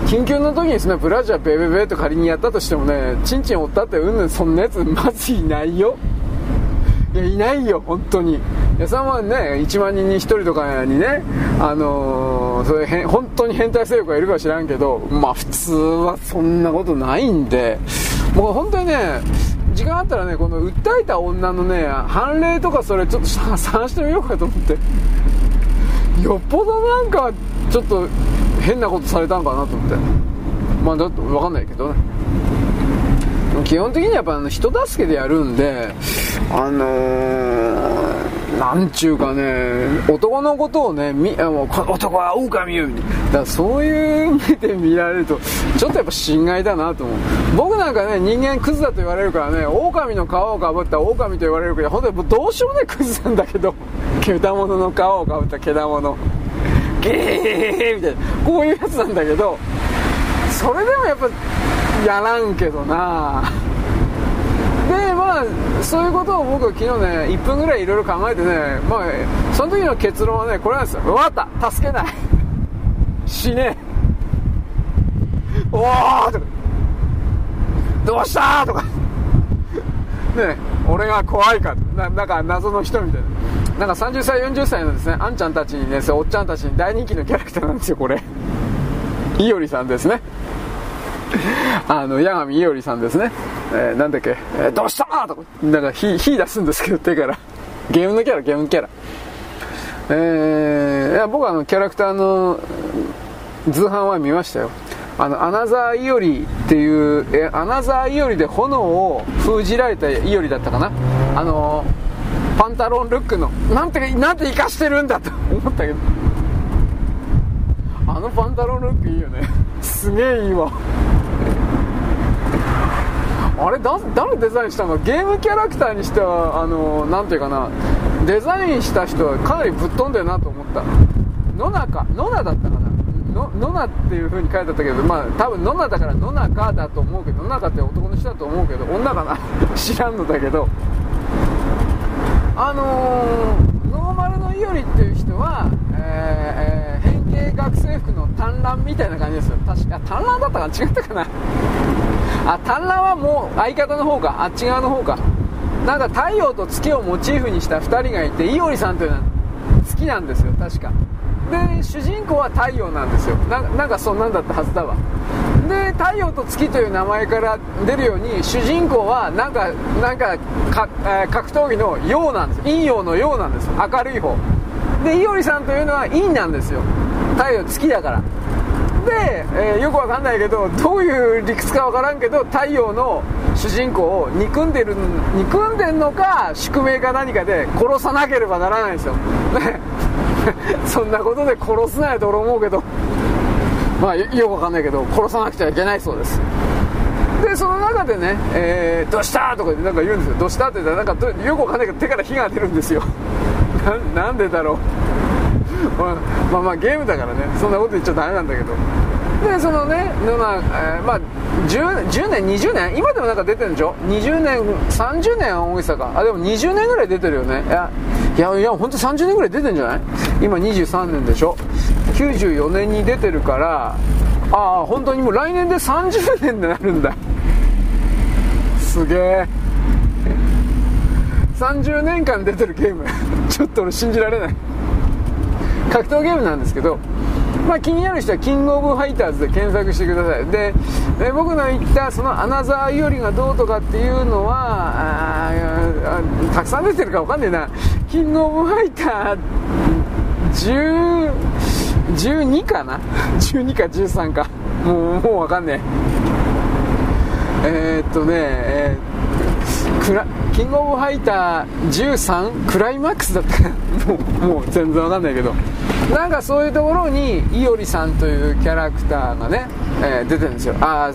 Speaker 1: 緊急の時にそのブラジャーベベベと仮にやったとしてもね、チンチン折ったってうんぬんそんなやつまずいないよ。いや、いないよ、本当に。いや、それはね、1万人に1人とかにね、あのー、それ本当に変態性欲がいるか知らんけど、まあ普通はそんなことないんで、もう本当にね、時間あったらねこの訴えた女のね判例とかそれちょっと探してみようかと思って。よっぽどなんかちょっと変なことされたんかなと思って。まあだって分かんないけどね。基本的にはやっぱあの人助けでやるんであのーなんちゅうかね、男のことをね、み男は狼よみたいな。だそういう目で見られると、ちょっとやっぱ心外だなと思う。僕なんかね、人間クズだと言われるからね、狼の皮をかぶった狼と言われるけど、本当にもうどうしようもないクズなんだけど、けだもの皮をかぶったけだもの。ゲーみたいな。こういうやつなんだけど、それでもやっぱ、やらんけどな。でまあそういうことを僕は昨日ね1分ぐらいいろいろ考えてねまあその時の結論はねこれなんですよ。分かった。助けない。死ね。おおとか。どうしたとか。ね俺が怖いか。ななんか謎の人みたいな。なんか30歳40歳のですねあんちゃんたちにねおっちゃんたちに大人気のキャラクターなんですよこれ。いおりさんですね。あの、八神伊織さんですね。えー、なんだっけ、えー、どうしたとか、なんか火、火出すんですけど、手から。ゲームのキャラ、ゲームキャラ。えー、いや僕はあの、キャラクターの図版は見ましたよ。あの、アナザーイオリっていう、え、アナザーイオリで炎を封じられたイオリだったかな。あの、パンタロンルックの、なんて、なんて生かしてるんだと思ったけど。あのパンタロンルックいいよね。すげえいいわ。あれだ誰デザインしたの？ゲームキャラクターにしてはあのなんていうかな。デザインした人はかなりぶっ飛んでるなと思った。野中野名だったかな。野名っていう風に書いてあったけどまあ多分野名だから野中だと思うけど野中って男の人だと思うけど女かな？知らんのだけど。あのー、ノーマルのイオリっていう人は、学生服の単乱みたいな感じですよ。確か単乱だったかな？違ったかな？あ単乱はもう相方の方か。あっち側の方か。なんか太陽と月をモチーフにした2人がいていおりさんというのは好きなんですよ。確か。で主人公は太陽なんですよ。なんかそんなんだったはずだわ。で太陽と月という名前から出るように主人公はなんかなんかか、えー、格闘技の陽なんです。陰陽の陽なんです明るい方。でいおりさんというのは陰なんですよ。太陽月だから。で、えー、よくわかんないけどどういう理屈かわからんけど太陽の主人公を憎んでる憎んでんのか宿命か何かで殺さなければならないんですよ、そんなことで殺すなよと俺思うけど。まあよくわかんないけど殺さなくちゃいけないそうです。でその中でね、えー、どうしたとかなんか言うんですよ。どうしたって言ったらなんかよくわかんないけど手から火が出るんですよ。なんでだろう。まあまあゲームだからね。そんなこと言っちゃダメなんだけど。でそのね、まあえー、まあ10、10, 年20年？今でもなんか出てるんでしょ？20年30年大げさかあでも20年ぐらい出てるよね。いやいやいや本当30年ぐらい出てるんじゃない？今23年でしょ？94年に出てるからああ本当にもう来年で30年になるんだ。すげえ。30年間出てるゲーム。ちょっと俺信じられない。格闘ゲームなんですけど、まあ、気になる人はキングオブファイターズで検索してください。でで僕の言ったそのアナザーよりがどうとかっていうのはたくさん出てるか分かんねえな。キングオブファイター10 12かな 12か。13かもうもう分かんねえ。えー、っとね、えーキングオブファイター13クライマックスだったか もうもう全然わかんないけど。なんかそういうところにいおりさんというキャラクターがね、えー、出てるんですよ。あ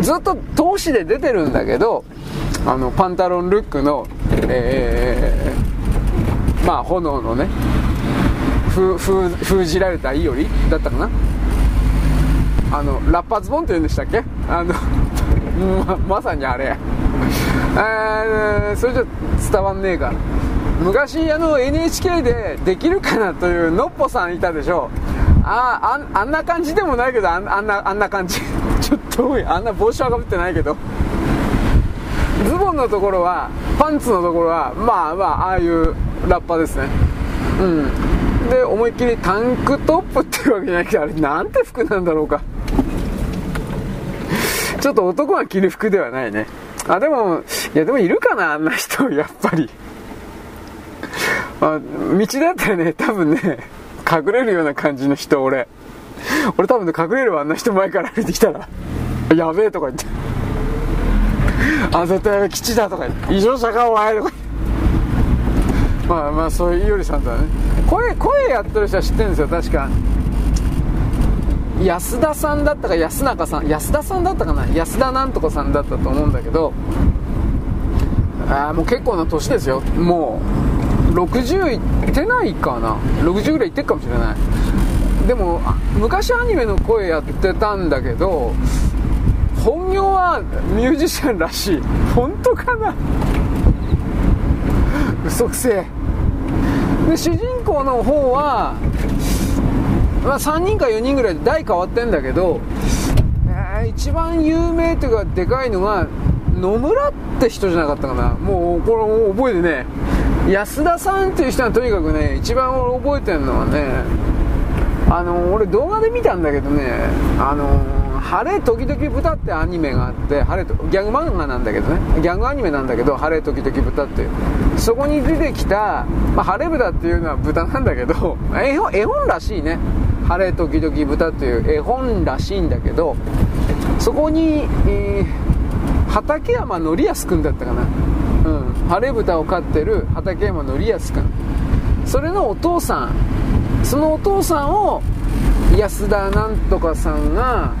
Speaker 1: ずっと投資で出てるんだけどあのパンタロンルックの、えー、まあ炎のね封じられたいおりだったかな？あのラッパズボンって言うんでしたっけ？あの ままさにあれえ、それじゃ伝わんねえか。昔あの NHK でできるかなというのっぽさんいたでしょあああんな感じでもないけどあんなあんな感じ。ちょっとあんな帽子はかぶってないけど。ズボンのところはパンツのところはまあまあああいうラッパですね。うん。で思いっきりタンクトップっていうわけじゃないけどあれなんて服なんだろうか。ちょっと男が着る服ではないね。あ、でも、いや、でもいるかな、あんな人、やっぱり。あ、道だったらね、多分ね、隠れるような感じの人、俺。俺多分ね、隠れるわ、あんな人前から歩いてきたら。やべえとか言って。あ、絶対基地だとか言って。異常者か、お前とかまあまあ、そういういおりさんとはね。声、声やってる人は知ってるんですよ、確か。安田さんだったか安中さん安田さんだったかな安田なんとかさんだったと思うんだけどあもう結構な年ですよ。もう60いってないかな。60ぐらいいってるかもしれない。でも昔アニメの声やってたんだけど本業はミュージシャンらしい。本当かな。嘘くせえ。で主人公の方はまあ、3人か4人ぐらいで代変わってんだけど、えー、一番有名というかでかいのが野村って人じゃなかったかな。もうこれもう覚えてね安田さんっていう人はとにかくね一番俺覚えてるのはねあの俺動画で見たんだけどねあの晴れ時々豚ってアニメがあって晴れとギャグ漫画なんだけどね。ギャグアニメなんだけど晴れ時々豚っていう。そこに出てきた、まあ、晴れ豚っていうのは豚なんだけど絵本絵本らしいね。晴れ時々豚という絵本らしいんだけどそこに、えー、畠山紀康君だったかな、うん、晴れ豚を飼ってる畠山紀康君。それのお父さん。そのお父さんを安田なんとかさんが、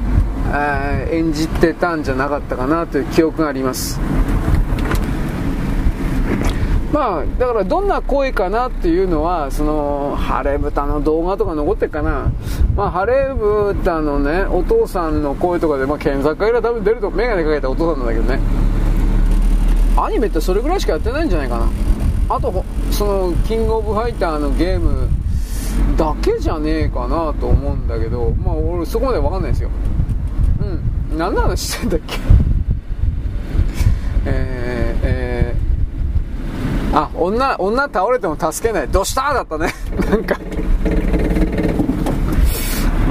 Speaker 1: え、演じてたんじゃなかったかなという記憶があります。まあ、だからどんな声かなっていうのは、その、晴れ豚の動画とか残ってるかな。まあ、晴れ豚のね、お父さんの声とかで、まあ、検索から多分出ると、メガネかけたお父さんなんだけどね。アニメってそれぐらいしかやってないんじゃないかな。あと、その、キングオブファイターのゲームだけじゃねえかなと思うんだけど、まあ、俺そこまでわかんないですよ。うん。何の話してんだっけ？えー、えーあ女女倒れても助けない。どうした？だったね。なんか。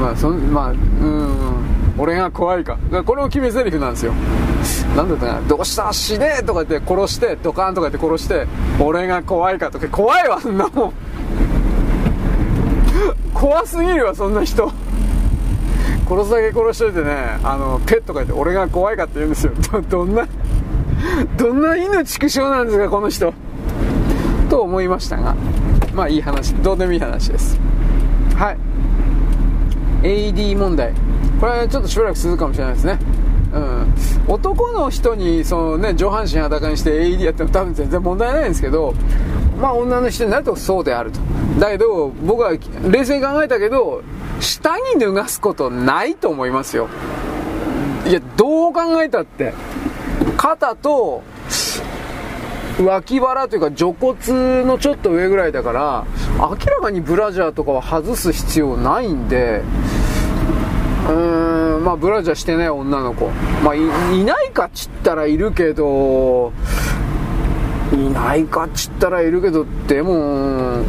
Speaker 1: まあそんまあうん。俺が怖いか。かこれも決め台詞なんですよ。なんだったかな。どうした？死ね？とか言って殺してドカンとか言って殺して俺が怖いかとか。怖いわそんなもん。怖すぎるわそんな人。殺すだけ殺しといてね。あのペットがいて俺が怖いかって言うんですよ。どんなどんな命畜生なんですかこの人。と思いましたがまあいい話どうでもいい話です。はい。AED 問題。これはちょっとしばらく続くかもしれないですね。うん、男の人にその、ね、上半身裸にして AED やっても多分全然問題ないんですけど、まあ、女の人になるとそうであると。だけど僕は冷静に考えたけど下に脱がすことないと思いますよ。いやどう考えたって。肩と脇腹というか除骨のちょっと上ぐらいだから明らかにブラジャーとかは外す必要ないんでうーんまあブラジャーしてない女の子。まあいないかっちったらいるけどいないかっちったらいるけどでも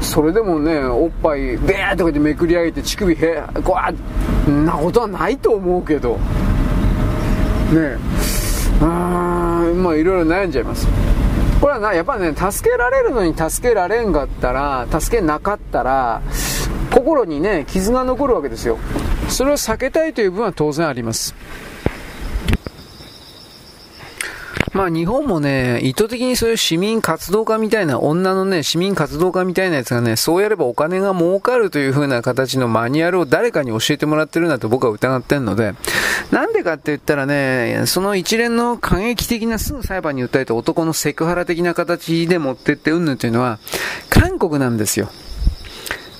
Speaker 1: それでもねおっぱいベーとかでめくり上げて乳首へこわんなことはないと思うけど。ねえ。あまあいろいろ悩んじゃいます。これはなやっぱね助けられるのに助けられんかったら助けなかったら心にね傷が残るわけですよ。それを避けたいという部分は当然あります。まあ日本もね、意図的にそういう市民活動家みたいな、女のね、市民活動家みたいなやつがね、そうやればお金が儲かるという風な形のマニュアルを誰かに教えてもらってるんだと僕は疑ってんので、なんでかって言ったらね、その一連の過激的なすぐ裁判に訴えた男のセクハラ的な形で持ってってうんぬんというのは、韓国なんですよ。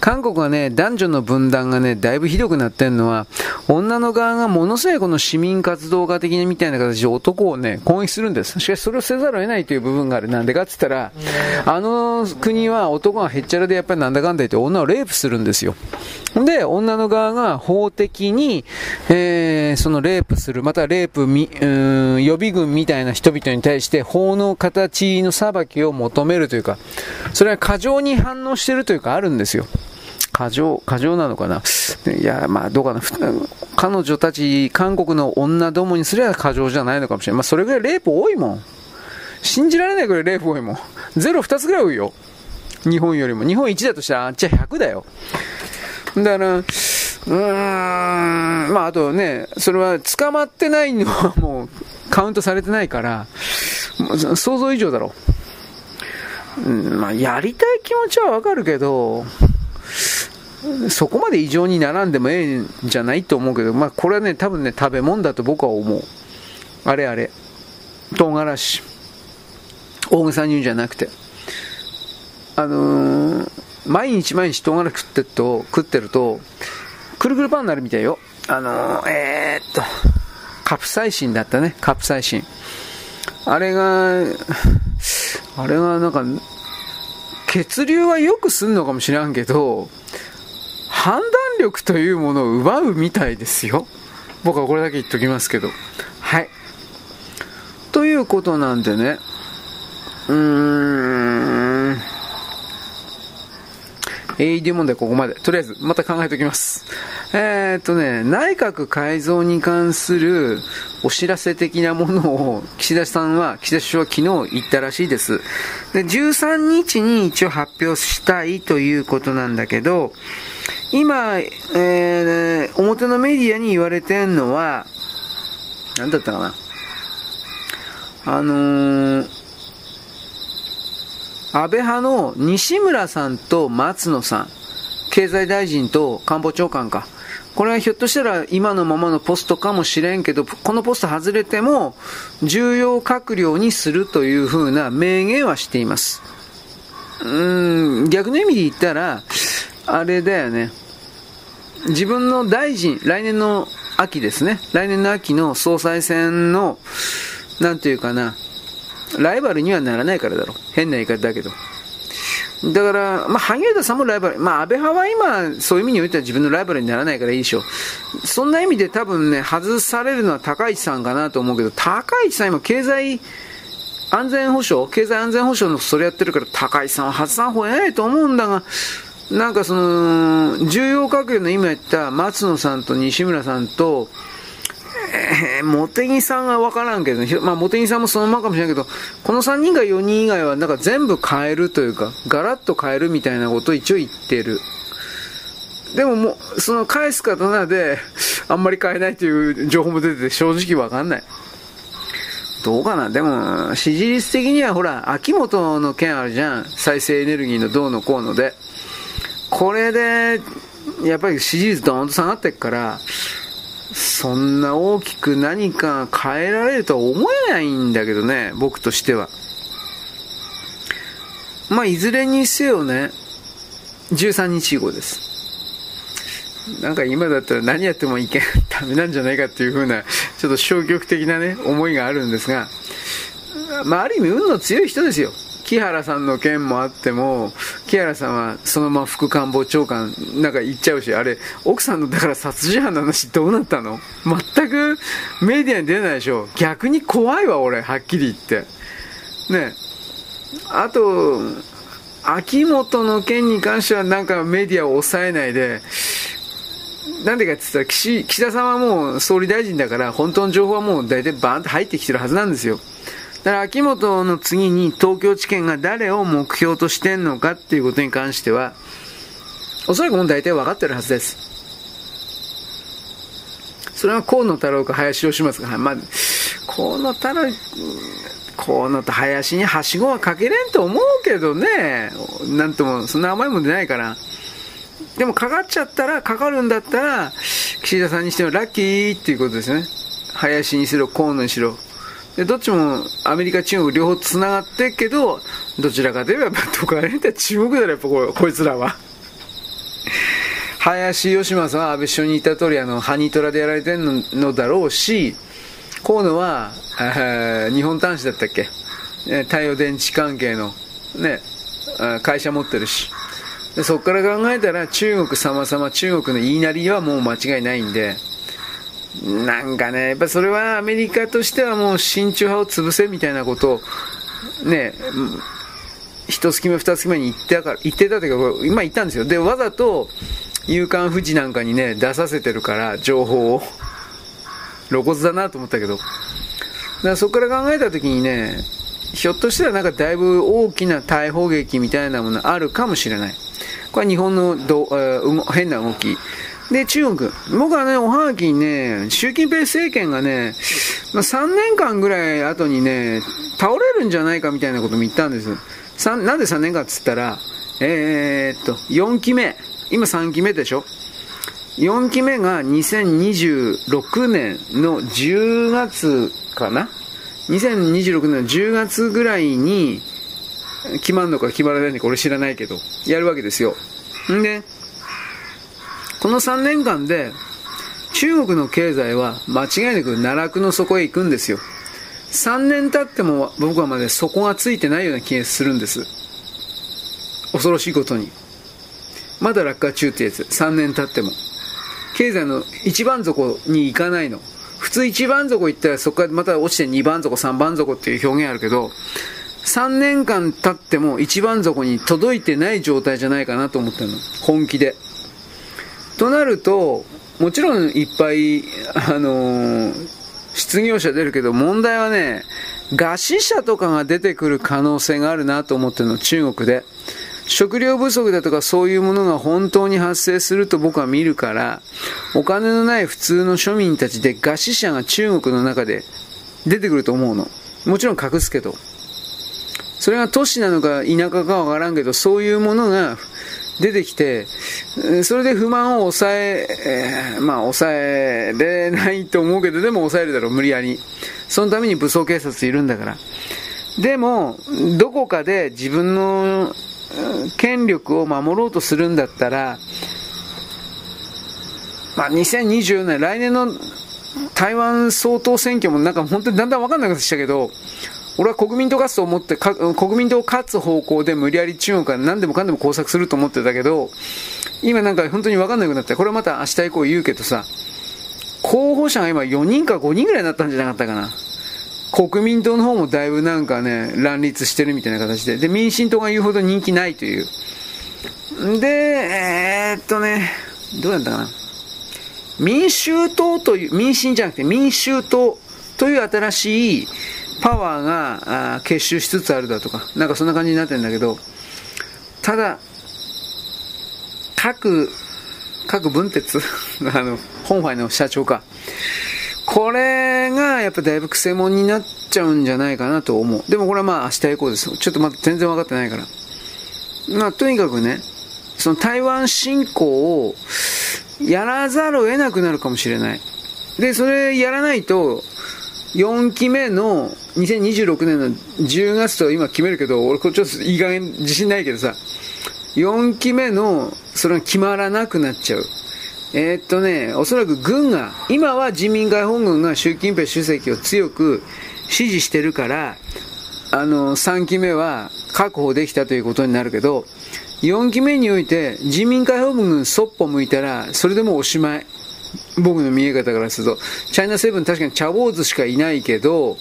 Speaker 1: 韓国はね、男女の分断がね、だいぶひどくなってんのは、女の側がものすごいこの市民活動家的なみたいな形で男をね、攻撃するんです。しかしそれをせざるを得ないという部分がある。なんでかって言ったら、あの国は男がへっちゃらでやっぱりなんだかんだ言って女をレイプするんですよ。で、女の側が法的に、えー、そのレイプする、またレイプみ、予備軍みたいな人々に対して法の形の裁きを求めるというか、それは過剰に反応してるというかあるんですよ。過剰、過剰なのかな？いや、まあ、どうかな。彼女たち、韓国の女どもにすれば過剰じゃないのかもしれない。まあ、それぐらいレイプ多いもん。信じられないぐらいレイプ多いもん。ゼロ2つぐらい多いよ。日本よりも。日本1だとしたら、あっちは100だよ。だから、うーん、まあ、あとね、それは捕まってないのはもうカウントされてないから、想像以上だろう。うん、まあ、やりたい気持ちはわかるけど、そこまで異常に並んでもええんじゃないと思うけど、まあこれはね、多分ね、食べ物だと僕は思う。あれあれ。唐辛子。大げさに言うんじゃなくて。あのー、毎日毎日唐辛子食ってると、食ってると、くるくるパンになるみたいよ。あのー、えー、っと、カプサイシンだったね、カプサイシン。あれが、あれがなんか、血流はよくすんのかもしらんけど、判断力というものを奪うみたいですよ。僕はこれだけ言っときますけど。はい。ということなんでね。うーん。AED 問題ここまで。とりあえず、また考えておきます。えー、っとね、内閣改造に関するお知らせ的なものを岸田さんは、岸田首相は昨日言ったらしいです。で、13日に一応発表したいということなんだけど、今、えー、表のメディアに言われてんのは、何だったかな。あのー、安倍派の西村さんと松野さん、経済大臣と官房長官か。これはひょっとしたら今のままのポストかもしれんけど、このポスト外れても重要閣僚にするというふうな明言はしています。うーん、逆の意味で言ったら、あれだよね。自分の大臣、来年の秋ですね。来年の秋の総裁選の、なんていうかな、ライバルにはならないからだろう。変な言い方だけど。だから、まあ、萩生田さんもライバル、まあ、安倍派は今、そういう意味においては自分のライバルにならないからいいでしょう。そんな意味で多分ね、外されるのは高市さんかなと思うけど、高市さん今経済、安全保障、経済安全保障のそれやってるから高市さんは外さん方がいないと思うんだが、なんかその、重要閣僚の今言った松野さんと西村さんと、えー、茂木さんは分からんけど、まあ、茂木さんもそのままかもしれないけど、この3人が4人以外は、なんか全部変えるというか、ガラッと変えるみたいなことを一応言ってる。でももう、その返す刀で、あんまり変えないという情報も出てて、正直分かんない。どうかな？でも、支持率的にはほら、秋元の件あるじゃん。再生エネルギーのどうのこうので。これで、やっぱり支持率ドーンと下がってっから、そんな大きく何か変えられるとは思えないんだけどね、僕としては。まあ、いずれにせよね、13日以降です。なんか今だったら何やってもいけん、ダメなんじゃないかっていう風な、ちょっと消極的なね、思いがあるんですが、まあ、ある意味運の強い人ですよ。木原さんの件もあっても、木原さんはそのまま副官房長官なんか言っちゃうし、あれ、奥さんのだから殺人犯の話どうなったの？全くメディアに出ないでしょ。逆に怖いわ、俺、はっきり言って。ねあと、秋元の件に関してはなんかメディアを抑えないで、なんでかって言ったら岸、岸田さんはもう総理大臣だから、本当の情報はもう大体バーンって入ってきてるはずなんですよ。だから秋元の次に東京地検が誰を目標としてんのかっていうことに関しては、おそらくもう大体分かってるはずです。それは河野太郎か林芳正か、まあ、河野太郎、河野と林にはしごはかけれんと思うけどね、なんとも、そんな甘いもん出ないから。でもかかっちゃったら、かかるんだったら、岸田さんにしてもラッキーっていうことですね。林にしろ、河野にしろ。で、どっちもアメリカ、中国両方繋がってけど、どちらかといえばやっぱどこかで中国だろ、やっぱここいつらは。林芳正は安倍首相に言った通り、あの、ハニートラでやられてるのだろうし、河野は、日本端子だったっけ？太陽電池関係の、ね、会社持ってるし。でそこから考えたら中国様々中国の言いなりはもう間違いないんで、なんかね、やっぱそれはアメリカとしてはもう親中派を潰せみたいなことを、ね、一月目二月目に言ってたから、言ってたというか、今言ったんですよ。で、わざと、夕刊富士なんかにね、出させてるから、情報を。露骨だなと思ったけど。だからそこから考えたときにね、ひょっとしたらなんかだいぶ大きな逮捕劇みたいなものあるかもしれない。これは日本のど、えー、変な動き。で、中国。僕はね、おはがきにね、習近平政権がね、まあ、3年間ぐらい後にね、倒れるんじゃないかみたいなことも言ったんです。なんで3年かっつったら、えー、っと、4期目。今3期目でしょ ?4 期目が2026年の10月かな ?2026 年の10月ぐらいに、決まるのか決まらないのか俺知らないけど、やるわけですよ。んで、この3年間で中国の経済は間違いなく奈落の底へ行くんですよ。3年経っても僕はまだ底がついてないような気がするんです。恐ろしいことに。まだ落下中ってやつ。3年経っても。経済の一番底に行かないの。普通一番底行ったらそこからまた落ちて2番底、3番底っていう表現あるけど、3年間経っても一番底に届いてない状態じゃないかなと思ってるの。本気で。となると、もちろんいっぱい、あのー、失業者出るけど、問題はね、餓死者とかが出てくる可能性があるなと思ってるの、中国で。食料不足だとかそういうものが本当に発生すると僕は見るから、お金のない普通の庶民たちで餓死者が中国の中で出てくると思うの。もちろん隠すけど。それが都市なのか田舎かわからんけど、そういうものが出てきて、それで不満を抑え、えー、まあ抑えれないと思うけど、でも抑えるだろう、無理やり。そのために武装警察いるんだから。でも、どこかで自分の権力を守ろうとするんだったら、まあ、2024年、来年の台湾総統選挙もなんか本当にだんだん分かんなくなってきたけど、俺は国民党勝つと思って、国民党勝つ方向で無理やり中国が何でもかんでも工作すると思ってたけど、今なんか本当に分かんなくなって、これはまた明日以降言うけどさ、候補者が今4人か5人ぐらいになったんじゃなかったかな。国民党の方もだいぶなんかね、乱立してるみたいな形で。で、民進党が言うほど人気ないという。で、えー、っとね、どうやったかな。民衆党という、民進じゃなくて民衆党という新しいパワーが結集しつつあるだとか、なんかそんな感じになってるんだけど、ただ、各、各分鉄 あの、本杯の社長か。これがやっぱだいぶ癖者になっちゃうんじゃないかなと思う。でもこれはまあ明日以降ですちょっとまだ全然分かってないから。まあとにかくね、その台湾侵攻をやらざるを得なくなるかもしれない。で、それやらないと、4期目の2026年の10月と今決めるけど、俺これちょっといい加減自信ないけどさ、4期目のそれが決まらなくなっちゃう。えー、っとね、おそらく軍が、今は人民解放軍が習近平主席を強く支持してるから、あの、3期目は確保できたということになるけど、4期目において人民解放軍そっぽ向いたら、それでもおしまい。僕の見え方からすると、チャイナセブン確かにチャボーズしかいないけど、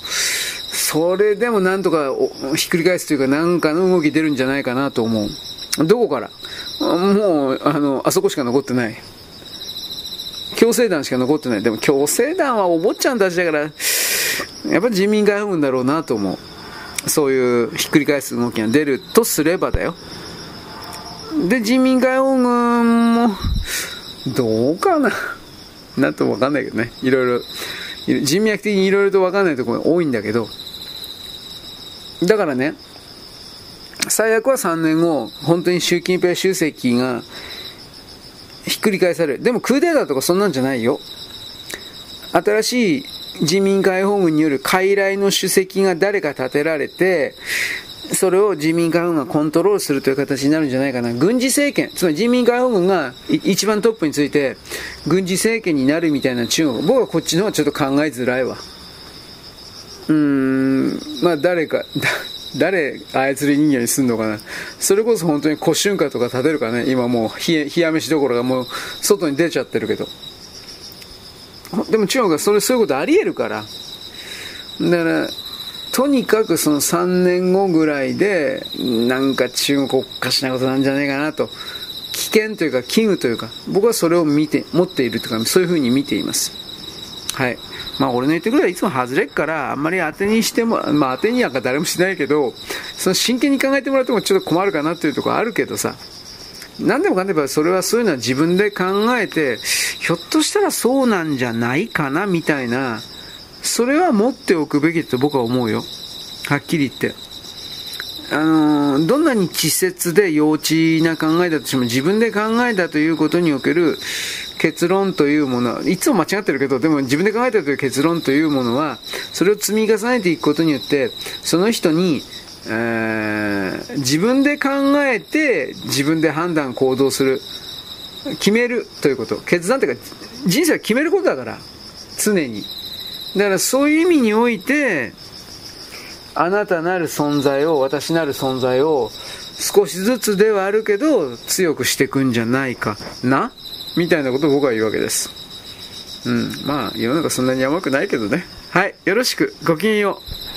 Speaker 1: それでもなんとかひっくり返すというか、なんかの動き出るんじゃないかなと思う。どこから？もう、あの、あそこしか残ってない。強制団しか残ってない。でも強制団はお坊ちゃんたちだから、やっぱり人民解放軍だろうなと思う。そういうひっくり返す動きが出るとすればだよ。で、人民解放軍も、どうかな。なんともわかんないけどね。いろいろ、人脈的にいろいろとわかんないところが多いんだけど、だからね、最悪は3年後、本当に習近平主席がひっくり返される。でもクーデターとかそんなんじゃないよ。新しい人民解放軍による傀儡の主席が誰か立てられて、それを人民解放軍がコントロールするという形になるんじゃないかな。軍事政権、つまり人民解放軍が一番トップについて、軍事政権になるみたいな中国、僕はこっちの方がちょっと考えづらいわ。うーん、まあ誰か、誰操り人形にすんのかな。それこそ本当に古春夏とか立てるかね。今もう冷や飯どころがもう外に出ちゃってるけど。でも中国はそれそういうことあり得るから。だから、とにかくその3年後ぐらいで、なんか中国おかしなことなんじゃないかなと。危険というか危惧というか、僕はそれを見て、持っているというか、そういうふうに見ています。はい。まあ俺の言ってくれはいつも外れっから、あんまり当てにしても、まあ当てになんか誰もしないけど、その真剣に考えてもらってもちょっと困るかなっていうところあるけどさ、何でもかんでもそれはそういうのは自分で考えて、ひょっとしたらそうなんじゃないかなみたいな、それは持っておくべきだと僕は思うよ。はっきり言って。あのー、どんなに稚拙で幼稚な考えだとしても自分で考えたということにおける結論というものは、いつも間違ってるけど、でも自分で考えたという結論というものは、それを積み重ねていくことによって、その人に、えー、自分で考えて、自分で判断、行動する。決めるということ。決断というか、人生は決めることだから。常に。だからそういう意味において、あなたなる存在を、私なる存在を、少しずつではあるけど、強くしていくんじゃないかなみたいなことを僕は言うわけです。うん。まあ、世の中そんなに甘くないけどね。はい。よろしく。ごきげんよう。